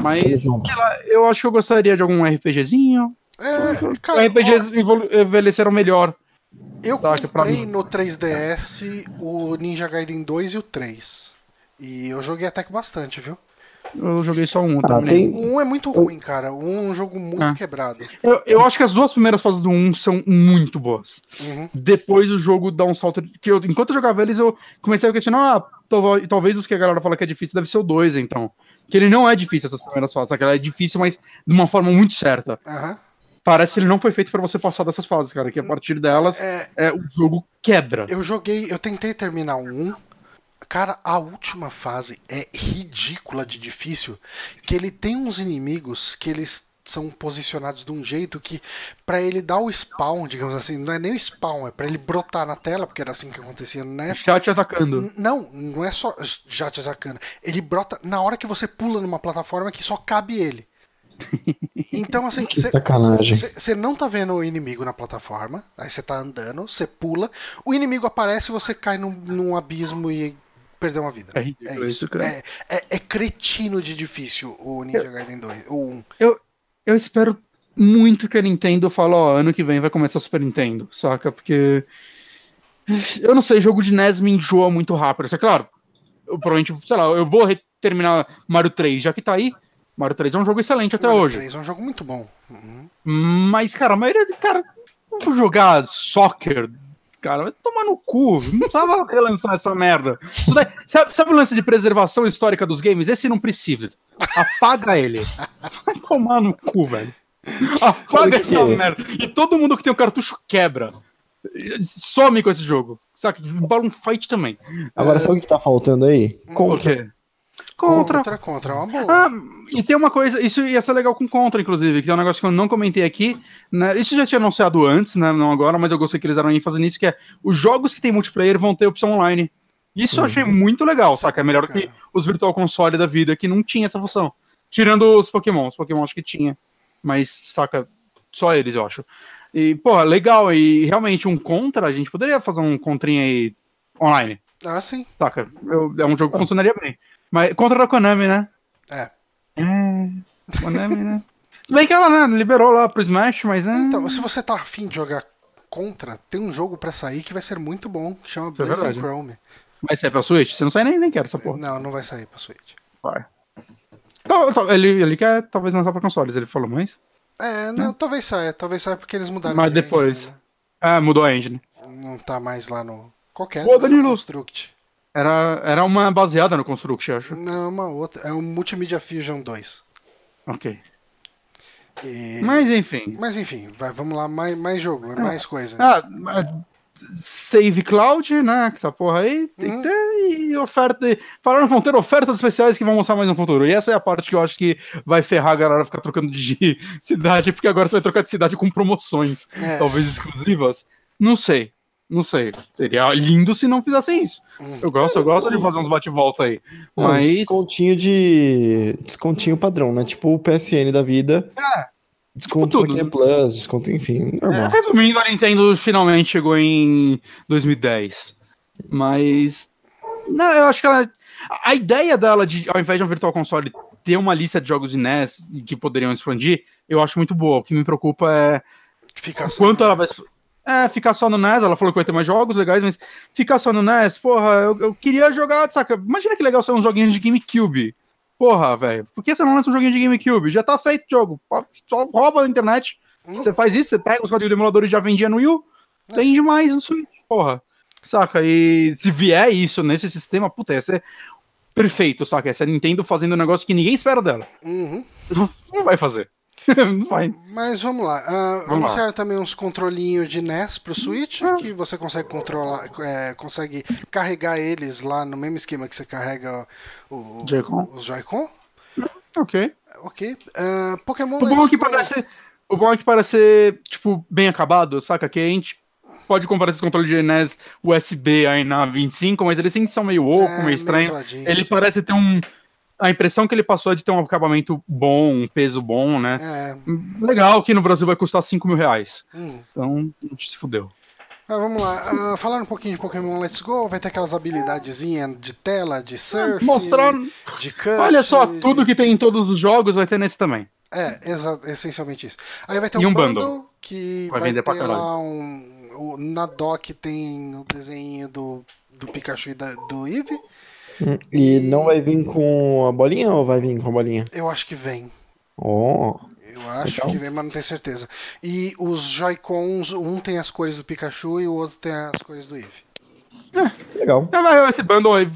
Speaker 1: Mas, sei lá, eu acho que eu gostaria de algum RPGzinho.
Speaker 2: É,
Speaker 1: Os
Speaker 2: cara,
Speaker 1: RPGs evolu- envelheceram melhor.
Speaker 2: ó, eu
Speaker 1: saca, pra
Speaker 2: comprei no 3DS o Ninja Gaiden 2 e o 3. E eu joguei até que bastante, viu?
Speaker 1: Eu joguei só um.
Speaker 3: Ah, tem,
Speaker 2: O 1 é muito ruim, cara. O 1 é um jogo muito
Speaker 1: Ah.
Speaker 2: quebrado.
Speaker 1: Eu, eu acho que as duas primeiras fases do 1 são muito boas.
Speaker 2: Uhum.
Speaker 1: Depois o jogo dá um salto. Que eu, enquanto eu jogava eles, eu comecei a questionar: ah, tal- talvez os que a galera fala que é difícil deve ser o 2, então. Que ele não é difícil essas primeiras fases? Ele é difícil, mas de uma forma muito certa.
Speaker 2: Aham.
Speaker 1: Parece que ele não foi feito pra você passar dessas fases, cara. Que a partir delas,
Speaker 2: É,
Speaker 1: é, o jogo quebra.
Speaker 2: Eu joguei, eu tentei terminar 1. Cara, a última fase é ridícula de difícil. Que ele tem uns inimigos que eles são posicionados de um jeito que pra ele dar o spawn, digamos assim, não é nem o spawn, é pra ele brotar na tela, porque era assim que acontecia NES.
Speaker 1: Já te atacando.
Speaker 2: Não, não é só já te atacando. Ele brota na hora que você pula numa plataforma que só cabe ele. Então, assim,
Speaker 3: que
Speaker 2: você
Speaker 3: sacanagem.
Speaker 2: você não tá vendo o inimigo na plataforma, aí você tá andando, você pula, o inimigo aparece e você cai num, num abismo e perdeu uma vida.
Speaker 1: É ridículo isso, cara.
Speaker 2: É, é, é cretino de difícil o Ninja Gaiden 2. O 1.
Speaker 1: Eu, eu espero muito que a Nintendo fale, ó, ano que vem vai começar o Super Nintendo, saca? Porque. Eu não sei, jogo de NES me enjoa muito rápido. Isso é claro. Eu provavelmente, sei lá, eu vou terminar Mario 3, já que tá aí. Mario 3 é um jogo excelente até hoje.
Speaker 2: 3 é um jogo muito bom. Uhum.
Speaker 1: Mas, cara, a maioria de. Cara, vou jogar soccer. Cara, vai tomar no cu. Não precisava relançar essa merda. Daí- sabe, sabe o lance de preservação histórica dos games? Esse não precisa. Apaga ele. Vai tomar no cu, velho. Apaga essa merda. E todo mundo que tem o um cartucho quebra. Some com esse jogo. Saca? Balloon Fight também.
Speaker 3: Agora, é... sabe o que tá faltando aí?
Speaker 1: Contra.
Speaker 2: Contra. Contra, contra, é uma boa.
Speaker 1: Ah, e tem uma coisa, isso ia ser legal com Contra, inclusive, que é um negócio que eu não comentei aqui. Né? Isso já tinha anunciado antes, né? Não agora, mas eu gostei que eles eram ênfase nisso, que é os jogos que tem multiplayer vão ter opção online. Isso uhum. eu achei muito legal, saca? É melhor que os Virtual Console da vida, que não tinha essa função. Tirando os Pokémon, os Pokémon acho que tinha. Mas, saca, só eles, eu acho. E, pô, legal. E realmente, um contra, a gente poderia fazer um contrinha aí online.
Speaker 2: Ah, sim.
Speaker 1: Saca? Eu, é um jogo que funcionaria bem. Mas contra a Konami, né?
Speaker 2: É.
Speaker 1: É. Konami, né? Bem que ela né, liberou lá pro Smash, mas é.
Speaker 2: Então, se você tá afim de jogar contra, tem um jogo pra sair que vai ser muito bom, que chama Isso é Blazing é Chrome.
Speaker 1: Vai sair pra Switch? Você não sai nem, nem quer essa porra.
Speaker 2: Não, não vai sair pra Switch.
Speaker 1: Vai. Ele, ele quer talvez lançar pra consoles, ele falou, mas.
Speaker 2: É, não, talvez saia, talvez saia porque eles mudaram.
Speaker 1: Mas depois. Engine, né? Ah, mudou a engine.
Speaker 2: Não tá mais lá no. Qualquer.
Speaker 1: Pô, Danilo. Construct. Era, era uma baseada no Construct, acho.
Speaker 2: Não, uma outra. É o Multimedia Fusion 2.
Speaker 1: Ok. E... Mas enfim.
Speaker 2: Mas enfim, vai, vamos lá, mais, mais jogo, mais coisa.
Speaker 1: Ah, Save Cloud, né? Que essa porra aí tem que uhum. ter e oferta. Falaram que vão ter ofertas especiais que vão mostrar mais no futuro. E essa é a parte que eu acho que vai ferrar a galera ficar trocando de cidade, porque agora você vai trocar de cidade com promoções, é. talvez exclusivas. Não sei. Não sei. Seria lindo se não fizessem isso. Eu gosto, eu gosto de fazer uns bate-volta aí. Mas.
Speaker 3: Descontinho de. Descontinho padrão, né? Tipo o PSN da vida. É. Desconto tipo tudo. Plus, desconto, enfim, normal. É,
Speaker 1: resumindo, a Nintendo finalmente chegou em 2010. Mas. Não, eu acho que ela. A ideia dela de, ao invés de um Virtual Console, ter uma lista de jogos de NES que poderiam expandir, eu acho muito boa. O que me preocupa é. Ficar quanto ela vai. É, ficar só no NES, ela falou que vai ter mais jogos legais, mas ficar só no NES, porra, eu, eu queria jogar, saca? Imagina que legal ser uns joguinhos de GameCube. Porra, velho, por que você não lança um joguinho de GameCube? Já tá feito o jogo. Só rouba na internet. Hum. Você faz isso, você pega os códigos do emulador e já vendia no Wii U. É. Tem demais no Switch, porra. Saca? E se vier isso nesse sistema, puta, ia ser perfeito, saca? Essa Nintendo fazendo um negócio que ninguém espera dela.
Speaker 2: Uhum.
Speaker 1: Não vai fazer. Não vai.
Speaker 2: Mas vamos lá. Uh, vamos anunciaram lá. também uns controlinhos de NES pro Switch, ah. que você consegue controlar, é, consegue carregar eles lá no mesmo esquema que você carrega o, os Joy-Con.
Speaker 1: Ok.
Speaker 2: Ok. Uh, Pokémon
Speaker 1: o bom, é que parece, o bom é que parece, tipo, bem acabado, saca? Que a gente pode comparar esse controle de NES USB aí na 25, mas eles sempre são meio oco, é, meio estranho. Meio Ele parece ter um. A impressão que ele passou é de ter um acabamento bom, um peso bom, né? É. Legal que no Brasil vai custar 5 mil reais. Hum. Então, a gente se fudeu.
Speaker 2: Ah, vamos lá, uh, falando um pouquinho de Pokémon Let's Go, vai ter aquelas habilidadezinhas de tela, de surf,
Speaker 1: Mostrando...
Speaker 2: de cut.
Speaker 1: Olha só, tudo que tem em todos os jogos vai ter nesse também.
Speaker 2: É, essencialmente isso. Aí vai ter
Speaker 1: um, um bundle, bundle,
Speaker 2: que vai, vai ter lá um, na dock tem o desenho do, do Pikachu e da, do Eevee.
Speaker 3: E, e não vai vir com a bolinha ou vai vir com a bolinha?
Speaker 2: Eu acho que vem.
Speaker 3: Oh.
Speaker 2: Eu acho Legal. que vem, mas não tenho certeza. E os Joy-Cons, um tem as cores do Pikachu e o outro tem as cores do Eevee.
Speaker 1: É, legal. É, esse bundle aí.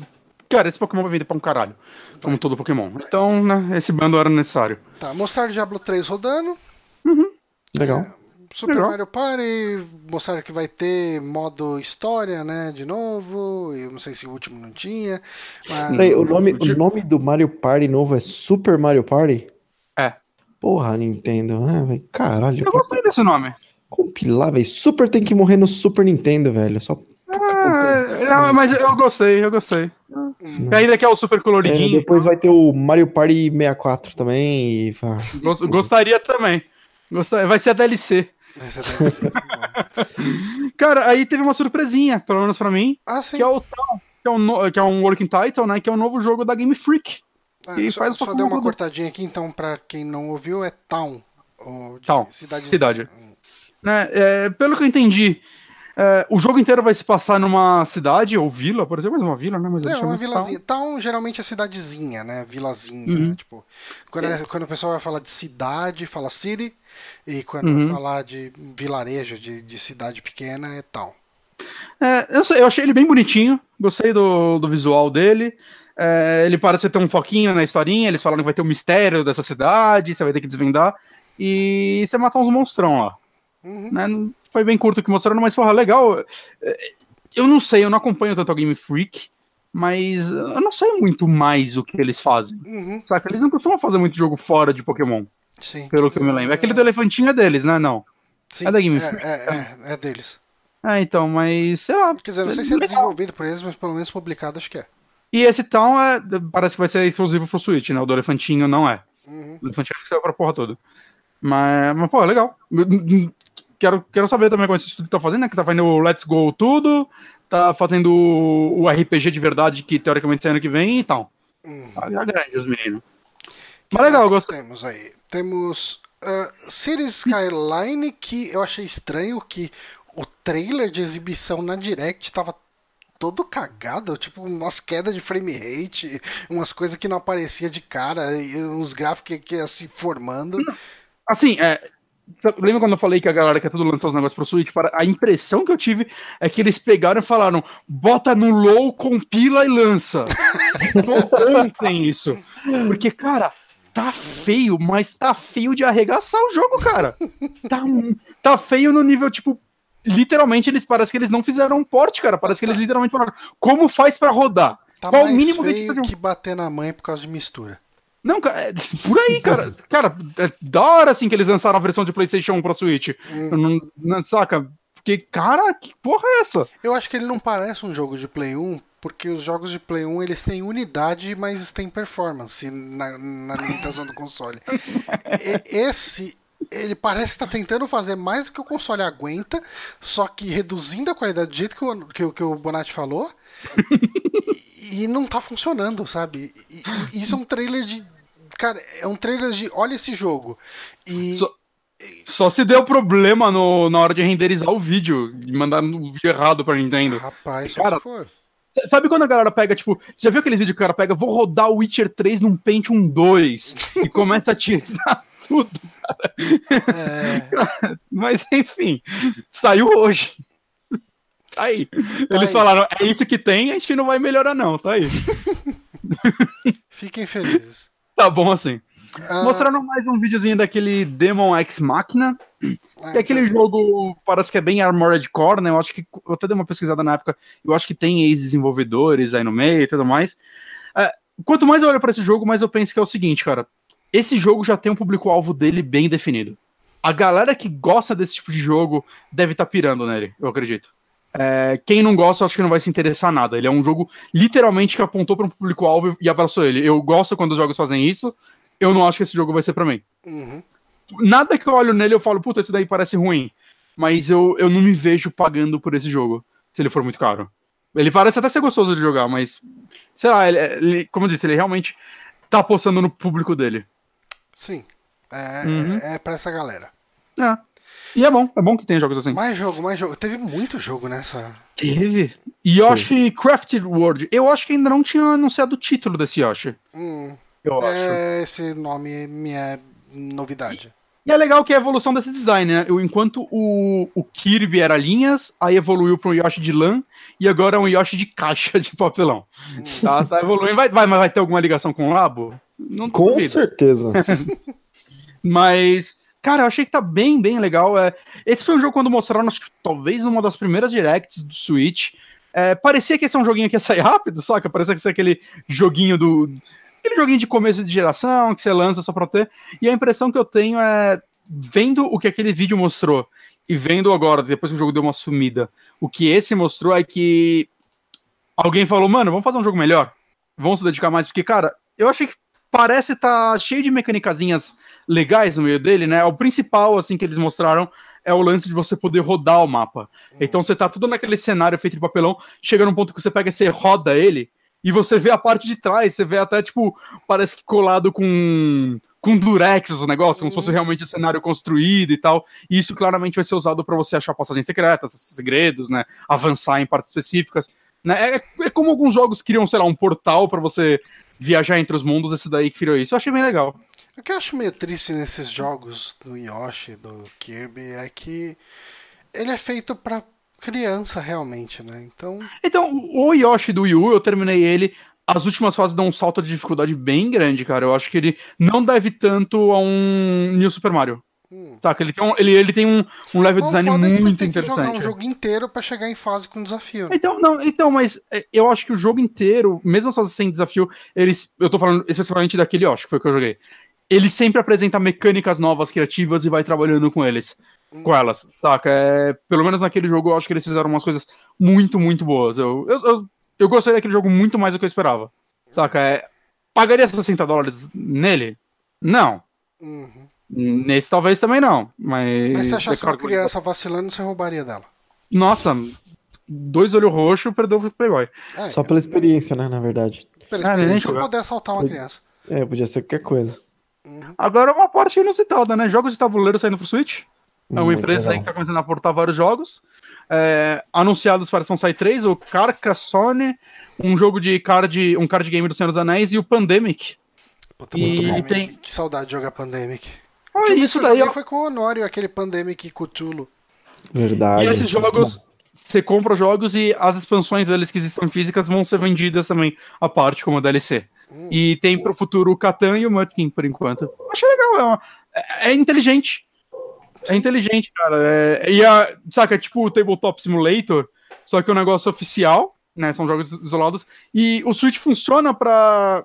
Speaker 1: Cara, esse Pokémon vai vender pra um caralho. Vai. Como todo Pokémon. Então, né, esse bundle era necessário.
Speaker 2: Tá, mostrar Diablo 3 rodando.
Speaker 1: Uhum.
Speaker 3: Legal. É,
Speaker 2: Super Legal. Mario Party, mostrar que vai ter modo história, né, de novo. Eu não sei se o último não tinha.
Speaker 3: Mas... Peraí, o nome, o nome do Mario Party novo é Super Mario Party?
Speaker 1: É.
Speaker 3: Porra, Nintendo. Ah, véio, caralho.
Speaker 1: Eu gostei desse nome.
Speaker 3: Compilar, velho. Super tem que morrer no Super Nintendo, velho. Só.
Speaker 1: Ah, mas eu gostei, eu gostei. Hum. E ainda que é o super coloridinho.
Speaker 3: É, depois vai ter o Mario Party 64 também. E...
Speaker 1: Gostaria também. Gostaria. Vai ser a DLC. Cara, aí teve uma surpresinha, pelo menos pra mim.
Speaker 2: Ah, sim.
Speaker 1: Que é o que é um, que é um working title, né? Que é o novo jogo da Game Freak.
Speaker 2: Ah, e só, faz só deu uma cortadinha aqui, então, pra quem não ouviu, é Town.
Speaker 1: Town, cidade. cidade. Né, é, pelo que eu entendi, é, o jogo inteiro vai se passar numa cidade ou vila, por exemplo, mas uma vila, né? Mas
Speaker 2: é, uma vilazinha. Town. town geralmente é cidadezinha, né? Vilazinha, uhum. né? Tipo, quando, é, quando o pessoal vai falar de cidade, fala city, e quando uhum. falar de vilarejo, de, de cidade pequena, é town.
Speaker 1: É, eu, sei, eu achei ele bem bonitinho, gostei do, do visual dele. É, ele parece ter um foquinho na historinha, eles falaram que vai ter um mistério dessa cidade, você vai ter que desvendar. e você matar uns monstrão lá.
Speaker 2: Uhum.
Speaker 1: Né? Foi bem curto que mostraram, mas porra, legal. É, Eu não sei, eu não acompanho tanto a Game Freak, mas eu não sei muito mais o que eles fazem.
Speaker 2: Uhum.
Speaker 1: Saca? Eles não costumam fazer muito jogo fora de Pokémon,
Speaker 2: Sim.
Speaker 1: pelo que eu me lembro. Aquele do elefantinho é deles, né? Não.
Speaker 2: Sim,
Speaker 1: é da Game
Speaker 2: é, é, é, é deles.
Speaker 1: É, então, mas sei lá.
Speaker 2: Quer dizer, não sei se é desenvolvido por eles, mas pelo menos publicado acho que é.
Speaker 1: E esse Town é, parece que vai ser exclusivo pro Switch, né? O do elefantinho não é.
Speaker 2: Uhum.
Speaker 1: O elefantinho acho que saiu pra porra toda. Mas, mas pô, é legal. Quero, quero saber também como esse estúdio tá fazendo, né? Que tá fazendo o Let's Go tudo, tá fazendo o, RPG de verdade, que teoricamente sai ano que vem e tal.
Speaker 2: Uhum.
Speaker 1: Tá tá grande os meninos.
Speaker 2: Que
Speaker 1: Mas legal, gostei.
Speaker 2: Temos aí. Temos uh, Cities Skyline, que eu achei estranho que o trailer de exibição na Direct tava todo cagado, tipo umas quedas de frame rate, umas coisas que não aparecia de cara, e uns gráficos que, ia se formando.
Speaker 1: Assim, é. Lembra quando eu falei que a galera quer tudo lançar os negócios pro Switch? Para- A impressão que eu tive é que eles pegaram e falaram: bota no low, compila e lança. Ontem isso. Porque, cara, tá feio, mas tá feio de arregaçar o jogo, cara. Tá, tá feio no nível, tipo. Literalmente, eles parece que eles não fizeram um porte, cara. Parece que eles literalmente falaram: como faz pra rodar?
Speaker 2: Tá
Speaker 1: Qual o
Speaker 2: mais
Speaker 1: mínimo que
Speaker 2: feio
Speaker 1: eles
Speaker 2: que bater na mãe por causa de mistura.
Speaker 1: Não, cara, é por aí, cara. Cara, é da hora assim que eles lançaram a versão de PlayStation 1 pra Switch.
Speaker 2: Hum.
Speaker 1: Não, não- saca? Porque, cara, que porra é essa?
Speaker 2: Eu acho que ele não parece um jogo de Play 1, porque os jogos de Play 1 eles têm unidade, mas têm performance na, na limitação do console. E- esse, ele parece estar tentando fazer mais do que o console aguenta, só que reduzindo a qualidade do jeito que o, que, que o Bonatti falou, e, e não tá funcionando, sabe? E, e isso é um trailer de. Cara, é um trailer de. Olha esse jogo. E.
Speaker 1: Só- Só se deu problema no, na hora de renderizar o vídeo e mandar um vídeo errado pra Nintendo.
Speaker 2: Rapaz, só
Speaker 1: Cara,
Speaker 2: se for.
Speaker 1: Sabe quando a galera pega, tipo, você já viu aqueles vídeos que o cara pega, vou rodar o Witcher 3 num Pentium 2 e começa a tirar tudo,
Speaker 2: É,
Speaker 1: mas enfim, saiu hoje. Tá aí. Eles
Speaker 2: aí.
Speaker 1: falaram, é isso que tem, a gente não vai melhorar não, tá aí.
Speaker 2: fiquem felizes.
Speaker 1: Tá bom assim. Mostraram mais um videozinho daquele Demon X Machina, é aquele jogo, parece que é bem Armored Core, né? Eu acho que, eu até dei uma pesquisada na época, eu acho que tem ex-desenvolvedores aí no meio e tudo mais. É, quanto mais eu olho pra esse jogo, mais eu penso que é o seguinte, cara. Esse jogo já tem um público-alvo dele bem definido. A galera que gosta desse tipo de jogo deve estar pirando nele, eu acredito. É, quem não gosta, eu acho que não vai se interessar nada. Ele é um jogo literalmente que apontou para um público-alvo e abraçou ele. Eu gosto quando os jogos fazem isso. Eu não acho que esse jogo vai ser pra mim
Speaker 2: uhum.
Speaker 1: Nada que eu olho nele eu falo, puta, esse daí parece ruim. Mas eu, eu não me vejo pagando por esse jogo, se ele for muito caro. Ele parece até ser gostoso de jogar, mas. Sei lá, ele, ele- como eu disse, ele realmente tá apostando no público dele.
Speaker 2: Sim. É,
Speaker 1: Uhum.
Speaker 2: é pra essa galera.
Speaker 1: É. E é bom, é bom que tem jogos assim.
Speaker 2: Mais jogo, mais jogo. Teve muito jogo nessa.
Speaker 1: Teve. Yoshi Crafted World. Eu acho que ainda não tinha anunciado o título desse Yoshi.
Speaker 2: Hum,
Speaker 1: Eu acho.
Speaker 2: é, esse nome me é novidade.
Speaker 1: E é legal que é a evolução desse design, né? Eu- Enquanto o, o Kirby era linhas, aí evoluiu para um Yoshi de lã e agora é um Yoshi de caixa de papelão. Tá, tá evoluindo. Vai, vai, mas vai ter alguma ligação com o Labo? Não
Speaker 3: Com
Speaker 1: duvido.
Speaker 3: certeza.
Speaker 1: Mas, cara, eu achei que tá bem, bem legal. É, esse foi um jogo quando mostraram, acho que talvez numa das primeiras directs do Switch. É, parecia que esse é um joguinho que ia sair rápido, saca? Parecia que ia ser aquele joguinho do. Aquele joguinho de começo de geração que você lança só pra ter. E a impressão que eu tenho é, vendo o que aquele vídeo mostrou e vendo agora, depois que o jogo deu uma sumida, o que esse mostrou é que alguém falou, mano, vamos fazer um jogo melhor. Vamos se dedicar mais, porque, cara, eu achei que parece estar cheio de mecânicazinhas legais no meio dele, né? O principal, assim, que eles mostraram é o lance de você poder rodar o mapa. Então você tá tudo naquele cenário feito de papelão, chega num ponto que você pega e você roda ele, e você vê a parte de trás, você vê até, tipo, parece que colado com, com durex o negócio, como se fosse realmente um cenário construído e tal. E isso claramente vai ser usado para você achar passagens secretas, segredos, né? Avançar em partes específicas. Né? É, é como alguns jogos criam, sei lá, um portal para você viajar entre os mundos, esse daí que criou isso. Eu achei bem legal.
Speaker 2: O que eu acho meio triste nesses jogos do Yoshi, do Kirby, é que ele é feito pra criança realmente, né? Então,
Speaker 1: Então, o Yoshi do Wii U, eu terminei ele. As últimas fases dão um salto de dificuldade bem grande, cara. Eu acho que ele não deve tanto a um New Super Mario. Hum. Tá, que ele tem um, ele, ele tem um, um level Bom, design muito você tem interessante. Que jogar
Speaker 2: um jogo inteiro para chegar em fase com desafio.
Speaker 1: Né? Então, não, então, mas é, eu acho que o jogo inteiro, mesmo as fases sem desafio, eles. Eu tô falando especificamente daquele Yoshi, que foi o que eu joguei. Ele sempre apresenta mecânicas novas, criativas e vai trabalhando com eles. Hum. Com elas, saca? É, pelo menos naquele jogo eu acho que eles fizeram umas coisas muito, muito boas. Eu, eu, eu, eu gostei daquele jogo muito mais do que eu esperava. Saca? É, pagaria 60 dólares nele? Não. Uhum. Nesse talvez também não, mas.
Speaker 2: Mas se achasse uma criança vacilando, você roubaria dela?
Speaker 1: Nossa, dois olhos roxos, perdeu o Playboy.
Speaker 3: É, Só pela experiência, né, na verdade.
Speaker 2: Pela ah, experiência, ah, poder assaltar uma criança.
Speaker 3: É, podia ser qualquer coisa.
Speaker 1: Uhum. Agora uma parte inusitada, né? Jogos de tabuleiro saindo pro Switch. É uma empresa legal. aí que tá começando a aportar vários jogos. É, anunciados para São Sai 3, o Carcassonne, um jogo de card, um card game do Senhor dos Anéis e o Pandemic.
Speaker 2: Puta, e tem... Que saudade de jogar Pandemic.
Speaker 1: Ah, isso daí
Speaker 2: foi com o Honório, aquele Pandemic Cthulhu.
Speaker 3: Verdade.
Speaker 1: E esses jogos, você compra jogos e as expansões deles que existem físicas vão ser vendidas também à parte como DLC. Hum. E tem pro futuro o Catan e o Mudkin, por enquanto. Achei legal, é, uma, é, é inteligente. É inteligente, cara. É, e a, saca, é tipo o Tabletop Simulator, só que é um negócio oficial, né? São jogos isolados. E o Switch funciona para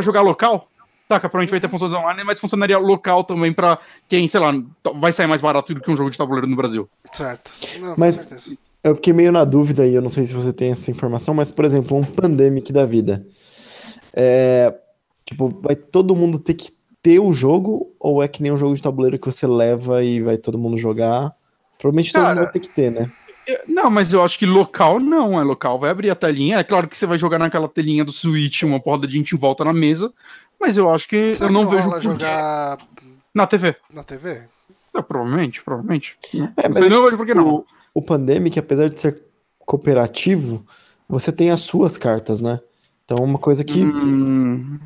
Speaker 1: jogar local. Saca, provavelmente vai ter funções online, mas funcionaria local também pra quem, sei lá, vai sair mais barato do que um jogo de tabuleiro no Brasil.
Speaker 2: Certo.
Speaker 3: Não, mas eu fiquei meio na dúvida e eu não sei se você tem essa informação, mas, por exemplo, um Pandemic da vida. É, tipo, vai todo mundo ter que ter o jogo ou é que nem um jogo de tabuleiro que você leva e vai todo mundo jogar? Provavelmente todo Cara, mundo vai ter que ter, né?
Speaker 1: Não, mas eu acho que local não, é local. Vai abrir a telinha. É claro que você vai jogar naquela telinha do Switch, uma porra de gente em volta na mesa. Mas eu acho que Será eu não, que vejo.
Speaker 2: jogar
Speaker 1: na TV.
Speaker 2: Na TV?
Speaker 1: É, provavelmente, provavemente. É, mas não vejo por que não.
Speaker 3: O, o Pandemic, apesar de ser cooperativo, você tem as suas cartas, né? Então, uma coisa que.
Speaker 1: Hum...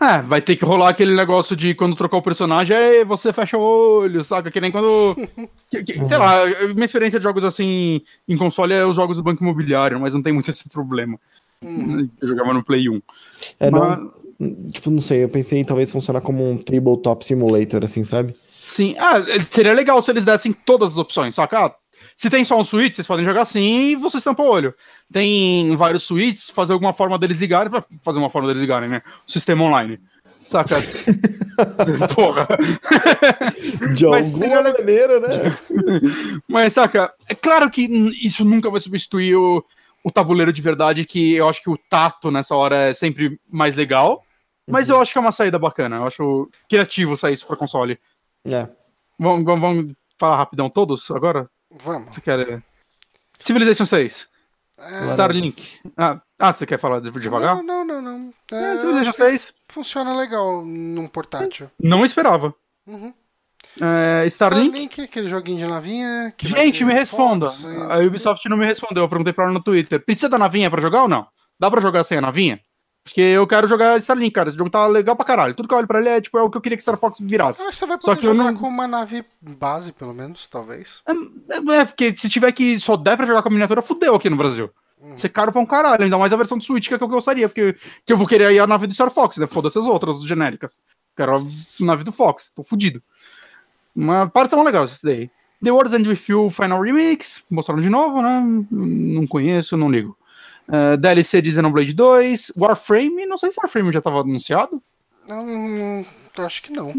Speaker 1: É, vai ter que rolar aquele negócio de quando trocar o personagem, aí você fecha o olho, saca? Que nem quando. que, que, uhum. Sei lá, minha experiência de jogos assim em console é os jogos do Banco Imobiliário, mas não tem muito esse problema. Uhum. Eu jogava no Play 1.
Speaker 3: É, mas... não, Tipo, não sei, eu pensei em talvez funcionar como um Tabletop Simulator, assim, sabe?
Speaker 1: Sim, ah, seria legal se eles dessem todas as opções, saca? Se tem só um Switch, vocês podem jogar assim e você estampa o olho. Tem vários Switches, fazer alguma forma deles ligarem, fazer uma forma deles ligarem, né? O sistema online. Saca? Porra.
Speaker 3: De Mas alguma maneira, né?
Speaker 1: Mas, saca, é claro que isso nunca vai substituir o, o tabuleiro de verdade, que eu acho que o tato nessa hora é sempre mais legal. Mas uhum. eu acho que é uma saída bacana. Eu acho criativo sair isso pra console.
Speaker 3: É.
Speaker 1: Vamos, vamos, vamos falar rapidão todos agora?
Speaker 2: Vamos.
Speaker 1: Você quer. Civilization 6. É... Starlink. Ah, ah, você quer falar devagar?
Speaker 2: Não, não, não. não.
Speaker 1: É, é Civilization 6.
Speaker 2: Funciona legal num portátil.
Speaker 1: Não esperava.
Speaker 2: Uhum.
Speaker 1: É, Starlink? Starlink,
Speaker 2: aquele joguinho de navinha.
Speaker 1: Gente, me responda. a Ubisoft não me respondeu. Eu perguntei pra ela no Twitter. Precisa da navinha pra jogar ou não? Dá pra jogar sem a navinha? Porque eu quero jogar Starlink, cara. Esse jogo tá legal pra caralho. Tudo que eu olho pra ele é, tipo, é o que eu queria que Star Fox virasse.
Speaker 2: Eu acho que você vai poder só que jogar não... com uma nave base, pelo menos, talvez.
Speaker 1: É, é, é, porque se tiver que só der pra jogar com a miniatura, fudeu aqui no Brasil. Hum. Ser caro pra um caralho, ainda mais a versão do Switch, que é que eu gostaria, porque que eu vou querer aí a nave do Star Fox, né? Foda-se as outras genéricas. Quero a nave do Fox, tô fudido. Mas parece tão legal isso daí. The Wars End With You Final Remix, mostraram de novo, né? Não conheço, não ligo. Uh, DLC de Xenoblade 2, Warframe, não sei se Warframe já estava anunciado.
Speaker 2: Não, acho que não.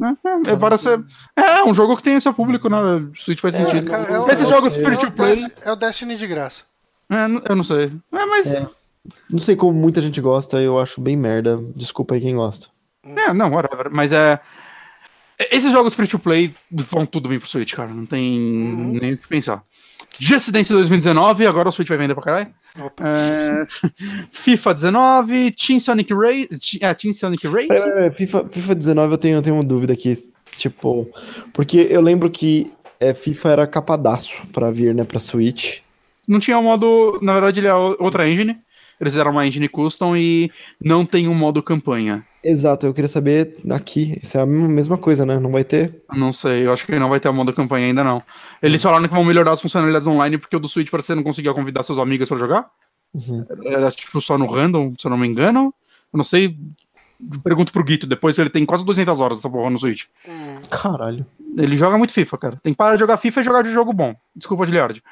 Speaker 1: É, é, parece, é um jogo que tem seu público, né? Switch faz é, sentido. É, é, Esses jogos free to play.
Speaker 2: É o Destiny de graça.
Speaker 1: É, eu não sei. É, mas. É.
Speaker 3: Não sei como muita gente gosta, eu acho bem merda. Desculpa aí quem gosta.
Speaker 1: É, não, whatever. Mas é. Esses jogos free to play vão tudo vir pro Switch, cara. Não tem uhum. nem o que pensar. Just Dance 2019, agora o Switch vai vender pra caralho. É, FIFA 19, Team Sonic Race. É, Team Sonic Race?
Speaker 3: É, é, FIFA, FIFA 19 eu tenho, eu tenho uma dúvida aqui. Tipo, porque eu lembro que é, FIFA era capadaço pra vir, né, pra Switch.
Speaker 1: Não tinha um modo. Na verdade, ele é outra engine. Eles fizeram uma engine custom e não tem um modo campanha.
Speaker 3: Exato, eu queria saber aqui, se é a mesma coisa, né? Não vai ter?
Speaker 1: Não sei, eu acho que não vai ter o modo campanha ainda não. Eles falaram que vão melhorar as funcionalidades online porque o do Switch parece que você não conseguia convidar seus amigos para jogar. Uhum. Era tipo só no random, se eu não me engano. Eu não sei. pergunto pro Guito, depois ele tem quase 200 horas dessa porra no Switch.
Speaker 3: Caralho.
Speaker 1: Ele joga muito FIFA, cara. Tem que parar de jogar FIFA e jogar de jogo bom. Desculpa, Giliard.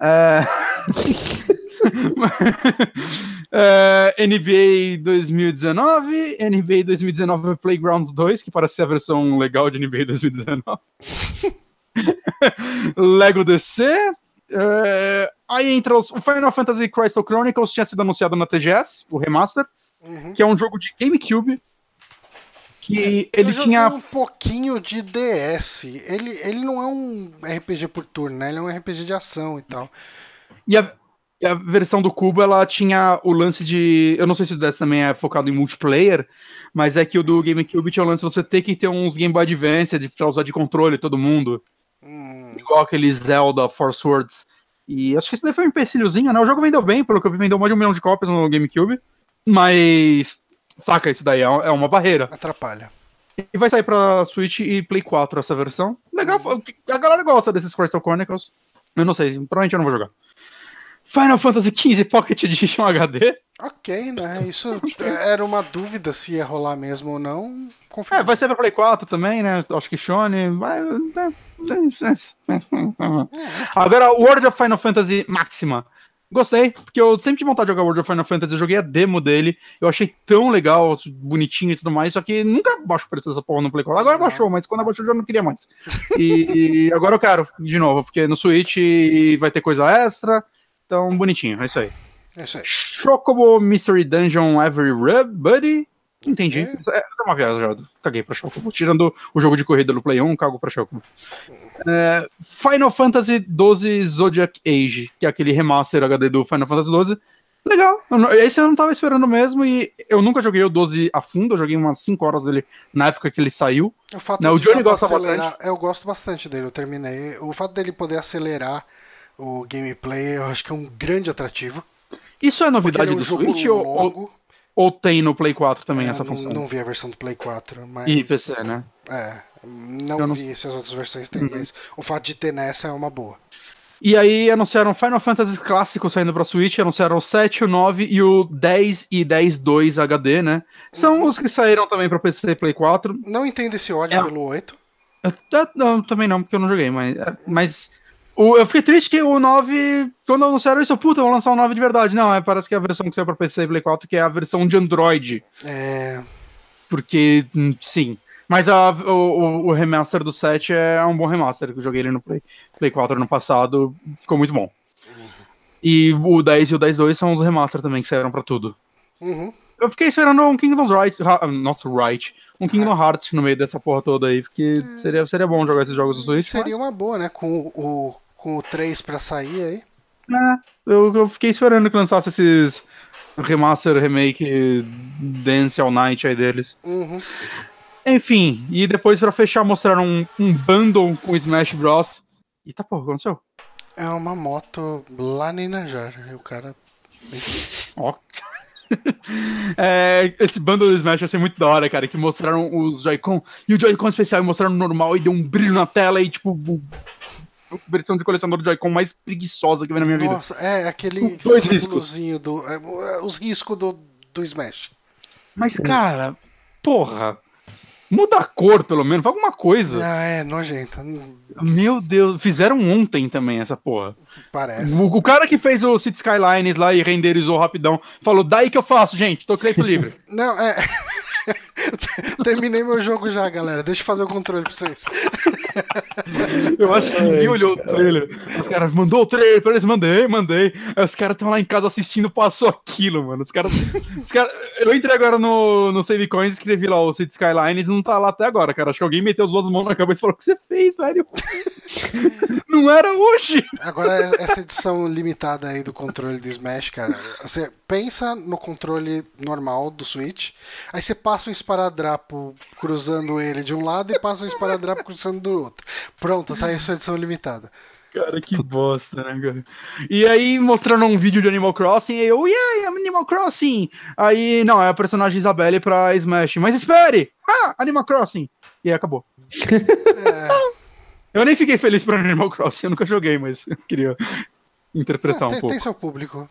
Speaker 1: É... é... NBA 2019, NBA 2019 Playgrounds 2, que parece ser a versão legal de NBA 2019. Lego DC. É... Aí entra os... o Final Fantasy Crystal Chronicles, tinha sido anunciado na TGS, o remaster,
Speaker 2: Uhum.
Speaker 1: que é um jogo de GameCube. Que ele
Speaker 2: eu
Speaker 1: tinha.
Speaker 2: um pouquinho de DS. Ele, ele não é um RPG por turno, né? Ele é um RPG de ação e tal.
Speaker 1: E a, e a versão do Cubo, ela tinha o lance de. Eu não sei se o DS também é focado em multiplayer, mas é que o do GameCube tinha o lance de você ter que ter uns Game Boy Advance pra usar de controle todo mundo.
Speaker 2: Hum,
Speaker 1: Igual aquele Zelda Force Words. E acho que isso daí foi um empecilhozinho, né? O jogo vendeu bem, pelo que eu vi, vendeu mais de um milhão de cópias no GameCube. Mas. Saca, isso daí é é uma barreira.
Speaker 2: atrapalha.
Speaker 1: E vai sair pra Switch e Play 4 essa versão. Legal, a galera gosta desses Crystal Chronicles. Eu não sei, provavelmente eu não vou jogar. Final Fantasy XV Pocket Edition HD.
Speaker 2: Ok, né? Isso era uma dúvida se ia rolar mesmo ou não.
Speaker 1: É,
Speaker 2: Confirma.
Speaker 1: vai ser pra Play 4 também, né? Acho que Shone. Vai... Agora, World of Final Fantasy Maxima. Gostei, porque eu sempre tive vontade de jogar World of Final Fantasy. Eu joguei a demo dele. Eu achei tão legal, bonitinho e tudo mais. Só que nunca baixo o preço dessa porra no Play 4. Agora baixou, mas quando baixou eu já não queria mais. E, e agora eu quero, de novo, porque no Switch vai ter coisa extra. Então, bonitinho, é isso aí.
Speaker 2: É isso aí.
Speaker 1: Chocobo Mystery Dungeon Every Rub, Buddy. Entendi.
Speaker 2: É.
Speaker 1: É, uma viajada. Caguei pra Chocobo. Tirando o jogo de corrida do Play 1, cago pra Chocobo. É, Final Fantasy XII Zodiac Age, que é aquele remaster HD do Final Fantasy XII. Legal. Esse eu não tava esperando mesmo e eu nunca joguei o 12 a fundo. Eu joguei umas 5 horas dele na época que ele saiu.
Speaker 2: O fato
Speaker 1: Não, o Johnny gosta
Speaker 2: acelerar- Eu gosto bastante dele, eu terminei. O fato dele poder acelerar o gameplay, eu acho que é um grande atrativo.
Speaker 1: Isso é
Speaker 2: Porque
Speaker 1: novidade
Speaker 2: é um
Speaker 1: do
Speaker 2: jogo
Speaker 1: Switch ou, ou, tem no Play 4 também
Speaker 2: É,
Speaker 1: essa função?
Speaker 2: não vi a versão do Play 4, mas.
Speaker 1: E PC, né?
Speaker 2: É, não,
Speaker 1: Eu não-
Speaker 2: vi se as outras versões têm,
Speaker 1: Uhum.
Speaker 2: mas o fato de ter nessa é uma boa.
Speaker 1: E aí anunciaram Final Fantasy clássico saindo pra Switch, anunciaram o 7, o 9 e o 10 e 10.2 HD, né? São
Speaker 2: Uhum.
Speaker 1: os que saíram também pra PC e Play 4.
Speaker 2: Não entendo esse ódio
Speaker 1: É.
Speaker 2: pelo 8.
Speaker 1: Eu, eu- não, também não, porque eu não joguei, mas. é, mas o, eu fiquei triste que o 9, quando anunciaram isso, puta, vou lançar o 9 de verdade. Não, é, parece que é a versão que saiu pra PC e Play 4, que é a versão de Android.
Speaker 2: É,
Speaker 1: Porque, hum, sim. Mas a- o, o- remaster do 7 é um bom remaster, que eu joguei ele no Play, Play 4 ano passado, ficou muito bom. E o 10 e o 10.2 são os remaster também que saíram pra tudo.
Speaker 2: uhum.
Speaker 1: Eu fiquei esperando um Kingdom's Right, ha- nossa, Right, um Kingdom Hearts no meio dessa porra toda aí, porque seria, seria bom jogar esses jogos no Switch.
Speaker 2: Seria uma boa, né? Com o, com o 3 pra sair aí.
Speaker 1: é, eu, eu fiquei esperando que lançasse esses remaster, remake, Dance All Night aí deles.
Speaker 2: Uhum.
Speaker 1: Enfim, e depois pra fechar mostraram um, um bundle com Smash Bros. Eita porra, o que aconteceu?
Speaker 2: É uma moto lá na Inajar. E o cara.
Speaker 1: Ó. É, esse bundle do Smash vai ser muito da hora, cara. Que mostraram os Joy-Con e o Joy-Con especial e mostraram normal e deu um brilho na tela e tipo. Versão de colecionador do Joy-Con mais preguiçosa que eu vi na minha vida.
Speaker 2: Nossa, é aquele
Speaker 1: Dois riscos.
Speaker 2: do. é, os riscos do, do Smash.
Speaker 1: Mas, cara, porra. Muda a cor, pelo menos, faz alguma coisa.
Speaker 2: Ah, é nojenta.
Speaker 1: Meu Deus, fizeram ontem também essa porra.
Speaker 2: Parece.
Speaker 1: O, o cara que fez o City Skylines lá e renderizou rapidão falou: daí que eu faço, gente, tô crédito livre.
Speaker 2: Não, é. Terminei meu jogo já, galera. Deixa eu fazer o controle pra vocês.
Speaker 1: Eu acho que ninguém olhou o trailer. Os caras mandou o trailer pra eles, mandei, mandei. Aí os caras estão lá em casa assistindo, passou aquilo, mano. Os caras. Os cara, eu entrei agora no, no Save Coins, escrevi lá o City Skylines não tá lá até agora, cara. Acho que alguém meteu as duas mãos na cabeça e falou: o que você fez, velho? não era hoje!
Speaker 2: Agora, essa edição limitada aí do controle do Smash, cara. Você pensa no controle normal do Switch, aí você passa um esparadrapo cruzando ele de um lado e passa um esparadrapo cruzando do outro. Pronto, tá aí a sua edição limitada.
Speaker 1: Cara, que bosta, né, cara? E aí mostrando um vídeo de Animal Crossing, e eu, yeah, Animal Crossing! Aí, não, é a personagem Isabelle pra Smash. Mas espere! Ah, Animal Crossing! E aí acabou.
Speaker 2: É,
Speaker 1: Eu nem fiquei feliz por Animal Crossing, eu nunca joguei, mas eu queria interpretar um
Speaker 2: tem,
Speaker 1: pouco.
Speaker 2: tem seu público.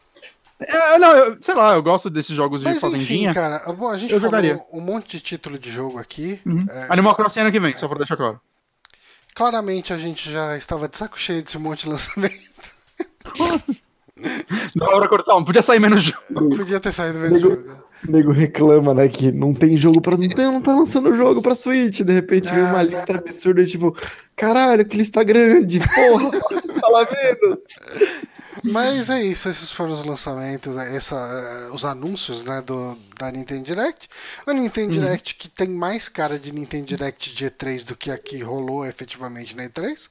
Speaker 1: É, não, eu, sei lá, eu gosto desses jogos
Speaker 2: Mas
Speaker 1: de fazendinha.
Speaker 2: enfim, cara, bom, a gente
Speaker 1: Eu
Speaker 2: falou
Speaker 1: jogaria.
Speaker 2: um monte de título de jogo aqui.
Speaker 1: Uhum.
Speaker 2: É,
Speaker 1: Animal Crossing ano que vem, só pra deixar claro.
Speaker 2: claramente a gente já estava de saco cheio desse monte de lançamento.
Speaker 1: Da hora cortar um, podia sair menos jogo.
Speaker 2: Podia ter saído vendo
Speaker 3: Nego-
Speaker 2: jogo.
Speaker 3: O nego reclama, né, que não tem jogo pra. Não, tem- não tá lançando jogo pra Switch. De repente vem uma
Speaker 2: Ah.
Speaker 3: lista absurda e tipo, caralho, que lista grande, porra, fala menos.
Speaker 2: Mas é isso, esses foram os lançamentos, essa, eh, os anúncios né, do, da Nintendo Direct. A Nintendo Direct que tem mais cara de Nintendo Direct de E3 do que a que rolou efetivamente na E3.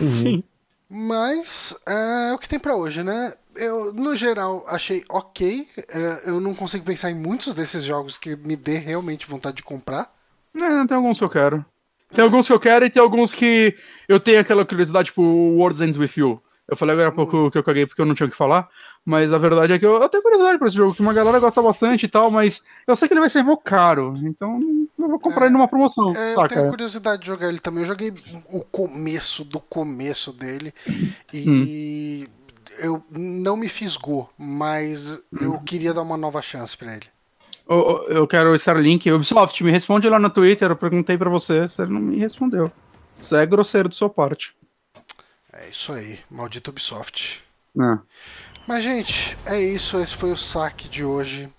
Speaker 1: Sim.
Speaker 2: Mas é o que tem pra hoje, né? Eu, no geral, achei ok. É, eu não consigo pensar em muitos desses jogos que me dê realmente vontade de comprar.
Speaker 1: É, tem alguns que eu quero. Tem alguns que eu quero e tem alguns que eu tenho aquela curiosidade, tipo, Words Ends With You. Eu falei agora há pouco que eu caguei porque eu não tinha o que falar, mas a verdade é que eu, eu tenho curiosidade pra esse jogo, que uma galera gosta bastante e tal, mas eu sei que ele vai ser mó caro, então eu vou comprar ele numa promoção,
Speaker 2: É, eu tenho curiosidade de jogar ele também. Eu joguei o começo do começo dele
Speaker 1: Hum.
Speaker 2: e eu não me fisgou, mas eu queria dar uma nova chance pra ele.
Speaker 1: Eu, eu quero o Starlink. Ubisoft, me responde lá no Twitter, eu perguntei pra você, você não me respondeu. Isso é grosseiro de sua parte.
Speaker 2: É isso aí, maldito Ubisoft.
Speaker 1: É.
Speaker 2: Mas, gente, é isso. Esse foi o saque de hoje.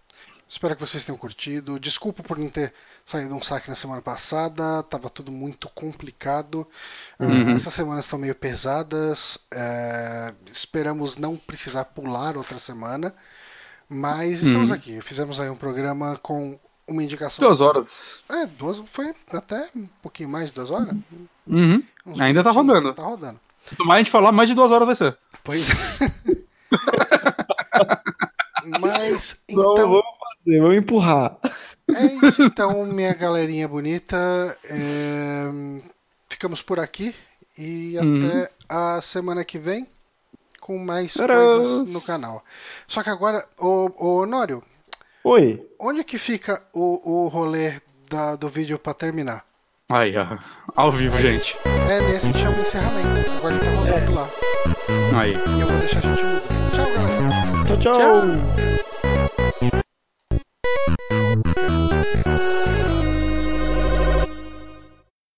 Speaker 2: Espero que vocês tenham curtido. Desculpa por não ter saído um saque na semana passada. Tava tudo muito complicado. Ah, essas semanas estão meio pesadas. É, esperamos não precisar pular outra semana. Mas estamos aqui. Fizemos aí um programa com uma indicação.
Speaker 1: Duas horas.
Speaker 2: É, duas. Foi até um pouquinho mais de duas horas.
Speaker 1: Uhum. Ainda tá rodando.
Speaker 2: Tá rodando.
Speaker 1: Quanto mais a gente falar, mais de duas horas vai ser.
Speaker 2: Pois é. Mas,
Speaker 3: Então,
Speaker 2: então.
Speaker 3: vamos fazer, vamos empurrar.
Speaker 2: É isso então, minha galerinha bonita. É, Ficamos por aqui e
Speaker 1: Uhum.
Speaker 2: até a semana que vem com mais
Speaker 1: Tcharam!
Speaker 2: coisas no canal. Só que agora, ô, ô Honório,
Speaker 3: Oi.
Speaker 2: onde que fica o, o rolê da- do vídeo pra terminar?
Speaker 1: Aí, ó. Ao vivo, Aí, gente.
Speaker 2: É nesse que chama o encerramento. Agora já tá rodando é. lá.
Speaker 1: Aí.
Speaker 2: E eu vou deixar a gente mudo. Tchau, galera.
Speaker 3: tchau. tchau.
Speaker 1: tchau.